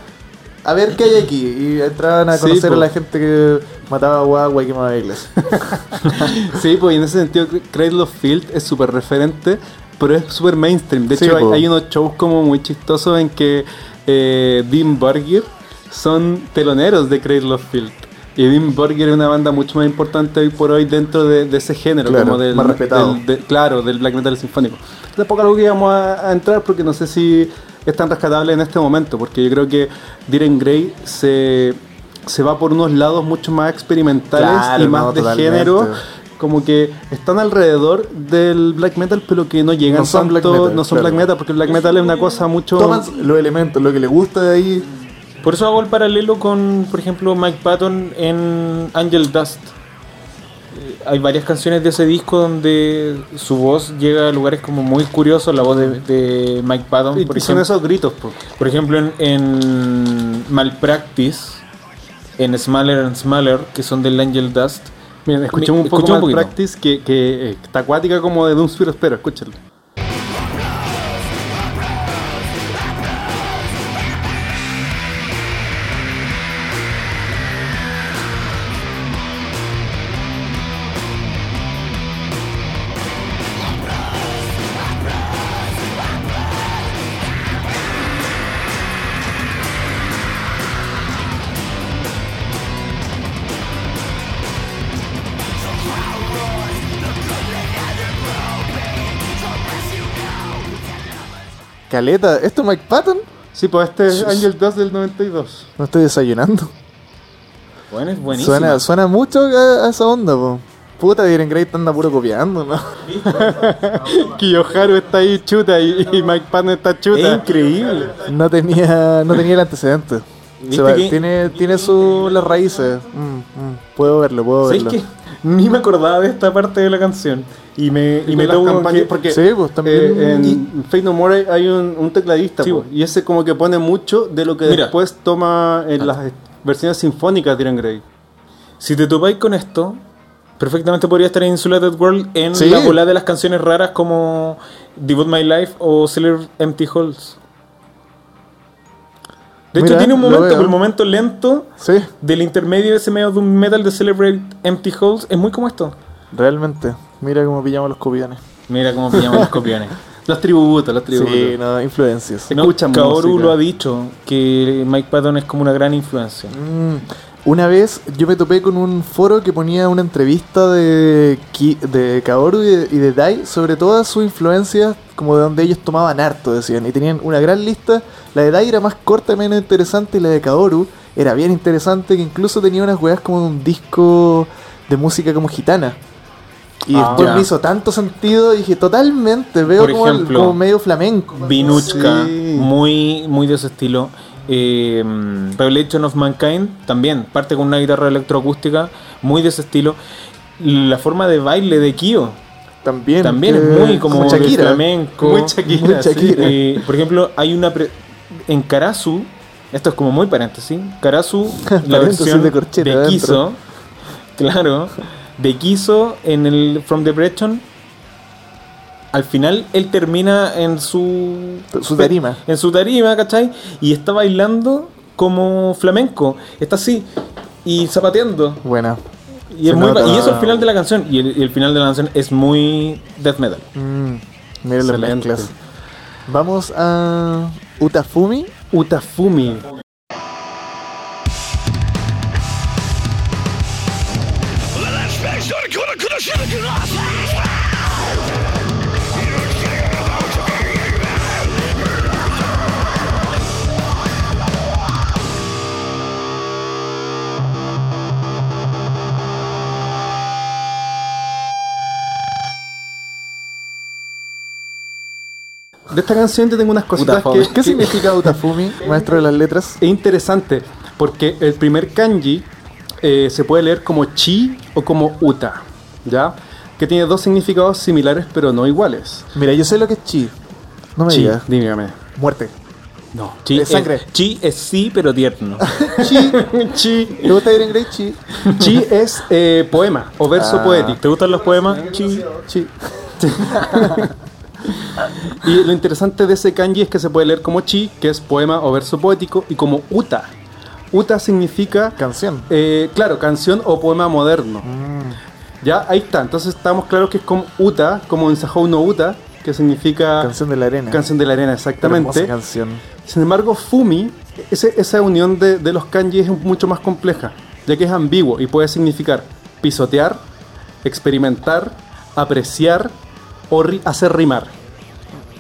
a ver qué hay aquí. Y entraban a Sí, conocer a pues. la gente que mataba guagua y quemaba iglesias. Sí, pues en ese sentido Cradle of Field es súper referente, pero es súper mainstream. De hecho, hay unos shows como muy chistosos en que eh, Dean Burger son teloneros de Cradle of Field. Y Dean Burger es una banda mucho más importante hoy por hoy dentro de, de ese género, Claro, como del, más respetado. del- de- claro, del black metal sinfónico. Tampoco algo que íbamos a, a entrar porque no sé si es tan rescatable en este momento, porque yo creo que Diren Grey se, se va por unos lados mucho más experimentales Claro, y más no, de totalmente. género como que están alrededor del black metal pero que no llegan No son tanto, black metal, no son claro. black metal porque el black metal es una cosa mucho Toman los elementos, lo que les gusta de ahí. Por eso hago el paralelo con, por ejemplo, Mike Patton en Angel Dust. Eh, Hay varias canciones de ese disco donde su voz llega a lugares como muy curiosos, la voz de, de Mike Patton, y por son ejemplo. esos gritos po. Por ejemplo, en, en Malpractice, en Smaller and Smaller, que son del Angel Dust. Miren, escuchemos un poco escucha un más poquito. practice que, que eh, está acuática como de Doomsphere espero escúchenlo Caleta, ¿esto es Mike Patton? sí pues este es Angel Dust del 92 No estoy desayunando. Bueno, es buenísimo. Suena, suena mucho a, a esa onda, po. Puta, Diren Grey anda puro copiando, ¿no? Kiyoharu está ahí chuta y, y Mike Patton está Es chuta increíble. No tenía, no tenía el antecedente. ¿Viste Se va- que- tiene tiene su, las raíces. Mm, mm. Puedo verlo, puedo ¿Sabes verlo. qué? Ni me acordaba de esta parte de la canción. Y me, y Y me que- porque Sí, pues también. eh, en Fate No More hay un, un tecladista Sí, po. y ese como que pone mucho de lo que Mira. después toma en las versiones sinfónicas de Diren Grey Si te topáis con esto, perfectamente podría estar en Insulated World en Sí. la bola de las canciones raras como Devote My Life o Cellar Empty Halls. De hecho, tiene un momento, el momento lento Sí, del intermedio de ese medio de un metal de Celebrate Empty Halls es muy como esto. realmente. Mira cómo pillamos los copiones. Mira cómo pillamos los copiones. los tributos los tributos Sí, no, influencias. Se No, escucha Kaoru música. lo ha dicho, que Mike Patton es como una gran influencia. Mm, Una vez yo me topé con un foro que ponía una entrevista de, Ki- de Kaoru y de, y de Dai sobre todas sus influencias, como de donde ellos tomaban harto, decían. Y tenían una gran lista. La de Dai era más corta y menos interesante, y la de Kaoru era bien interesante, que incluso tenía unas weas como de un disco de música como gitana. Y Ah, después ya. me hizo tanto sentido, dije, totalmente, veo Por como, el- ejemplo, como medio flamenco. Vinuchka, Sí. muy, muy de ese estilo. Eh, Revelation of Mankind también parte con una guitarra electroacústica, muy de ese estilo. La forma de baile de Kyo También, también que- es muy como Shakira. flamenco. Muy Shakira, Muy Shakira. Eh, por ejemplo, hay una pre- en Karasu, esto es como muy paréntesis, Karasu, la versión de de. Kiso, claro, de Kiso en el From the Breton, al final él termina en su Su tarima. en su tarima, ¿cachai? Y está bailando como flamenco, está así y zapateando. Buena. Y, es muy y eso al final de la canción. Y el, y el final de la canción es muy death metal. Mm, mira las mezclas. Vamos a Utafumi. Utafumi. De esta canción te tengo unas cositas Utafumi. que... ¿Qué significa Utafumi, maestro de las letras? Es interesante porque el primer kanji eh, se puede leer como chi o como uta, ¿ya? Que tiene dos significados similares pero no iguales. Mira, yo sé lo que es chi. No me chi, digas. dígame. Muerte. No. Chi De es- sangre. chi es sí, pero tierno. Chi. chi. ¿Te gusta ir en Grey? Chi. Chi es eh, poema o verso Ah. poético. ¿Te gustan los poemas? Chi. Chi. Y lo interesante de ese kanji es que se puede leer como chi, que es poema o verso poético, y como uta. Uta significa, Canción. eh, claro, canción o poema moderno. Ya, ahí está. Entonces estamos claros que es como uta, como en Sahou no uta, que significa Canción de la arena. canción de la arena, exactamente. canción. Sin embargo, Fumi, ese- esa unión de, de los kanji es mucho más compleja, ya que es ambiguo y puede significar pisotear, experimentar, apreciar o ri- hacer rimar,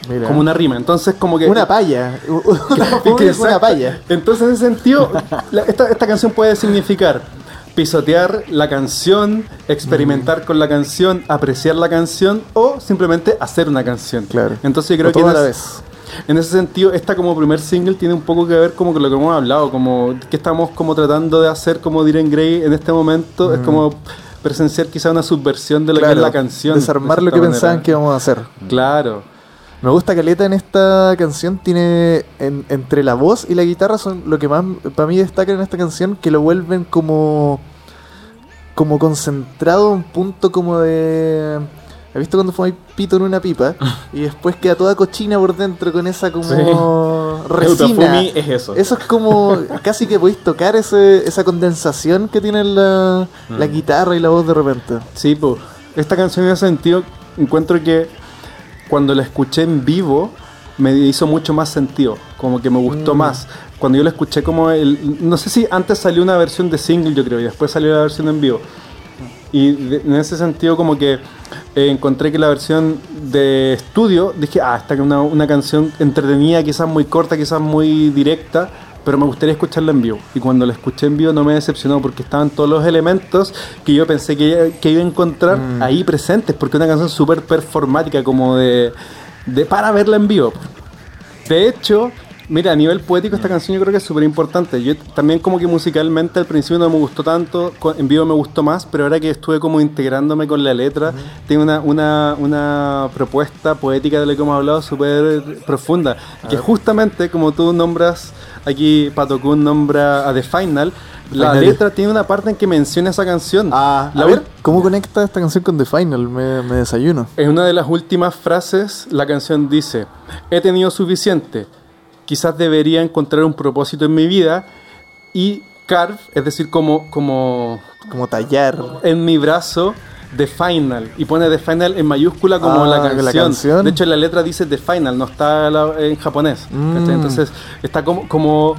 Mira. como una rima. Entonces, como que... Una paya. que una paya. Entonces, en ese sentido, la- esta, esta canción puede significar pisotear la canción, experimentar con la canción, apreciar la canción o simplemente hacer una canción. Claro. Entonces, yo creo que en la ese- vez. en ese sentido, esta como primer single tiene un poco que ver como con lo que hemos hablado, como que estamos como tratando de hacer como Diren Grey en este momento, es como presenciar quizá una subversión de lo que es la canción. Desarmar de lo que pensaban que íbamos a hacer. Claro. Me gusta Caleta en esta canción. Tiene en- entre la voz y la guitarra son lo que más para mí destaca en esta canción, que lo vuelven como como concentrado, un punto como de. ¿Has visto cuando fumáis pito en una pipa? y después queda toda cochina por dentro con esa como resina. Utafumi es eso. Eso es como casi que podéis tocar ese, esa condensación que tiene la, la Mm. guitarra y la voz de repente. Sí, pues. Esta canción en ese sentido encuentro que cuando la escuché en vivo me hizo mucho más sentido, como que me gustó Mm. más. Cuando yo la escuché como el... No sé si antes salió una versión de single, yo creo, y después salió la versión en vivo. Y de- en ese sentido como que eh, encontré que la versión de estudio, dije, ah, esta es una, una canción entretenida, quizás muy corta, quizás muy directa, pero me gustaría escucharla en vivo. Y cuando la escuché en vivo no me decepcionó porque estaban todos los elementos que yo pensé que, que iba a encontrar Mm. ahí presentes, porque es una canción súper performática, como de, de para verla en vivo. De hecho, mira, a nivel poético esta canción yo creo que es súper importante. Yo también como que musicalmente al principio no me gustó tanto, en vivo me gustó más, pero ahora que estuve como integrándome con la letra, tiene una, una, una propuesta poética de lo que hemos hablado súper profunda. Que justamente como tú nombras, aquí Pato Kun nombra a The Final, la Final. letra tiene una parte en que menciona esa canción. Ah, La a ver, ¿cómo conecta esta canción con The Final? Me, me desayuno. En una de las últimas frases, la canción dice, he tenido suficiente, quizás debería encontrar un propósito en mi vida y carve, es decir, como, como Como tallar. en mi brazo, The Final, y pone The Final en mayúscula como Ah, la, la canción. De hecho, la letra dice The Final, no está la- en japonés. Mm. Entonces, está como, como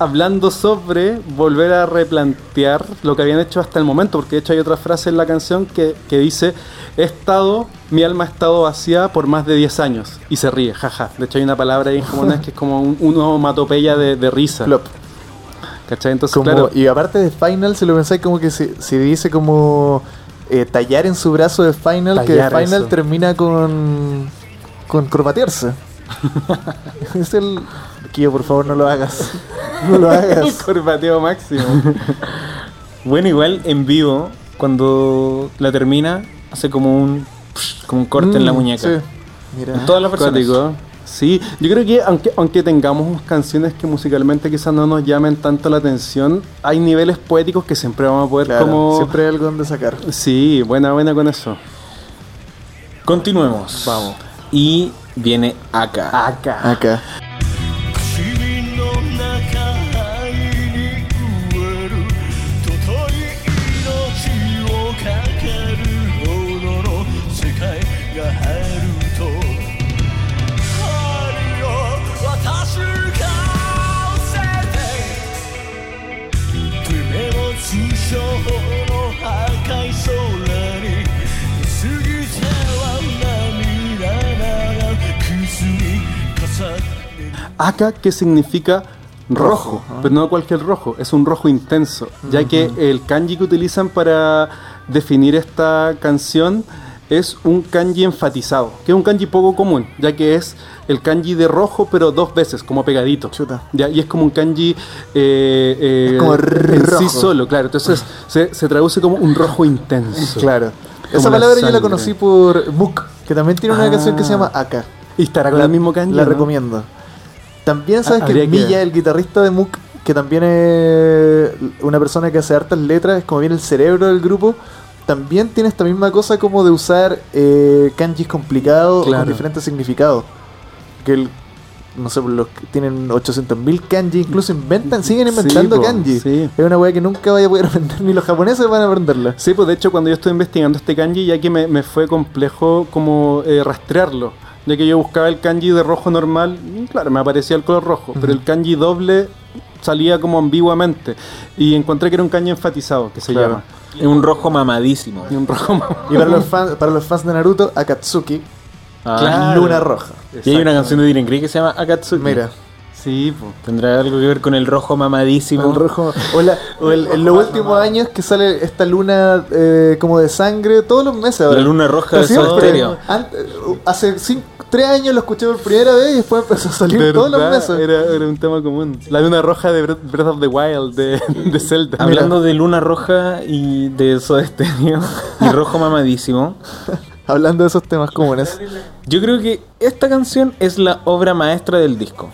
hablando sobre volver a replantear lo que habían hecho hasta el momento, porque de hecho hay otra frase en la canción que, que dice, he estado, mi alma ha estado vacía por más de 10 años, y se ríe, jaja. De hecho hay una palabra ahí en japonés que es como un, una onomatopeya de, de risa. Flop. ¿Cachai? Entonces, Como- claro, Y aparte de Final, si lo pensáis como que si, si dice como eh, tallar en su brazo de Final, que de Final eso. termina con con cromatearse. es el... Kio, por favor, no lo hagas. No lo el hagas. corbateo máximo. Bueno, igual en vivo, cuando la termina, hace como un, como un corte en la Mm, muñeca. sí. Mira. En todas las versiones. Cuático. Sí, yo creo que aunque, aunque tengamos canciones que musicalmente quizás no nos llamen tanto la atención, hay niveles poéticos que siempre vamos a poder Claro, como... Siempre hay algo donde sacar. Sí, buena, buena con eso. Continuemos. Vamos. Y viene acá. Acá. Acá. Aka, que significa rojo, pero no cualquier rojo, es un rojo intenso, ya que el kanji que utilizan para definir esta canción es un kanji enfatizado, que es un kanji poco común, ya que es el kanji de rojo, pero dos veces, como pegadito. Chuta. Ya, y es como un kanji eh, eh, Es como en rojo. sí solo, claro. Entonces se, se traduce como un rojo intenso. Claro. Como Esa la palabra yo la conocí por Mook, que también tiene una Ah. canción que se llama Aka. Y estará con el mismo kanji. La ¿no? recomiendo. También sabes que Milla, el guitarrista de Mook, que también es una persona que hace hartas letras, es como bien el cerebro del grupo, también tiene esta misma cosa como de usar eh, kanjis complicados Claro. con diferentes significados. Que el- no sé, los que tienen 800.000 kanji, incluso inventan, siguen Sí, inventando po, kanji. sí. Es una weá que nunca vaya a poder aprender, ni los japoneses van a aprenderla. Sí, pues de hecho cuando yo estoy investigando este kanji, ya que me, me fue complejo como eh, rastrearlo, ya que yo buscaba el kanji de rojo normal, y claro, me aparecía el color rojo, pero el kanji doble salía como ambiguamente y encontré que era un kanji enfatizado, que se Claro. llama. Es un rojo mamadísimo. Y un rojo Y para los fans, para los fans de Naruto, Akatsuki, Ah. Claro. Luna Roja. Y hay una canción de Diren Grey que se llama Akatsuki. Mira, Sí, pues. ¿Tendrá algo que ver con el rojo mamadísimo? el rojo. O, la- o el- en los últimos años que sale esta luna eh, como de sangre, todos los meses ahora. La luna roja de siempre. Stereo. Ante- hace cinco, tres años lo escuché por primera vez y después empezó a salir todos los meses. Era, era un tema común. La luna roja de Breath of the Wild, de, de Zelda. Hablando de luna roja y de Soda Stereo y rojo mamadísimo, Hablando de esos temas comunes. yo creo que esta canción es la obra maestra del disco.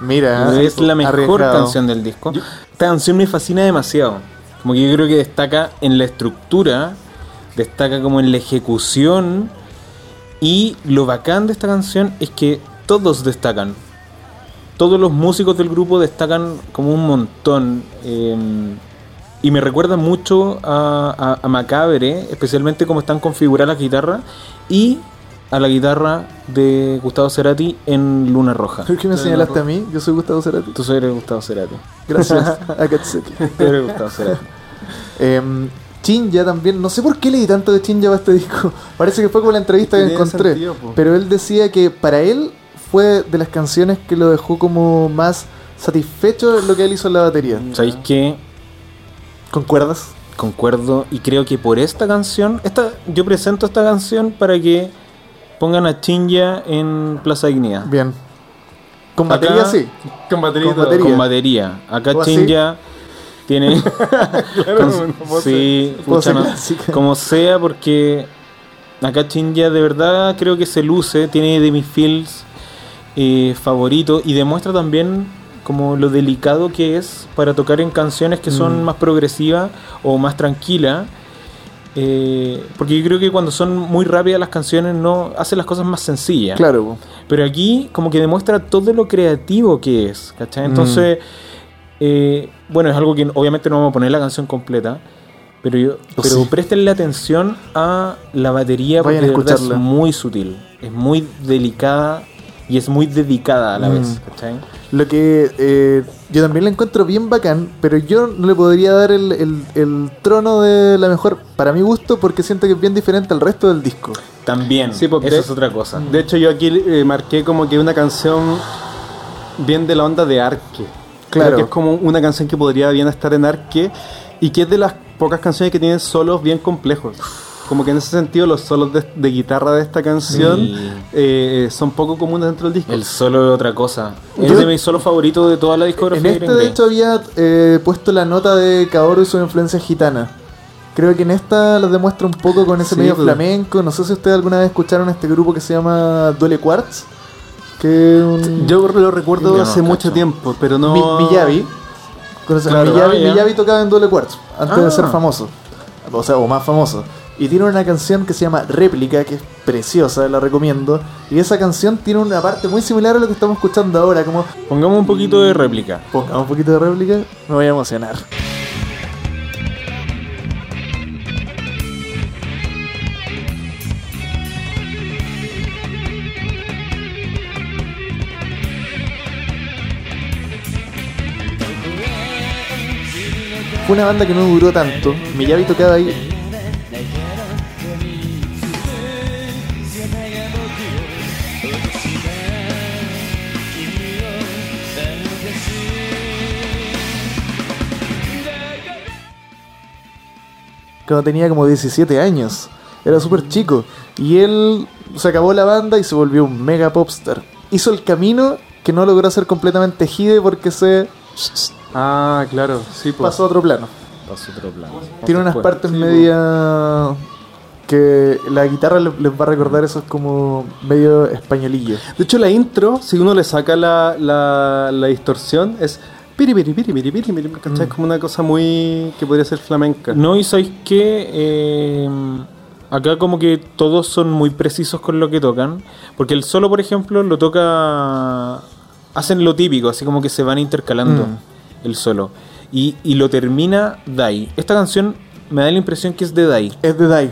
Mira, es la mejor arriesgado. canción del disco. Esta canción me fascina demasiado. Como que yo creo que destaca en la estructura, destaca como en la ejecución. Y lo bacán de esta canción es que todos destacan. Todos los músicos del grupo destacan como un montón. eh, y me recuerda mucho a, a, a Macabre, especialmente cómo están configuradas las guitarras. Y a la guitarra de Gustavo Cerati en Luna Roja. ¿Por qué me señalaste a mí? Yo soy Gustavo Cerati. Tú eres Gustavo Cerati. Gracias, Akatsuki. Tú eres Gustavo Cerati. Em, Chinja también, no sé por qué leí tanto de Chinja para este disco. Parece que fue como la entrevista que encontré. sentido, pero él decía que para él fue de las canciones que lo dejó como más satisfecho en lo que él hizo en la batería. ¿Sabéis qué? ¿Concuerdas? Concuerdo y creo que por esta canción, esta, yo presento esta canción para que pongan a Chinja en Plaza Dignidad. Bien. Con Acá- batería sí. Con batería. Con batería. Con batería. Acá. Chinja tiene. con- no puedo sí, pucha, no, como sea, porque acá Chinja de verdad creo que se luce, tiene de mis feels eh, favoritos y demuestra también como lo delicado que es para tocar en canciones que Mm. son más progresivas o más tranquilas. Eh, porque yo creo que cuando son muy rápidas las canciones no hacen las cosas más sencillas. Claro. Pero aquí como que demuestra todo lo creativo que es, ¿cachai? Entonces, eh, bueno, es algo que obviamente no vamos a poner la canción completa, pero, yo, Oh, pero sí. prestenle atención a la batería porque a de verdad es escucharla. muy sutil, es muy delicada y es muy dedicada a la Mm. vez, ¿cachai? Lo que eh, yo también la encuentro bien bacán, pero yo no le podría dar el, el- el trono de la mejor para mi gusto porque siento que es bien diferente al resto del disco. También, Sí, porque- eso es otra cosa. De hecho, yo aquí eh, marqué como que una canción bien de la onda de Arque. Claro. Creo que es como una canción que podría bien estar en Arque y que es de las pocas canciones que tienen solos bien complejos. Como que en ese sentido los solos de, de guitarra de esta canción Sí. eh, son poco comunes dentro del disco. El solo es otra cosa. Es de mis solos favoritos de toda la En discografía de este, de hecho, había eh, puesto la nota de Kaoru y su influencia gitana. Creo que en esta lo demuestra un poco con ese Sí, medio pues. flamenco. No sé si ustedes alguna vez escucharon este grupo que se llama Duele Quartz. Que es un- Yo lo recuerdo no hace cacho. mucho tiempo, pero no. Mi- Miyavi. Claro, Miyavi, ah. Miyavi tocaba en Duele Quartz antes de Ah. ser famoso. O sea, o más famoso. Y tiene una canción que se llama Réplica, que es preciosa, la recomiendo. Y esa canción tiene una parte muy similar a lo que estamos escuchando ahora. Como, Pongamos un poquito de réplica. pongamos un poquito de réplica, me voy a emocionar. Fue una banda que no duró tanto. Miyavi tocaba ahí. Cuando tenía como 17 años. Era súper chico. Y él se acabó la banda y se volvió un mega popstar. Hizo el camino que no logró hacer completamente Hide porque se Ah, claro, sí, pues. pasó a otro plano. Pasó otro plano. Tiene unas Después. partes Sí, media que la guitarra le- les va a recordar esos como medio españolillo. De hecho, la intro, si uno le saca la, la, la distorsión, es piri piri piri piri piri piri, ¿cachai? Es como una cosa muy que podría ser flamenca. No, y sabéis que eh, acá como que todos son muy precisos con lo que tocan. Porque el solo, por ejemplo, lo toca... Hacen lo típico, así como que se van intercalando Mm. el solo. Y, y lo termina Dai. Esta canción me da la impresión que es de Dai. Es de Dai.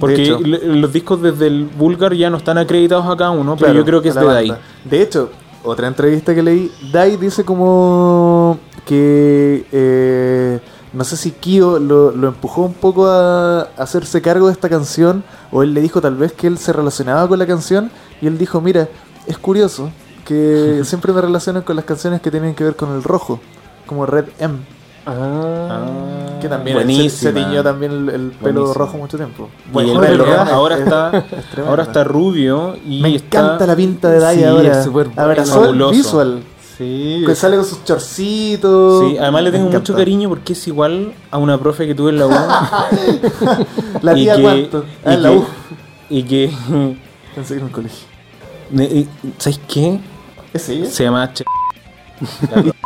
Porque los discos desde el Vulgar ya no están acreditados a cada uno, pero yo creo que es de banda. De hecho, otra entrevista que leí, Dai dice como que eh, no sé si Kyo lo, lo empujó un poco a, a hacerse cargo de esta canción o él le dijo tal vez que él se relacionaba con la canción y él dijo, mira, es curioso que siempre me relacionan con las canciones que tienen que ver con el rojo, como Red M, Ah, que también se, se tiñó también el, el pelo Buenísima. rojo mucho tiempo. Y el pelo M ahora es- está, es ahora está rubio y Me está- encanta la pinta de Dai Sí, ahora. es bueno. Abrazó el Fabuloso. visual. Sí. Que sale con sus chorcitos. Sí, además le tengo mucho cariño porque es igual a una profe que tuve en la U. La y tía que- cuánto. Ah, y en la que- U. Y que. Pensé que era un colegio. y- ¿Sabes qué? ¿Es ella? Se llama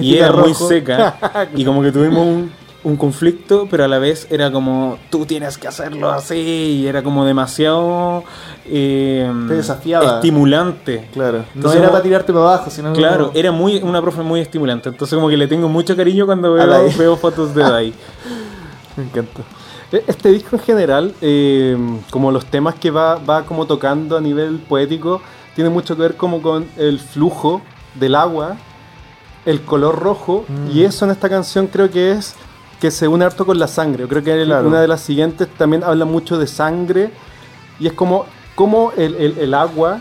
Y era muy seca. Y como que tuvimos un, un conflicto, pero a la vez era como, tú tienes que hacerlo así. Y era como demasiado. eh, Te desafiaba. Estimulante. Claro. No era para tirarte para abajo, sino. Claro, era muy una profe muy estimulante. Entonces, como que le tengo mucho cariño cuando veo, fotos de Dai. Me encanta. E- Este disco en general, eh, como los temas que va, va como tocando a nivel poético, tiene mucho que ver como con el flujo del agua, el color rojo, Mm. y eso en esta canción creo que es que se une harto con la sangre. Yo creo que Claro. una de las siguientes también habla mucho de sangre, y es como, como el, el- el agua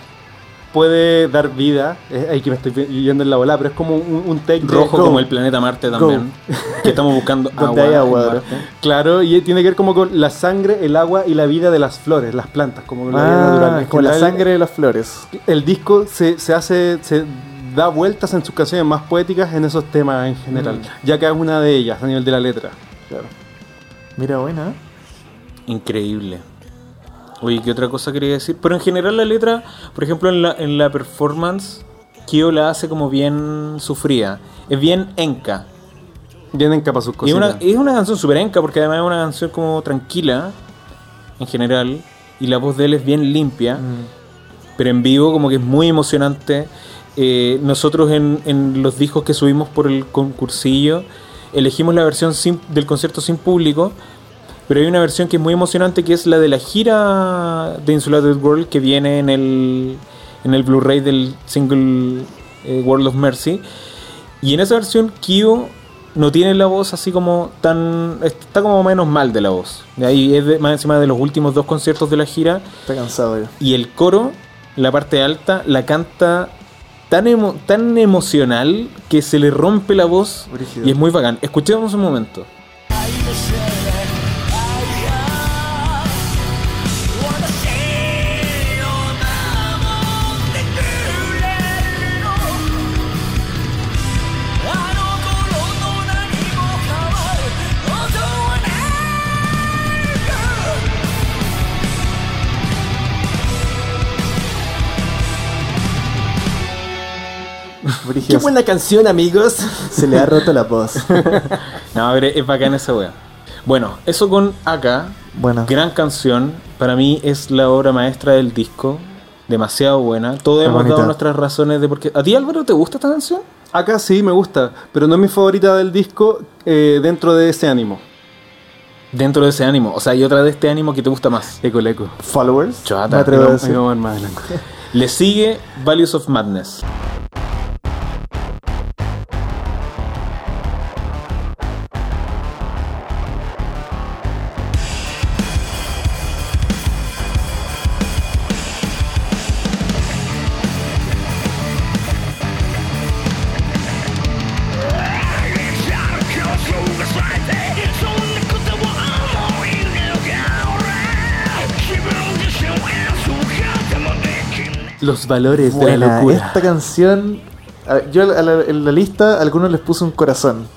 puede dar vida. Ahí que me estoy yendo en la bola, pero es como un, un take Rojo como el planeta Marte también. Que estamos buscando Donde agua. hay agua. Claro, y tiene que ver como con la sangre, el agua y la vida de las flores, las plantas, como con la vida natural. Ah, En con la sangre de las flores. El disco se, se hace, se da vueltas en sus canciones más poéticas en esos temas en general, Mm. ya que es una de ellas a nivel de la letra. Claro. Mira, buena. ¿eh? Increíble. Oye, ¿qué otra cosa quería decir? Pero en general la letra, por ejemplo, en la, en la performance, Kyo la hace como bien sufrida. Es bien enca. Vienen capas sus Y es cositas. una, es una canción súper enca porque además es una canción como tranquila en general. Y la voz de él es bien limpia. Mm. pero en vivo como que es muy emocionante. Eh, nosotros en, en los discos que subimos por el concursillo elegimos la versión sin- del concierto sin público, pero hay una versión que es muy emocionante que es la de la gira de Insulated World que viene en el, en el Blu-ray del single eh, World of Mercy. Y en esa versión Kyo no tiene la voz así como tan... está como menos mal de la voz. De ahí es de- más encima de los últimos dos conciertos de la gira. Está cansado ya. Y el coro, la parte alta, la canta tan, emo- tan emocional que se le rompe la voz Brígido. y es muy bacán. Escuchemos un momento. ¡Qué buena canción, amigos! Se le ha roto la voz. No, pero es bacán esa wea. Bueno, eso con Aka, Bueno. gran canción. Para mí es la obra maestra del disco. Demasiado buena. Todos hemos dado nuestras razones de por qué. ¿A ti, Álvaro, te gusta esta canción? Acá sí me gusta, pero no es mi favorita del disco eh, dentro de ese ánimo. Dentro de ese ánimo. O sea, hay otra de este ánimo que te gusta más. Eco, eco. Followers. Chata. Me atrevo a decir. a ver. Le sigue Values of Madness.「Los valores de la locura. esta canción, yo a la- en la lista a algunos les puse un corazón.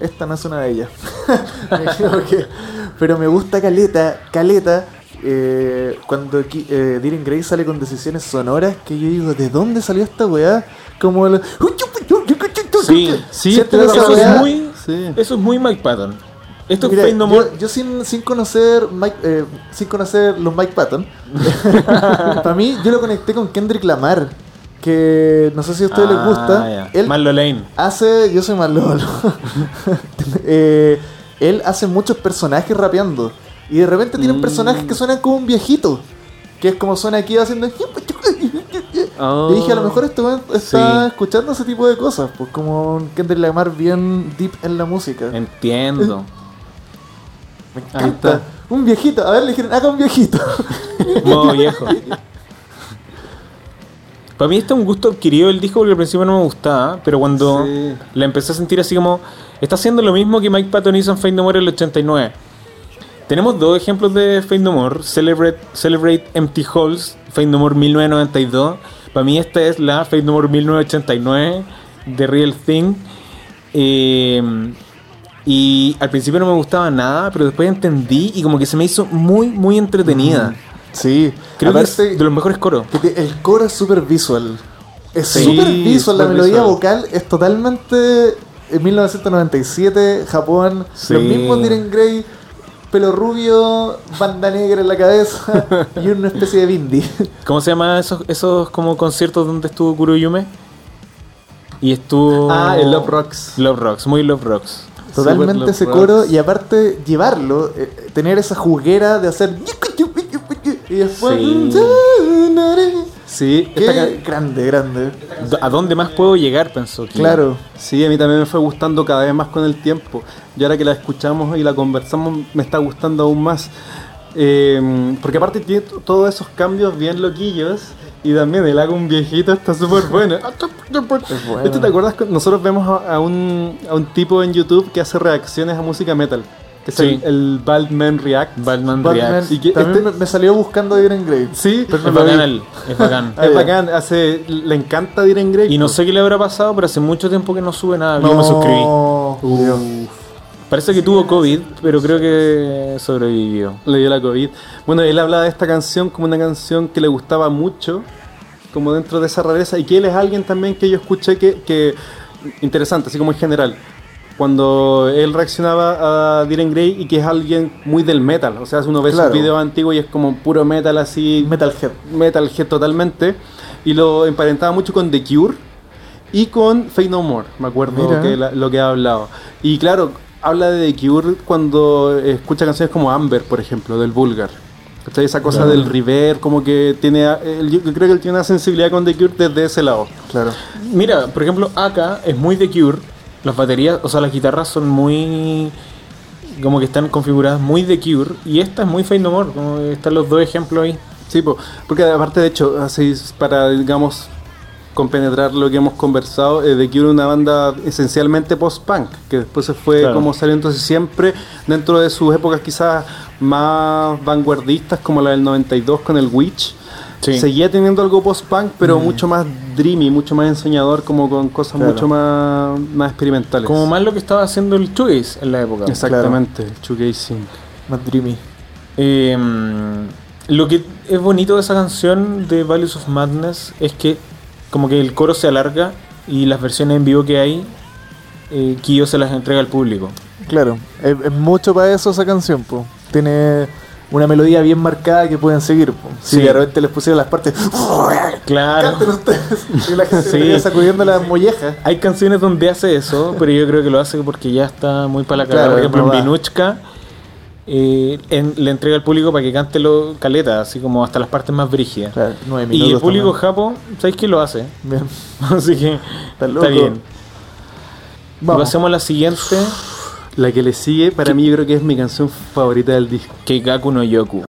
Esta no es una de ellas. Pero me gusta Caleta, Caleta. eh, cuando eh, Dylan Gray sale con decisiones sonoras, que yo digo, ¿de dónde salió esta weá? Como el... Sí, Sí, ¿Sienten tiene esa Eso es muy, Sí. eso es muy Mike Patton. Esto Mira, es No More. yo, yo sin, sin conocer Mike, eh, sin conocer los Mike Patton, para mí yo lo conecté con Kendrick Lamar, que no sé si a ustedes les Ah, gusta. ya. Él Marlo Lane. hace, yo soy lolo. Eh, él hace muchos personajes rapeando y de repente tiene Mm. personajes que suenan como un viejito, que es como suena aquí haciendo. Oh. Y dije, a lo mejor este está Sí. escuchando ese tipo de cosas, pues como un Kendrick Lamar bien deep en la música. Entiendo. Me Ahí encanta. está. Un viejito. A ver, le dijeron, haga un viejito. Modo viejo. Para mí este es un gusto adquirido el disco porque al principio no me gustaba, pero cuando Sí. la empecé a sentir así como, está haciendo lo mismo que Mike Patton hizo en Fade No More en el 89. Tenemos dos ejemplos de Fade No More, Celebrate, Celebrate Empty Halls, Fade No More 1992. Para mí esta es la Fade No More 1989, The Real Thing. Eh, y al principio no me gustaba nada, pero después entendí y como que se me hizo muy, muy entretenida. Sí. Creo que es de los mejores coros. que te- el coro es súper visual. Es Sí, súper visual. La melodía visual. vocal es totalmente... En 1997, Japón. Sí. Los mismos Diren Grey. Pelo rubio, banda negra en la cabeza y una especie de bindi. ¿Cómo se llama esos, esos como conciertos donde estuvo Kuroyume? Y estuvo... Ah, el Love Rocks. Love Rocks, muy Love Rocks. Totalmente ese coro y aparte llevarlo, eh, tener esa juguera de hacer y después Sí, Qué grande, grande. ¿A dónde más puedo llegar? Pensó que Claro. sí, a mí también me fue gustando cada vez más con el tiempo. Y ahora que la escuchamos y la conversamos, me está gustando aún más. Eh, porque aparte tiene todos esos cambios bien loquillos. Y también el hago un viejito está súper bueno. bueno. Este, ¿Te acuerdas? Nosotros vemos a, a un, a un tipo en YouTube que hace reacciones a música metal. Que es Sí. el, el Baldman React. Batman, Batman, Reacts. Y que también este- me, salió buscando Diren Grey. Sí, Pero no Es bacán, él, es bacán. Ah, es bacán. Hace, le encanta Diren Grey. Y no sé qué le habrá pasado, pero hace mucho tiempo que no sube nada. Yo me suscribí. Parece que tuvo COVID, pero creo que sobrevivió. Le dio la COVID. Bueno, él hablaba de esta canción como una canción que le gustaba mucho, como dentro de esa rareza, y que él es alguien también que yo escuché que, que interesante, así como en general. Cuando él reaccionaba a Diren Grey y que es alguien muy del metal, o sea, uno ve Claro. sus videos antiguos y es como puro metal así, Metalhead. Metalhead totalmente, y lo emparentaba mucho con The Cure y con Fade No More, me acuerdo Mira. que la- lo que ha hablado. Y claro, habla de The Cure cuando escucha canciones como Amber, por ejemplo, del Vulgar. ¿Cachai? Esa cosa del river, como que tiene. él- yo creo que él tiene una sensibilidad con The Cure desde ese lado. Claro. Mira, por ejemplo, acá es muy The Cure. Las baterías, o sea, las guitarras son muy. como que están configuradas muy The Cure. Y esta es muy Fade No More. Como están los dos ejemplos ahí. Sí, po, porque aparte, de hecho, así para, digamos, compenetrar lo que hemos conversado, eh, The Cure es una banda esencialmente post-punk, que después se fue Claro. como salió entonces siempre dentro de sus épocas quizás más vanguardistas, como la del 92 con el Witch. Sí. Seguía teniendo algo post-punk, pero mucho más dreamy, mucho más ensoñador, como con cosas Claro. mucho más, más experimentales. Como más lo que estaba haciendo el Chugaze en la época. Exactamente, shoegazing. Más dreamy. Eh, lo que es bonito de esa canción de Values of Madness es que como que el coro se alarga y las versiones en vivo que hay, eh, Kyo se las entrega al público. Claro. Es, es mucho para eso esa canción, po. Tiene una melodía bien marcada que pueden seguir. Si Sí. de repente les pusieran las partes. Claro. Canten ustedes. Y la gente Sí. sacudiendo las mollejas. Hay canciones donde hace eso, pero yo creo que lo hace porque ya está muy para la cagada. Claro, Por ejemplo, no en da. Vinuchka eh, en- le entrega al público para que cante lo caleta, así como hasta las partes más brígidas. Claro, y el público también. japo, ¿sabéis que lo hace? Bien. Así que Está bien. Vamos. pasemos a la siguiente, La que le sigue, para mí, yo creo que es mi canción favorita del disco. Keikaku no Yoku.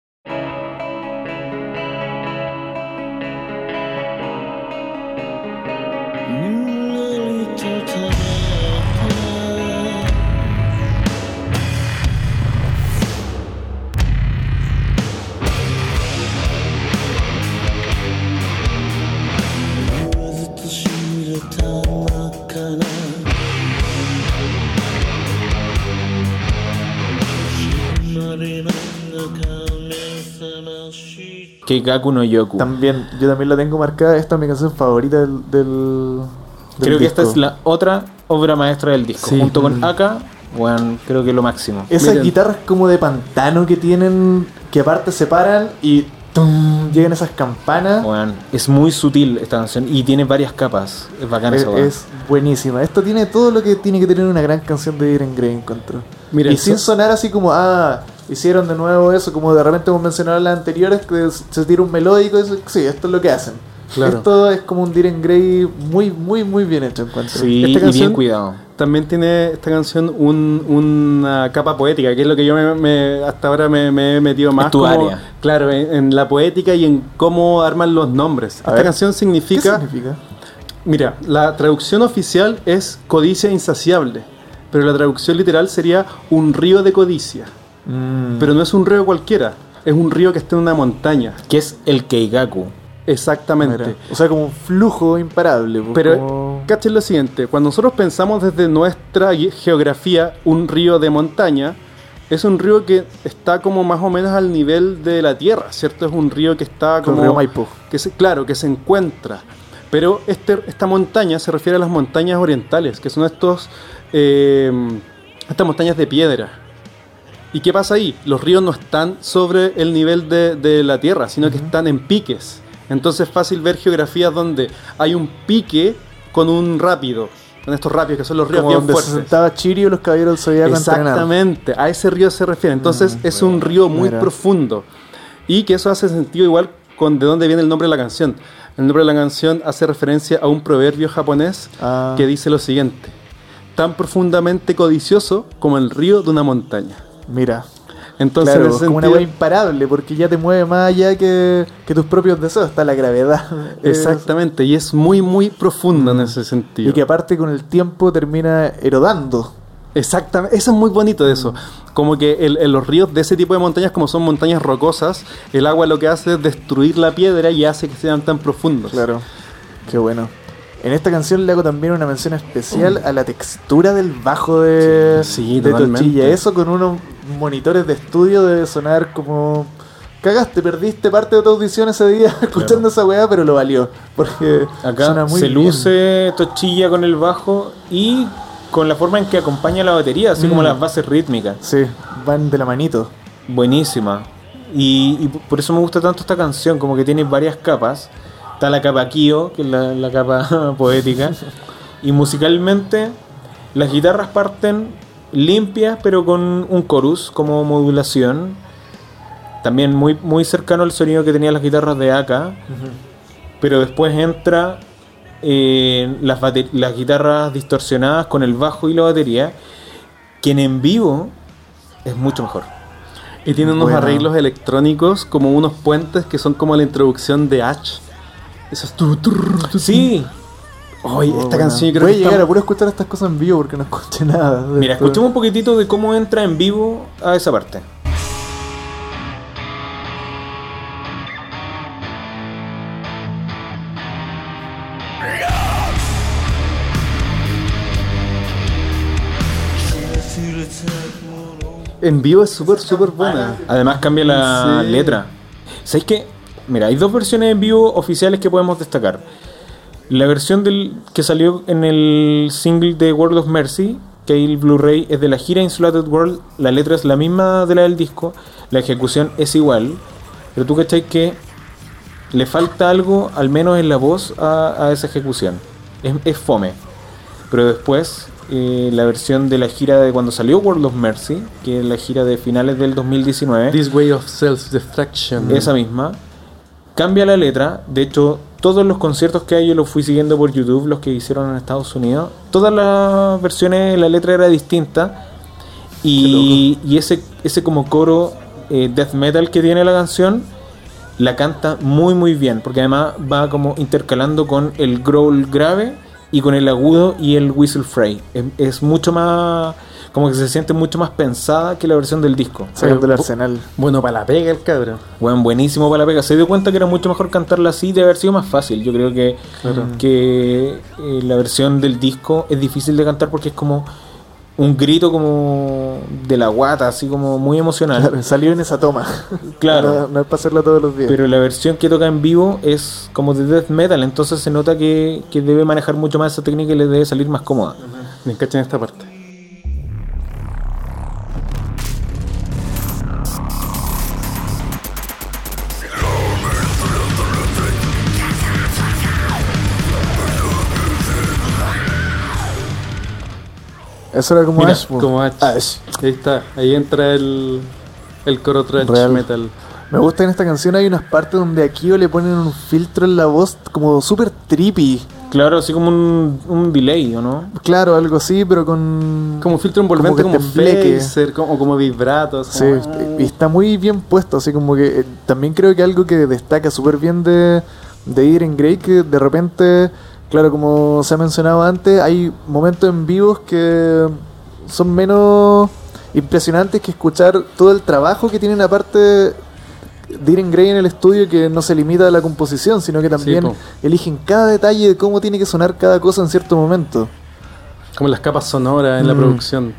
Keikaku no Yoku. También, yo también la tengo marcada. Esta es mi canción favorita del. del, del Creo que esta es la otra obra maestra del disco. Sí. Junto Mm. con Aka, bueno, creo que es lo máximo. Esas Miren. guitarras como de pantano que tienen, que aparte se paran y tum, llegan esas campanas. Bueno, es muy sutil esta canción y tiene varias capas. Es bacán Es, esa es buenísima. Esto tiene todo lo que tiene que tener una gran canción de Iron Grey, encuentro. Mira, y eso- sin sonar así como, ah, hicieron de nuevo eso, como de repente hemos mencionado en las anteriores, que se tira un melódico, eso, sí, esto es lo que hacen. Claro. Esto es como un Diren Grey muy, muy, muy bien hecho, encuentro. Sí, Esta y bien canción- cuidado. También tiene esta canción un- una capa poética, que es lo que yo me, me- hasta ahora me, me he metido más. tu como- área. Claro, en, en la poética y en cómo arman los nombres. A esta ver, canción ¿Qué significa, significa? Mira, la traducción oficial es codicia insaciable, pero la traducción literal sería un río de codicia. Mm, Pero no es un río cualquiera, es un río que está en una montaña. Que es el Keigaku. Exactamente. mira. O sea, como un flujo imparable. pues, Pero como- cachen lo siguiente, cuando nosotros pensamos desde nuestra geografía un río de montaña, es un río que está como más o menos al nivel de la tierra, ¿cierto? Es un río que está como... Río Maipo. Que se, claro, que se encuentra. Pero este, esta montaña se refiere a las montañas orientales, que son estos, eh, estas montañas de piedra. ¿Y qué pasa ahí? Los ríos no están sobre el nivel de, de la tierra, sino que están en piques. Entonces es fácil ver geografías donde hay un pique con un rápido, con estos rápidos que son los ríos como bien donde se fuertes. sentaba Chirio los caballeros entrenar. Exactamente, a ese río se refiere. Entonces Mm, es un río muy mira. profundo. Y que eso hace sentido igual con de dónde viene el nombre de la canción. El nombre de la canción hace referencia a un proverbio japonés Ah. que dice lo siguiente: tan profundamente codicioso como el río de una montaña. Mira. Entonces, claro, en es ese como una sentido- wea imparable, porque ya te mueve más allá que, que tus propios deseos, está la gravedad. Exactamente, y es muy, muy profundo en ese Es- sentido. y que aparte con el tiempo termina erodando. Exactamente, eso es muy bonito de eso. Como que el- en los ríos de ese tipo de montañas, como son montañas rocosas, el agua lo que hace es destruir la piedra y hace que sean tan profundos. Claro. Qué bueno. En esta canción le hago también una mención especial a la textura del bajo de, Sí, de totalmente. Tochilla. Eso con unos monitores de estudio debe sonar como. Cagaste, perdiste parte de tu audición ese día escuchando esa weá, pero lo valió. Porque Acá suena muy se bien. luce Tochilla con el bajo y con la forma en que acompaña la batería, así como Mm. las bases rítmicas. Sí, van de la manito. Buenísima. Y, y por eso me gusta tanto esta canción, como que tiene varias capas. Está la capa Kyo, que es la, la capa poética. Y musicalmente, las guitarras parten limpias, pero con un chorus como modulación. También muy, muy cercano al sonido que tenían las guitarras de Aka. Pero después entra eh, las, las guitarras distorsionadas con el bajo y la batería. Quien en vivo es mucho mejor. Y tiene unos Bueno. arreglos electrónicos como unos puentes que son como la introducción de H. Tu, tu, Sí, Oye, Oh, esta canción yo creo Voy que a llegar está- a puro escuchar estas cosas en vivo porque no escuché nada. Mira, esto. escuchemos un poquitito de cómo entra en vivo a esa parte. En vivo es súper, súper buena. Además cambia la Sí. letra. ¿Sabéis qué? Mira, hay dos versiones en vivo oficiales que podemos destacar. La versión del que salió en el single de World of Mercy, que hay el Blu-ray, es de la gira Insulated World. La letra es la misma de la del disco. La ejecución es igual. Pero tú cachai que le falta algo, al menos en la voz, a, a esa ejecución. Es, es fome. Pero después, eh, la versión de la gira de cuando salió World of Mercy, que es la gira de finales del 2019, This Way of Self-Destruction. esa misma, cambia la letra. De hecho, todos los conciertos que hay yo los fui siguiendo por YouTube, los que hicieron en Estados Unidos. Todas las versiones, la letra era distinta. Y, y ese, ese como coro eh, death metal que tiene la canción, la canta muy muy bien. Porque además va como intercalando con el growl grave y con el agudo y el whistle fray. Es, es mucho más... Como que se siente mucho más pensada que la versión del disco. Saliendo del arsenal. Bueno, para la pega el cabrón. Bueno, buenísimo para la pega. Se dio cuenta que era mucho mejor cantarla así, de haber sido más fácil. Yo creo que, que eh, la versión del disco es difícil de cantar porque es como un grito como de la guata, así como muy emocional. Claro, salió en esa toma. Claro. No, no es para hacerlo todos los días. Pero la versión que toca en vivo es como de death metal, entonces se nota que, que debe manejar mucho más esa técnica y le debe salir más cómoda. Me encachan esta parte. Eso era como Mira, Ash, como Ash. Ash. Ahí está, ahí entra el, el coro thrash Real. metal. Me gusta en esta canción hay unas partes donde aquí le ponen un filtro en la voz como súper trippy. Claro, así como un, un delay, ¿o no? Claro, algo así, pero con... Como un filtro envolvente, Como como, phaser, como, o como vibratos. Sí, como- y está muy bien puesto, así como que eh, también creo que algo que destaca súper bien de, de Iron Grey, que de repente, claro, como se ha mencionado antes, hay momentos en vivos que son menos impresionantes que escuchar todo el trabajo que tienen aparte de Iron Grey en el estudio, que no se limita a la composición, sino que también eligen cada detalle de cómo tiene que sonar cada cosa en cierto momento. Como las capas sonoras en la Mm. producción.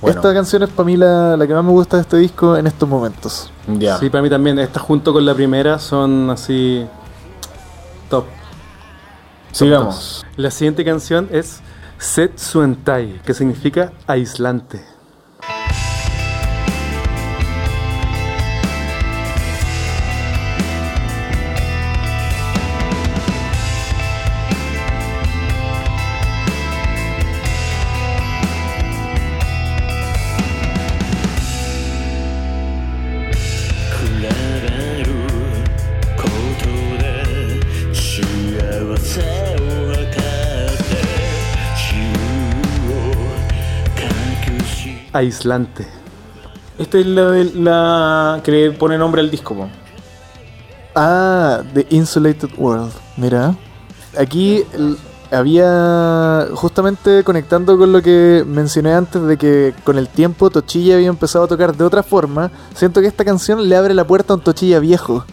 Bueno. Esta canción es para mí la, la que más me gusta de este disco en estos momentos. Sí, para mí también. Esta junto con la primera son así. Sigamos. La siguiente canción es Setsuentai, que significa aislante. Aislante. Esta es la, de- la que le pone nombre al disco, po. Ah, The Insulated World. Mira. Aquí había. Justamente conectando con lo que mencioné antes de que con el tiempo Tochilla había empezado a tocar de otra forma. Siento que esta canción le abre la puerta a un Tochilla viejo.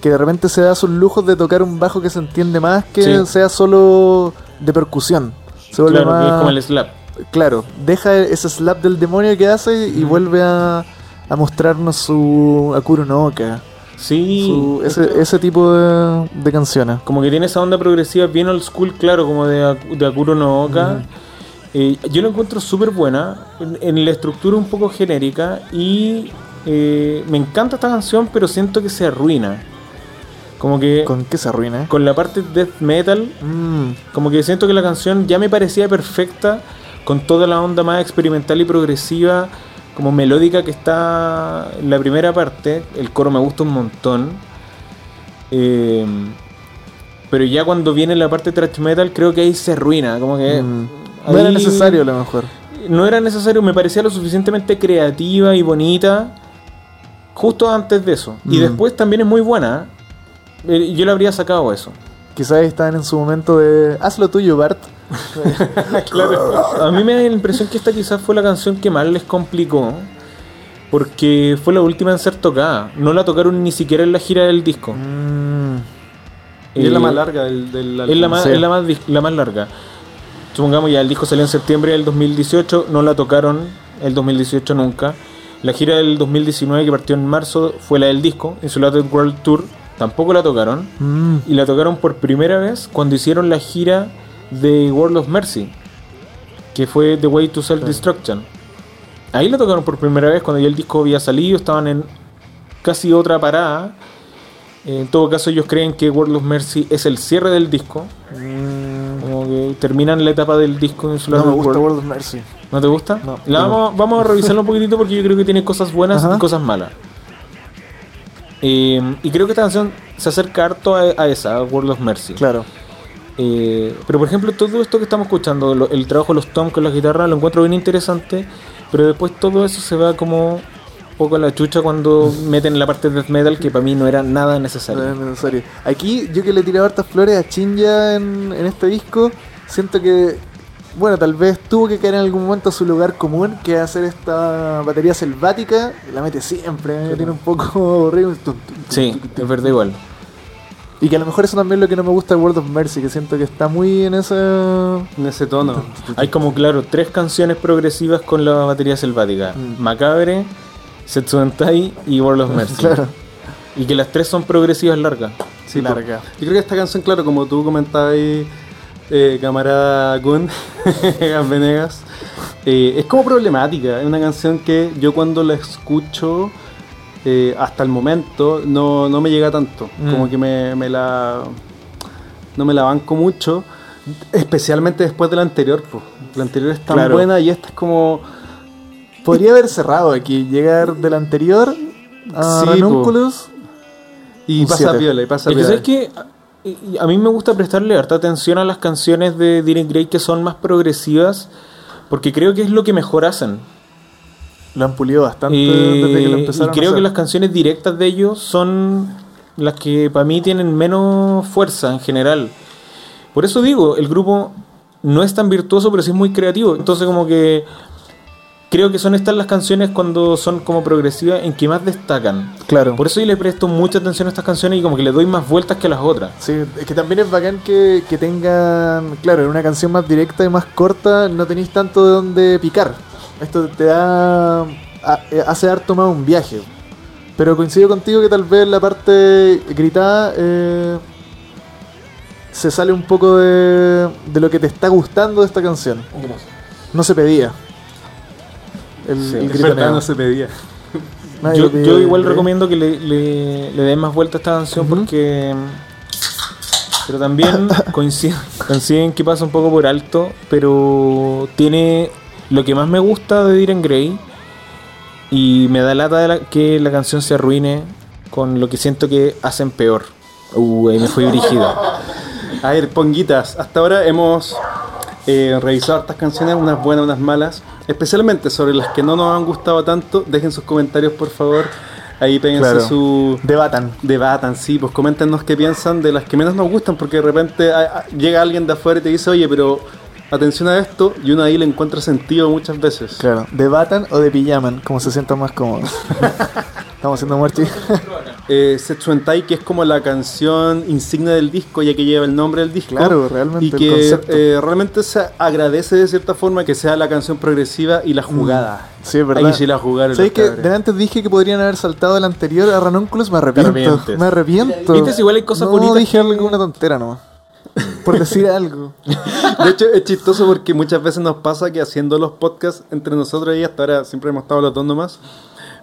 Que de repente se da sus lujos de tocar un bajo que se entiende más que Sí. sea solo de percusión. Se vuelve Claro, que es como el slap. Claro, deja ese slap del demonio que hace y vuelve a, a mostrarnos su Akuro no Oka. Sí. Su- ese, ese tipo de, de canciones. Como que tiene esa onda progresiva bien old school, claro, como de, Ak- de Akuro no Oka. Eh, yo lo encuentro súper buena, en, en la estructura un poco genérica y eh, me encanta esta canción, pero siento que se arruina. Como que con, ¿Con qué se arruina? la parte death metal, Mm, como que siento que la canción ya me parecía perfecta con toda la onda más experimental y progresiva, como melódica que está en la primera parte. El coro me gusta un montón. Eh, pero ya cuando viene la parte thrash metal, creo que ahí se arruina. Como que. mm. No era necesario a lo mejor. No era necesario, me parecía lo suficientemente creativa y bonita. Justo antes de eso. Y Mm. después también es muy buena. Eh, Yo le habría sacado eso. Quizás estaban en su momento de haz lo tuyo, Bart. A mí me da la impresión que esta quizás fue la canción que más les complicó. Porque fue la última en ser tocada. No la tocaron ni siquiera en la gira del disco. Mm, Y es la Eh, más larga del, del Es la álbum. más, Sí. es la más, dis- la más larga. Supongamos ya el disco salió en septiembre del 2018, no la tocaron el 2018 nunca. La gira del 2019 que partió en marzo fue la del disco, Insulated World Tour, tampoco la tocaron. mm. Y la tocaron por primera vez cuando hicieron la gira de World of Mercy, que fue The Way to Self-Destruction. Ahí la tocaron por primera vez cuando ya el disco había salido, estaban en casi otra parada. En todo caso, ellos creen que World of Mercy es el cierre del disco. Como que terminan la etapa del disco de No Insulated me gusta World. World of Mercy. ¿No te gusta? No. La vamos, vamos a revisarlo un poquitito porque yo creo que tiene cosas buenas Ajá. y cosas malas. Eh, y creo que esta canción se acerca harto a, a esa, a World of Mercy. Claro. Eh, pero por ejemplo, todo esto que estamos escuchando, lo- el trabajo de los Tom con la guitarra, lo encuentro bien interesante. Pero después todo eso se va como un poco a la chucha cuando meten la parte de death metal que para mí no era nada No necesario. es necesario. Aquí, yo que le tiré hartas flores a Chinja en, en este disco, siento que, bueno, tal vez tuvo que caer en algún momento a su lugar común, que es hacer esta batería selvática. La mete siempre, me tiene un poco aburrido. Sí, es verdad igual. Y que a lo mejor eso también es lo que no me gusta de World of Mercy, que siento que está muy en ese... En ese tono. Hay como, claro, tres canciones progresivas con la batería selvática. Mm. Macabre, Setsuentai y World of Mercy. Claro. Y que las tres son progresivas largas. Sí, po. Larga. Yo creo que esta canción, claro, como tú comentabas ahí, eh, camarada Kun, Gas Venegas, eh, es como problemática. Es una canción que yo cuando la escucho, eh, hasta el momento, no, no me llega tanto. Mm. Como que me, me la. No me la banco mucho. Especialmente después de la anterior, pues. La anterior es tan Claro. buena y esta es como. Podría haber cerrado aquí, llegar del anterior a Sí. Ranunculus. Y pasa siete. piola, y pasa Es que, piola. Y- y A mí me gusta prestarle harta atención a las canciones de Dylan Gray que son más progresivas, porque creo que es lo que mejor hacen. Lo han pulido bastante Eh, desde que lo y empezaron creo a que las canciones directas de ellos son las que para mí tienen menos fuerza en general. Por eso digo, el grupo no es tan virtuoso, pero sí es muy creativo. Entonces como que creo que son estas las canciones cuando son como progresivas en que más destacan. Claro. Por eso yo le presto mucha atención a estas canciones y como que le doy más vueltas que a las otras. Sí, es que también es bacán que, que tengan, claro, en una canción más directa y más corta no tenéis tanto de dónde picar. Esto te da, eh, hace harto más un viaje. Pero coincido contigo que tal vez la parte gritada eh, se sale un poco de, de lo que te está gustando de esta canción. No se pedía. El, Sí, el verdad, no se pedía. Yo, igual recomiendo que le, le, le den más vuelta a esta canción porque... Pero también coinciden, coinciden que pasa un poco por alto, pero tiene lo que más me gusta de Diren Gray y me da lata de la- que la canción se arruine con lo que siento que hacen peor. Uh, ahí me fui brígido. A ver, ponguitas, hasta ahora hemos eh, revisado estas canciones, unas buenas, unas malas, especialmente sobre las que no nos han gustado tanto. Dejen sus comentarios, por favor. Ahí péguense Claro. su. Debatan. Debatan, sí, pues coméntenos qué piensan de las que menos nos gustan, porque de repente a- a- llega alguien de afuera y te dice, oye, pero atención a esto, y uno ahí le encuentra sentido muchas veces. Claro, debatan o de pijaman, como se sientan más cómodos. Estamos haciendo muerti. Eh, Setsuentai, que es como la canción insignia del disco, ya que lleva el nombre del disco. Claro, realmente Y que eh, realmente se agradece de cierta forma que sea la canción progresiva y la jugada. Sí, es verdad. Ahí sí la jugaron. ¿Sabes que cabros. de antes dije que podrían haber saltado el anterior a Ranunculus? Me arrepiento. Me arrepiento. Viste, igual hay cosas no, bonitas dije que- alguna tontera nomás. Por decir algo. De hecho, es chistoso porque muchas veces nos pasa que haciendo los podcasts entre nosotros y hasta ahora siempre hemos estado los dos nomás.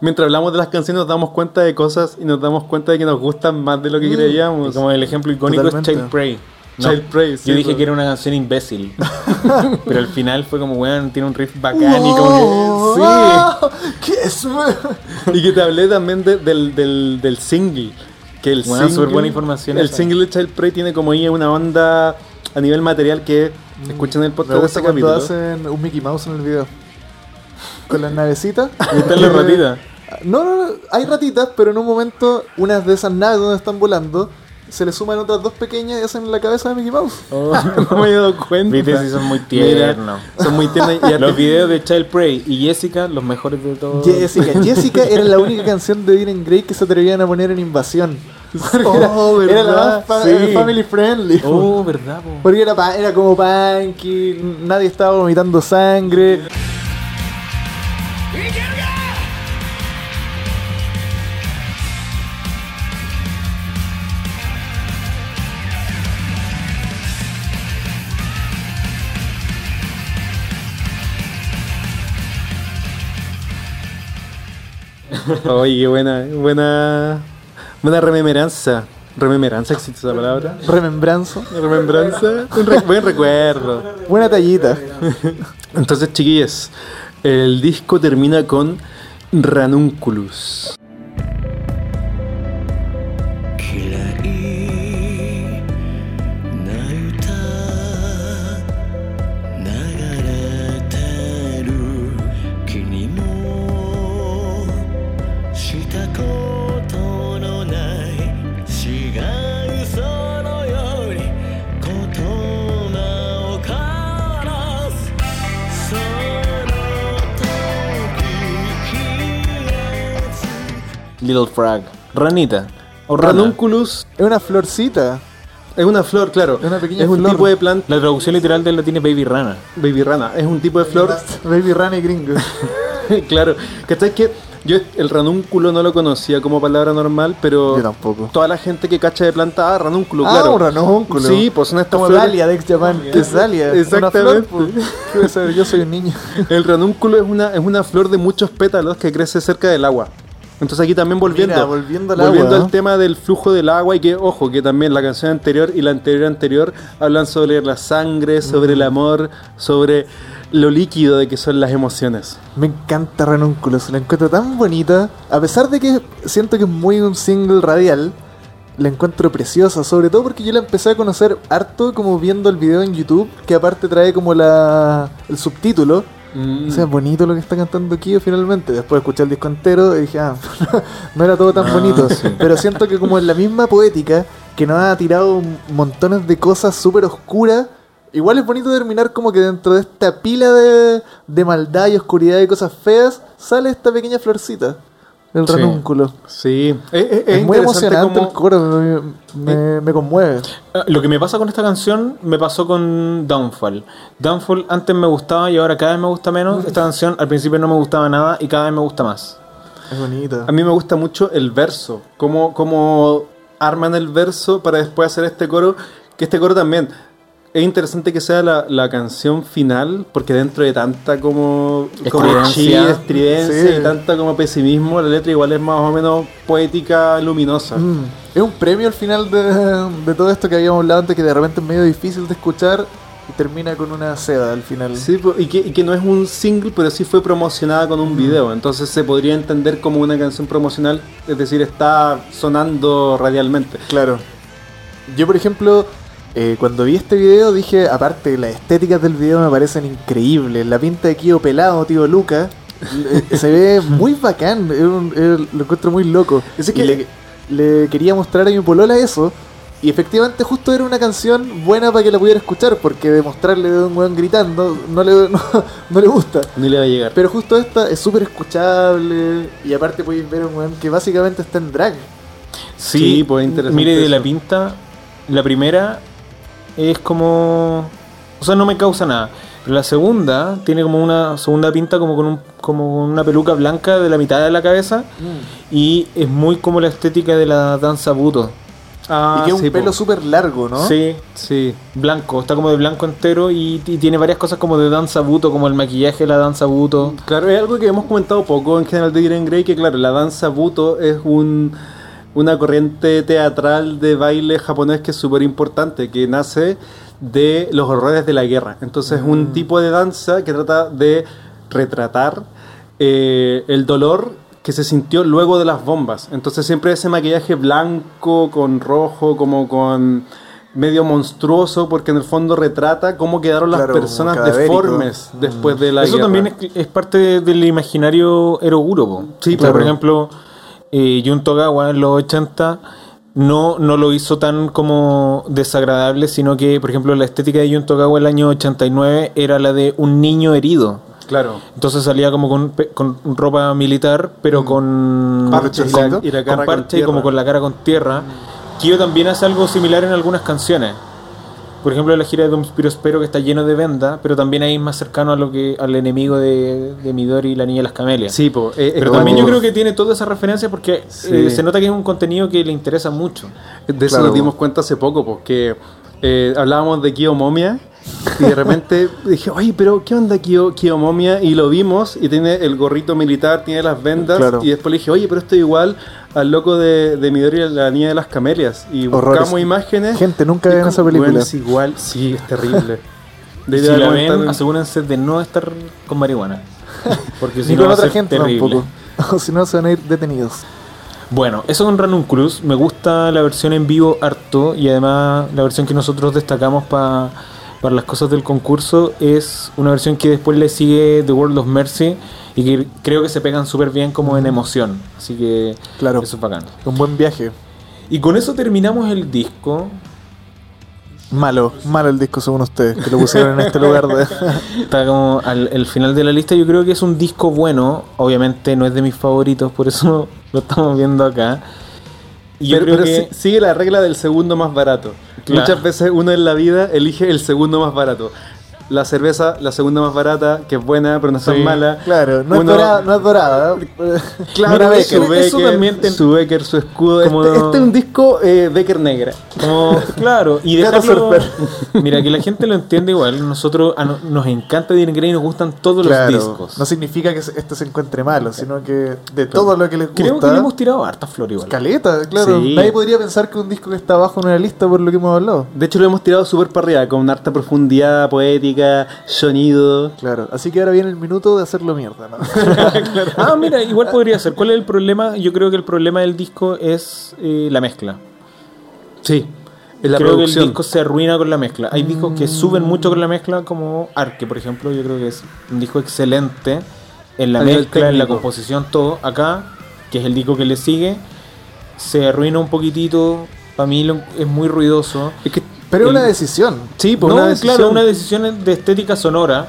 Mientras hablamos de las canciones nos damos cuenta de cosas y nos damos cuenta de que nos gustan más de lo que Y creíamos. como el ejemplo icónico Totalmente. es Child Prey. ¿no? Child Prey, sí, Yo dije pues. que era una canción imbécil. pero al final fue como, weón, tiene un riff bacán y como que. Sí. ¿Qué es? Y que te hablé también de- del, del, del single. Que el Bueno, single, súper buena información El esa. single de Child Prey tiene como ahí una onda a nivel material que escuchen el Me podcast de este capítulo. hacen un Mickey Mouse en el video. Con las navecitas. Y están las ratitas. No, no, no. Hay ratitas, pero en un momento, unas de esas naves donde están volando, se le suman otras dos pequeñas y hacen la cabeza de Mickey Mouse. no me he dado cuenta. Viste, sí son muy tiernos. son muy tiernos. Y Los videos de Child Prey y Jessica, los mejores de todos. Jessica. Jessica era la única canción de Dylan Gray que se atrevían a poner en invasión. Porque Oh, era, era la más fa- Sí. family friendly. Oh, verdad, po. Porque era, pa- era como punky, nadie estaba vomitando sangre. Oye, qué buena, buena, buena rememeranza. ¿Rememeranza existe esa palabra? Remembranzo. Remembranza. Un re- buen recuerdo. Buena tallita. Entonces, chiquillos, el disco termina con Ranunculus. Little. Ranita. O rana. Ranunculus Es una florcita. es una flor, claro. Es una pequeña es un flor. tipo de planta. La traducción literal de él la tiene Baby Rana. Baby rana. Es un tipo de flor. Baby Rana y gringo. claro. ¿Cachai? Que yo el ranúnculo no lo conocía como palabra normal, pero Yo tampoco. toda la gente que cacha de planta, ah, ranúnculo, Ah, claro. un ranúnculo. Sí, pues son estas Como flores. Dalia de Ex Japan. ¿Qué es Dalia? Exactamente. Una flor, pues. Yo soy un niño. El ranúnculo es una, es una flor de muchos pétalos que crece cerca del agua. Entonces aquí también volviendo, Mira, volviendo al volviendo agua, al tema del flujo del agua y que, ojo, que también la canción anterior y la anterior anterior hablan sobre la sangre, sobre el amor, sobre lo líquido de que son las emociones. Me encanta Ranúnculos, la encuentro tan bonita. A pesar de que siento que es muy un single radial, la encuentro preciosa. Sobre todo porque yo la empecé a conocer harto como viendo el video en YouTube, que aparte trae como la el subtítulo. O sea, bonito lo que está cantando Kyo finalmente. Después escuché el disco entero y dije, ah, no era todo tan Ah, bonito. sí. Pero siento que como en la misma poética, que nos ha tirado montones de cosas súper oscuras, igual es bonito terminar como que dentro de esta pila de, de maldad y oscuridad y cosas feas, sale esta pequeña florcita, el ranúnculo. Sí, es, es- es Es, muy emocionante como- el coro, me, me- me conmueve. Ah, Lo que me pasa con esta canción me pasó con Downfall. Downfall antes me gustaba y ahora cada vez me gusta menos. Esta canción al principio no me gustaba nada y cada vez me gusta más. Es bonito. A mí me gusta mucho el verso, cómo, cómo arman el verso para después hacer este coro, que este coro también es interesante que sea la, la canción final, porque dentro de tanta como, como Estridencia. chi, estridencia Sí. y tanta como pesimismo, la letra igual es más o menos poética, luminosa. Mm, Es un premio al final de, de todo esto que habíamos hablado antes, que de repente es medio difícil de escuchar y termina con una seda al final. Sí, y que, y que no es un single, pero sí fue promocionada con un video. Entonces se podría entender como una canción promocional, es decir, está sonando radialmente. Claro. Yo, por ejemplo, eh, cuando vi este video dije, aparte, las estéticas del video me parecen increíbles. La pinta de Kio pelado, tío Luca, se ve muy bacán. es un- es- lo encuentro muy loco. Es que- le, le quería mostrar a mi polola eso. Y efectivamente justo era una canción buena para que la pudiera escuchar, porque demostrarle a un weón gritando no le, no, no le gusta. Ni le va a llegar. Pero justo esta es súper escuchable y aparte podéis ver a un weón que básicamente está en drag. Sí, pues, interesante Mire, de la pinta, la primera es como. O sea, no me causa nada. Pero la segunda tiene como una segunda pinta como con, un, como con una peluca blanca de la mitad de la cabeza. Y es muy como la estética de la danza buto. Ah, y que es un sí, pelo súper largo, ¿no? Sí, Sí. blanco. Está como de blanco entero y, y tiene varias cosas como de danza buto, como el maquillaje de la danza buto. Claro, es algo que hemos comentado poco en general de Diren Grey, que claro, la danza buto es un, una corriente teatral de baile japonés que es súper importante, que nace de los horrores de la guerra. Entonces es un tipo de danza que trata de retratar eh, el dolor que se sintió luego de las bombas. Entonces siempre ese maquillaje blanco con rojo, como con medio monstruoso, porque en el fondo retrata cómo quedaron las Claro, personas deformes después de la Eso guerra. también es, es parte de- del imaginario eroguro. po. Sí, O sea, claro. Por ejemplo, eh, Jun Togawa en los 80 no, no lo hizo tan como desagradable, sino que, por ejemplo, la estética de Jun Togawa el año 89 era la de un niño herido. Claro. Entonces salía como con, con ropa militar, pero con Parches, la- ¿no? Y la cara con con parche y como con la cara con tierra. Kyo también hace algo similar en algunas canciones. Por ejemplo, la gira de Dom Espero que está lleno de venda, pero también ahí es más cercano a lo que al enemigo de, de Midori y la niña de las camelias. Sí, po, eh, pero eh, también yo creo que tiene toda esa referencia porque Sí. eh, se nota que es un contenido que le interesa mucho. De eso Claro. nos dimos cuenta hace poco, porque eh, hablábamos de Kyo Momia y de repente dije, oye, pero ¿qué onda Kyo, Kyo Momia? Y lo vimos y tiene el gorrito militar, tiene las vendas Claro. y después le dije, oye, pero esto es igual al loco de, de Midori la niña de las camelias. Y Horrores. buscamos imágenes. Gente, nunca vean esa película. "Weón, es igual, sí, es terrible. De si la ven, estar- asegúrense de no estar con marihuana. Porque si Ni no con va otra ser gente terrible. tampoco. O si no, se van a ir detenidos. Bueno, eso con Ranunculus. Me gusta la versión en vivo harto y además la versión que nosotros destacamos pa- para las cosas del concurso es una versión que después le sigue The World of Mercy y que creo que se pegan súper bien como en emoción. Así que Claro. eso es bacán. Un buen viaje. Y con eso terminamos el disco. Malo, malo el disco según ustedes, que lo pusieron en este lugar de... Está como al el final de la lista. Yo creo que es un disco bueno. Obviamente no es de mis favoritos, por eso lo estamos viendo acá. Y yo pero creo pero que si- sigue la regla del segundo más barato. Claro. Muchas veces uno en la vida elige el segundo más barato. La cerveza, la segunda más barata, que es buena, pero no es tan Sí, mala. Claro, no, Uno- es dorada, no es dorada. Claro, Mira, Becker, eso- eso Becker, también te- su Becker, su escudo. Como- Este, este es un disco eh, Becker negra. Como, claro, y dejarlo. Mira, que la gente lo entiende igual. Nosotros a no- nos encanta Diren Grey y nos gustan todos Claro, los discos. no significa que se- este se encuentre malo, sino que de todo lo que les gusta. Creo que le hemos tirado harta flor igual. Caleta, claro. Sí. Nadie podría pensar que un disco que está abajo en una lista por lo que hemos hablado. De hecho, lo hemos tirado súper para arriba, con harta profundidad poética, sonido. Claro, así que ahora viene el minuto de hacerlo mierda, ¿no? Ah, mira, igual podría ser. ¿Cuál es el problema? Yo creo que el problema del disco es eh, la mezcla. Sí, es la creo que el producción. disco se arruina con la mezcla. Hay discos que suben mucho con la mezcla, como Arque, por ejemplo. Yo creo que es un disco excelente en la mezcla, en la composición, todo. Acá, que es el disco que le sigue, se arruina un poquitito. Para mí lo- es muy ruidoso. Es que, Pero es una decisión. sí, por no, una decisión claro, una decisión de estética sonora,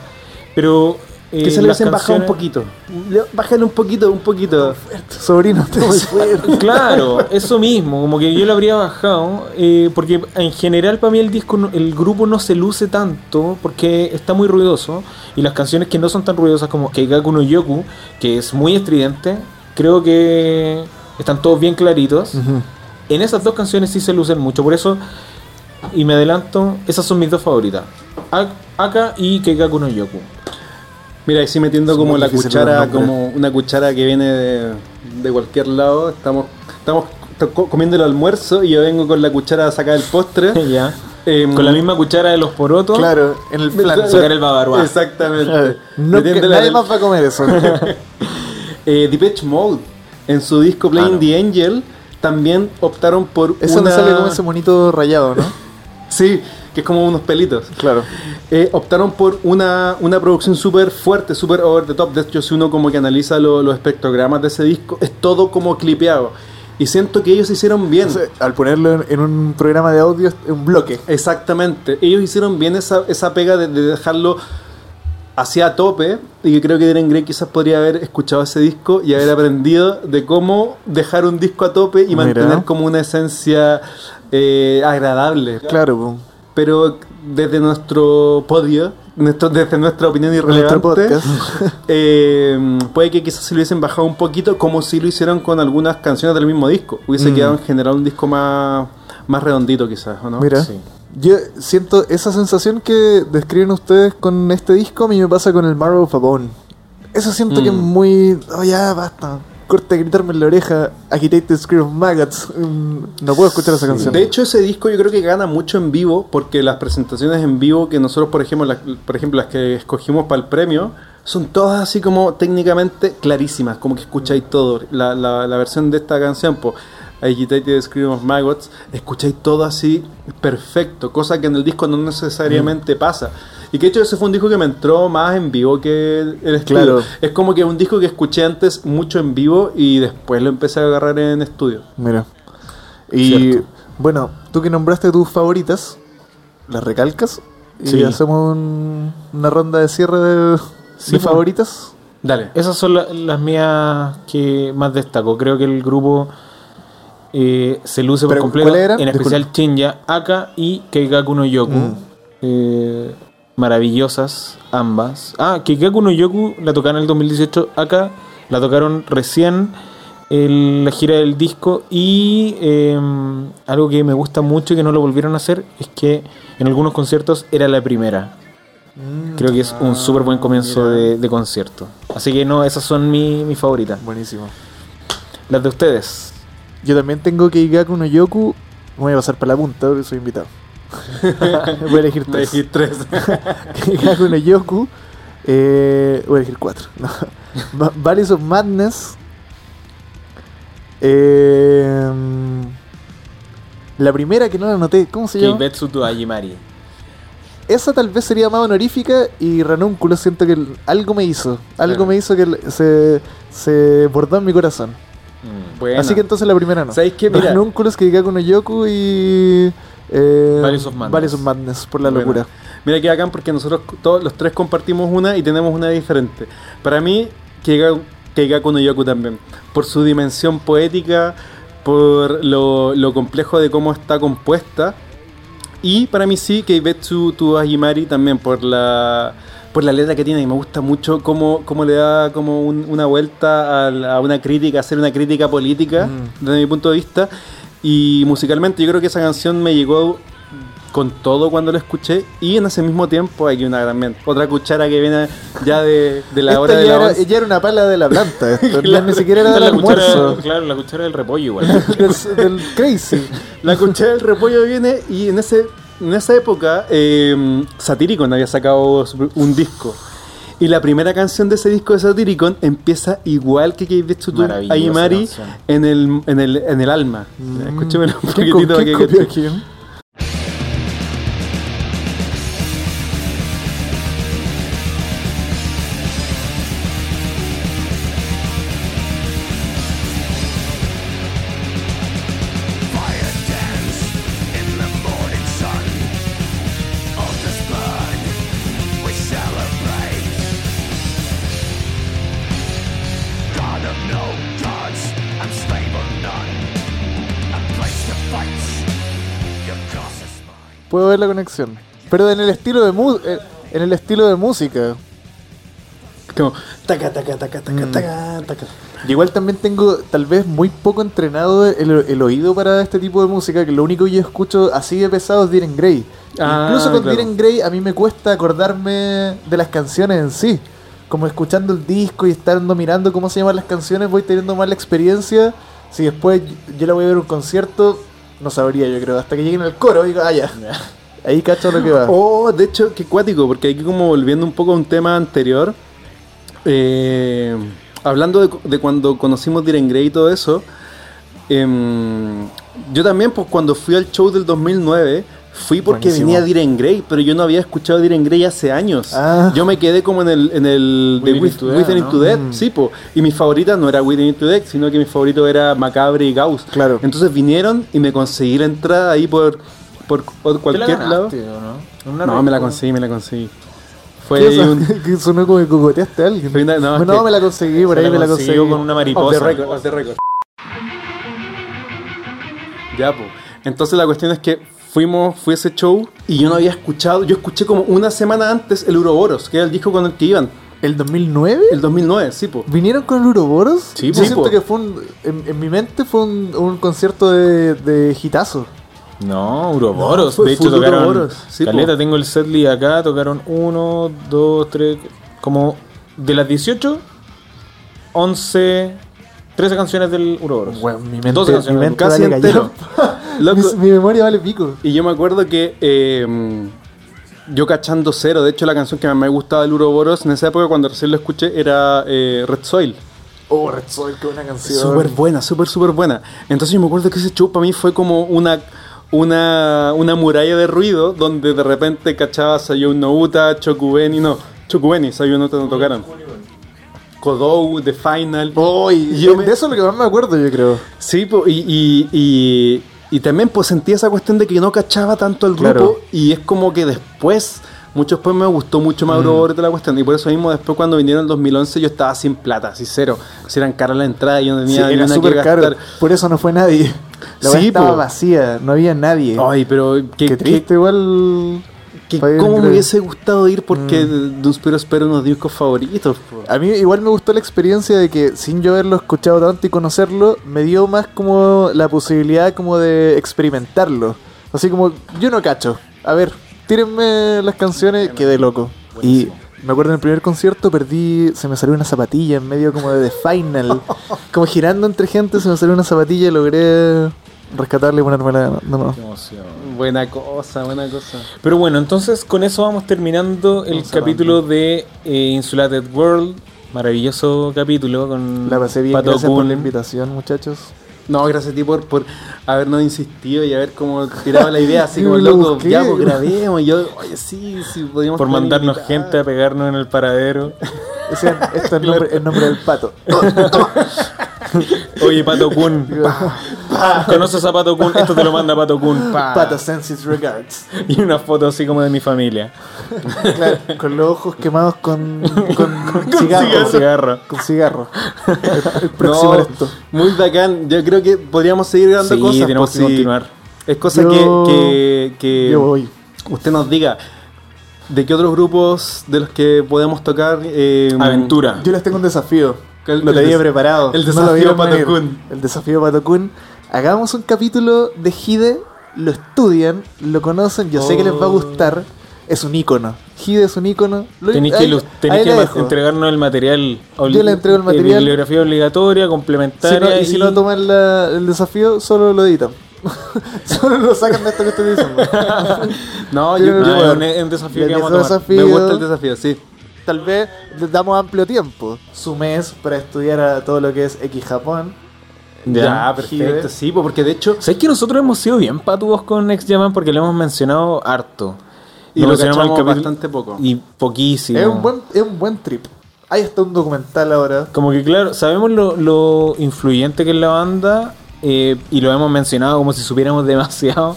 pero... eh, que se le hubiesen bajado un poquito. Le- Bájale un poquito, un poquito. Sobrino, muy fuerte. Claro, eso mismo, como que yo lo habría bajado, eh, porque en general para mí el disco, no- el grupo no se luce tanto, porque está muy ruidoso, y las canciones que no son tan ruidosas como Keikaku no Yoku, que es muy estridente, creo que están todos bien claritos. En esas dos canciones sí se lucen mucho, por eso, y me adelanto, esas son mis dos favoritas, Aka y Keikaku no Yoku. Mira, ahí sí metiendo Son como la cuchara, como una cuchara que viene de, de cualquier lado. Estamos, estamos comiendo el almuerzo y yo vengo con la cuchara a sacar el postre. ya. Em, Con la misma cuchara de los porotos. Claro, en el flan. Sacar el bavarois. Exactamente. No, que nadie más va a comer eso. Eh, Depeche Mode, en su disco Playing Ah, no. the Angel, también optaron por Eso una... me sale como ese monito rayado, ¿no? Sí, que es como unos pelitos. Claro. Eh, optaron por una, una producción súper fuerte, súper over the top. De hecho, si uno como que analiza lo- los espectrogramas de ese disco, es todo como clipeado. Y siento que ellos hicieron bien. Entonces, al ponerlo en, en un programa de audio, es un bloque. Exactamente. Ellos hicieron bien esa, esa pega de, de dejarlo hacia tope. Y que creo que Darren Gray quizás podría haber escuchado ese disco y haber aprendido de cómo dejar un disco a tope y Mira. mantener como una esencia eh, agradable. Claro, po. Pero desde nuestro podio, nuestro, desde nuestra opinión irrelevante, eh, puede que quizás se lo hubiesen bajado un poquito, como si lo hicieron con algunas canciones del mismo disco. Hubiese Mm. quedado en general un disco más, más redondito, quizás, ¿o no? Mira, Sí. yo siento esa sensación que describen ustedes con este disco, a mí me pasa con el Marrow of a Bone. Eso siento que es Mm. muy... Oh, ya, basta. Corta de gritarme en la oreja. Agitated Scream of Maggots. Mm, No puedo escuchar esa canción. De hecho, ese disco yo creo que gana mucho en vivo porque las presentaciones en vivo que nosotros, por ejemplo, las, por ejemplo, las que escogimos para el premio, son todas así como técnicamente clarísimas, como que escucháis todo. La, la, la versión de esta canción, pues, Agitated Scream of Maggots, escucháis todo así perfecto, cosa que en el disco no necesariamente Mm. pasa. Y que de hecho ese fue un disco que me entró más en vivo que el, estudio. Claro. Es como que un disco que escuché antes mucho en vivo y después lo empecé a agarrar en estudio. Mira. Y Cierto. bueno, tú que nombraste tus favoritas, las recalcas y Sí. hacemos un- una ronda de cierre de, Sí, de po. favoritas. Dale. Esas son la- las mías que más destaco. Creo que el grupo eh, se luce por completo. ¿cuál era? En especial Chinya, Aka y Keikaku no Yoku. Mm. Eh, maravillosas ambas. Ah, Keikaku no Yoku la tocaron en el 2018. Aka la tocaron recién en la gira del disco. Y eh, algo que me gusta mucho y que no lo volvieron a hacer es que en algunos conciertos era la primera. Creo que es un súper buen comienzo de, de concierto. Así que no, esas son mi- mis favoritas. Buenísimo. Las de ustedes. Yo también tengo Keigaku no Yoku. Me voy a pasar para la punta porque soy invitado. voy a elegir tres. dijiste tres. Keigaku no Yoku. Eh, voy a elegir cuatro. No. Valleys of Madness. Eh, la primera que no la anoté, ¿cómo se llama? Keibetsu to Ajimari. Esa tal vez sería más honorífica y Ranúnculo siento que el- algo me hizo. Algo Claro. me hizo que el- se, se bordó en mi corazón. Buena. Así que entonces la primera no. ¿Sabéis qué? Mira. Ranúnculos, Keigaku no Yoku y... Eh, Valleys of Madness. Valleys of Madness, por la locura. Mira que bacán porque nosotros todos los tres compartimos una y tenemos una diferente. Para mí, Keigaku no Yoku también. Por su dimensión poética, por lo, lo complejo de cómo está compuesta. Y para mí sí, que Betsu tu Ajimari también por la por la letra que tiene y me gusta mucho cómo, cómo le da como un- una vuelta a, la- a una crítica, hacer una crítica política desde mi punto de vista. Y musicalmente yo creo que esa canción me llegó con todo cuando lo escuché y en ese mismo tiempo hay una también otra cuchara que viene ya de, de la Esta hora de ya, la era, ya era una pala de la planta. Esto, Claro. Ni siquiera era del la cuchara, almuerzo. claro, la cuchara del repollo igual. del, del crazy. La cuchara del repollo viene y en ese en esa época eh, Satyricon había sacado un disco. Y la primera canción de ese disco de Satyricon empieza igual que Keibetsu tu Maravillosa Ayimari canción. en el, en, el, en el alma. Escúchemelo un ¿Quién, poquitito para quién que copió Puedo ver la conexión. Pero en el estilo de mu eh, en el estilo de música. Como taca, taca, taca, taca, Mm. taca, taca. Y igual también tengo tal vez muy poco entrenado el, el oído para este tipo de música, que lo único que yo escucho así de pesado es Diren Grey. Ah, Incluso con claro. Diren Grey a mí me cuesta acordarme de las canciones en sí. Como escuchando el disco y estando mirando cómo se llaman las canciones, voy teniendo más la experiencia. Si después yo la voy a ver un concierto, no sabría yo creo. Hasta que lleguen al coro y digo, ah, ya. Ahí cacho lo que va. Oh, de hecho, qué cuático, porque aquí como volviendo un poco a un tema anterior, eh, hablando de, de cuando conocimos Diren Grey y todo eso, em, yo también, pues cuando fui al show del 2009, fui porque Buenísimo. venía Diren Grey, pero yo no había escuchado Diren Grey hace años. Ah. Yo me quedé como en el, en el de Within With- ¿no? Into Death, Mm. sí, po. y mi favorita no era Within Into Death, sino que mi favorito era Macabre y Gauss. Claro. Entonces vinieron y me conseguí la entrada ahí por, por cualquier lado. Una No, me la conseguí, me la conseguí. Fue un... que sonó como que cogoteaste a alguien. Una- no, no, me la conseguí, por ahí me la conseguí. con una Off the mariposa. record, off the record. Ya, pues. Entonces la cuestión es que fuimos, fui a ese show y yo no había escuchado, yo escuché como una semana antes el Uroboros, que era el disco con el que iban, ¿El 2009? el 2009, sí, pues. ¿Vinieron con el Uroboros? Sí, Yo po. siento po. que fue un. En, en mi mente fue un, un concierto de, de hitazo. No, Uroboros. No, fue de hecho, tocaron. Uroboros, sí, caleta, po. tengo el setlist acá. Tocaron uno, dos, tres. Como de las 18, 11, 13 canciones del Uroboros. Bueno, mi mente, 12 mi canciones. mente Casi entero. Loco. mi, mi memoria vale pico. Y yo me acuerdo que eh, yo cachando cero, de hecho la canción que más me gustaba del Uroboros en esa época cuando recién lo escuché era eh, Red Soil. Oh, Red Soul, qué buena canción. Súper buena, súper, súper buena. Entonces yo me acuerdo que ese show para mí fue como una, una, una muralla de ruido donde de repente cachaba Sayou Nouta, Chokubeni, no, Chokubeni, Sayou Nouta no tocaron. Kodou, The Final. Oh, y- Y yo de me- eso es lo que más me acuerdo, yo creo. Sí, po, y, y, y, y también pues sentí esa cuestión de que no cachaba tanto el grupo Claro. y es como que después, mucho después me gustó mucho más y toda la cuestión y por eso mismo después cuando vinieron en el 2011 yo estaba sin plata, así cero, si eran caras la entrada y yo no Sí, tenía era una que caro. gastar. Por eso no fue nadie. La Sí, sí, estaba po. vacía, no había nadie. Ay, pero que, qué triste, igual. Que- cómo me hubiese gustado ir porque Mm. Dunspiro espera unos discos favoritos. po. A mí igual me gustó la experiencia de que sin yo haberlo escuchado tanto y conocerlo, me dio más como la posibilidad como de experimentarlo. Así como, yo no cacho. A ver, tírenme las canciones, quedé loco. Y me acuerdo en el primer concierto perdí, se me salió una zapatilla en medio como de The Final. como girando entre gente, se me salió una zapatilla y logré rescatarla y ponérmela de nuevo. Qué emoción. Buena cosa, buena cosa. Pero bueno, entonces con eso vamos terminando el Vamos capítulo de eh, Insulated World. Maravilloso capítulo con La pasé bien, Pato gracias por la invitación, muchachos. No, gracias a ti por, por habernos insistido y haber como tirado la idea así como loco, busqué. ya pues grabemos. Y yo, oye, sí, sí, podíamos por mandarnos invitada. gente a pegarnos en el paradero. Esto es el nombre, el nombre del pato. Oye, Pato Kun. ¿Conoces a Pato Kun? Esto te lo manda Pato Kun. Pa. Pato sends his regards. Y una foto así como de mi familia. Claro, con los ojos quemados con, con, cigarro. Con cigarro. Con cigarro. El, el próximo No, eres tú. muy bacán. Yo creo que podríamos seguir dando Sí, cosas. tenemos pues, que continuar. Es cosa Yo- que, que, que Yo voy. usted nos diga de qué otros grupos de los que podemos tocar. eh, Aventura. Yo les tengo un desafío. El- tenía des- preparado. el No desafío vieron Pato. Kun. El desafío Pato Kun. Hagamos un capítulo de Hide. Lo estudian, lo conocen. Yo sé que les va a gustar. Es un ícono. Hide es un ícono. Lo- Tenéis ahí- que, ahí tenéis que entregarnos el material. Yo le entrego el eh, material. Bibliografía obligatoria, Si complementaria. no- y si no toman la- el desafío, solo lo editan. solo lo sacan de esto que estoy diciendo. No, Yo creo yo- Ah, es un, es un desafío Les que vamos a dejo tomar. desafío. me gusta el desafío, sí. Tal vez les damos amplio tiempo. Su mes para estudiar a todo lo que es X Japón. Ya, Ya. perfecto, Hide. sí, porque de hecho. ¿Sabes que nosotros hemos sido bien patudos con Next Japan porque lo hemos mencionado harto? Y Lo lo mencionamos bastante poco. Y poquísimo. Es un buen, es un buen trip. Hay hasta un documental ahora. Como que claro, sabemos lo, lo influyente que es la banda eh, y lo hemos mencionado como si supiéramos demasiado,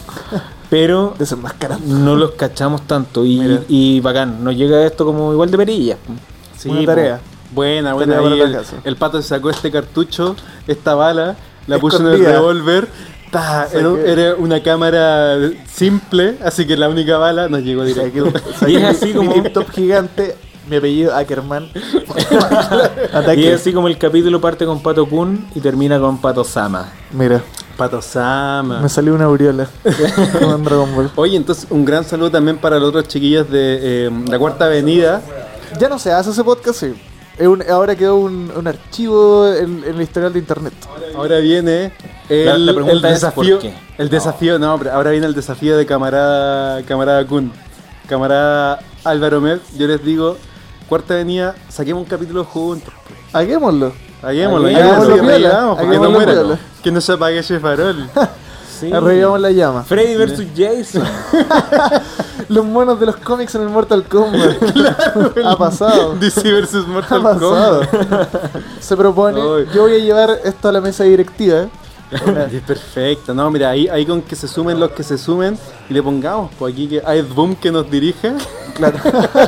pero Desenmascarando. no los cachamos tanto y, y bacán, nos llega esto como igual de perillas. Sí, Buena tarea. Buena, buena. Tarea Ahí el, pato se sacó este cartucho, esta bala, la puso en el revólver. Ta, O sea era, que- era una cámara simple, así que la única bala nos llegó O sea, directo. Y es así como- Mi top gigante. Mi apellido Ackerman. Y así como el capítulo parte con Pato Kun y termina con Pato Sama. Mira, Pato Sama. me salió una aureola. Como en Dragon Ball. Oye, entonces un gran saludo también para los otros chiquillos de eh, la Cuarta Avenida. Ya no se hace ese podcast, sí. Es un- ahora quedó un, un archivo en, en el historial de internet. Ahora viene el, La- la pregunta el es, desafío. ¿por qué? El desafío, no, pero ahora viene el desafío de camarada, camarada Kun. Camarada Álvaro Med, yo les digo, Cuarta Avenida, saquemos un capítulo juntos. Hagámoslo. Hagámoslo, Hagámoslo ya así piola, porque no hagámoslo muera. piola. Que no se apague ese farol. Sí. Arreglamos la llama. Freddy versus Jason. Los monos de los cómics en el Mortal Kombat. ha pasado. DC versus Ha Mortal pasado. Kombat. Se propone. Ay. Yo voy a llevar esto a la mesa directiva. Sí, Perfecto, no, mira, ahí, ahí con que se sumen los que se sumen y le pongamos, pues aquí que hay Boom que nos dirige, Claro.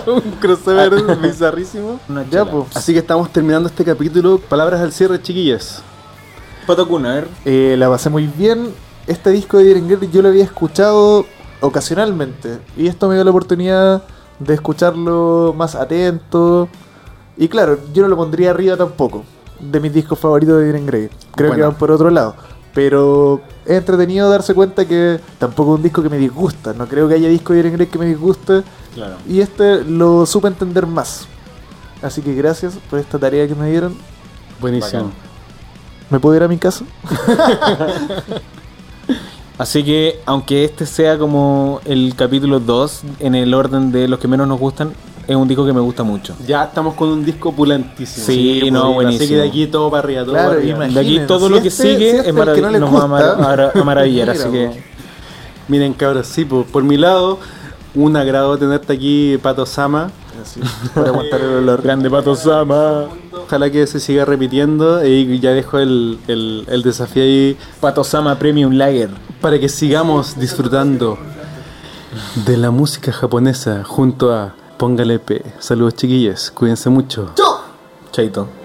un crossover bizarrísimo. Una ya, pues. Así que estamos terminando este capítulo. Palabras al cierre, chiquillas. Pato Kun, a ver. Eh, la pasé muy bien. Este disco de Girl yo lo había escuchado ocasionalmente. Y esto me dio la oportunidad de escucharlo más atento. Y claro, yo no lo pondría arriba tampoco. De mis discos favoritos de Diren Grey. Creo que van por otro lado. Pero es entretenido darse cuenta que tampoco es un disco que me disgusta. No creo que haya disco de Diren Grey que me disguste. Claro. Y este lo supe entender más. Así que gracias por esta tarea que me dieron. Buenísimo. Bacán. ¿Me puedo ir a mi casa? Así que, aunque este sea como el capítulo 2 en el orden de los que menos nos gustan, es un disco que me gusta mucho. Ya estamos con un disco pulentísimo. Sí, no, pues, Así buenísimo. que de aquí todo para arriba, todo Claro, para arriba. De aquí todo si lo que este- sigue si este es no marav- le nos va a, maravillar. mira, así que. Miren, cabros, sí, pues, por mi lado, un agrado tenerte aquí, Pato Sama. Así, por aguantar el olor. grande Pato Sama. Ojalá que se siga repitiendo y ya dejo el, el- el desafío ahí Pato Sama Premium Lager. para que sigamos disfrutando de la música japonesa junto a Póngale P. Saludos chiquillos, cuídense mucho. Chaito.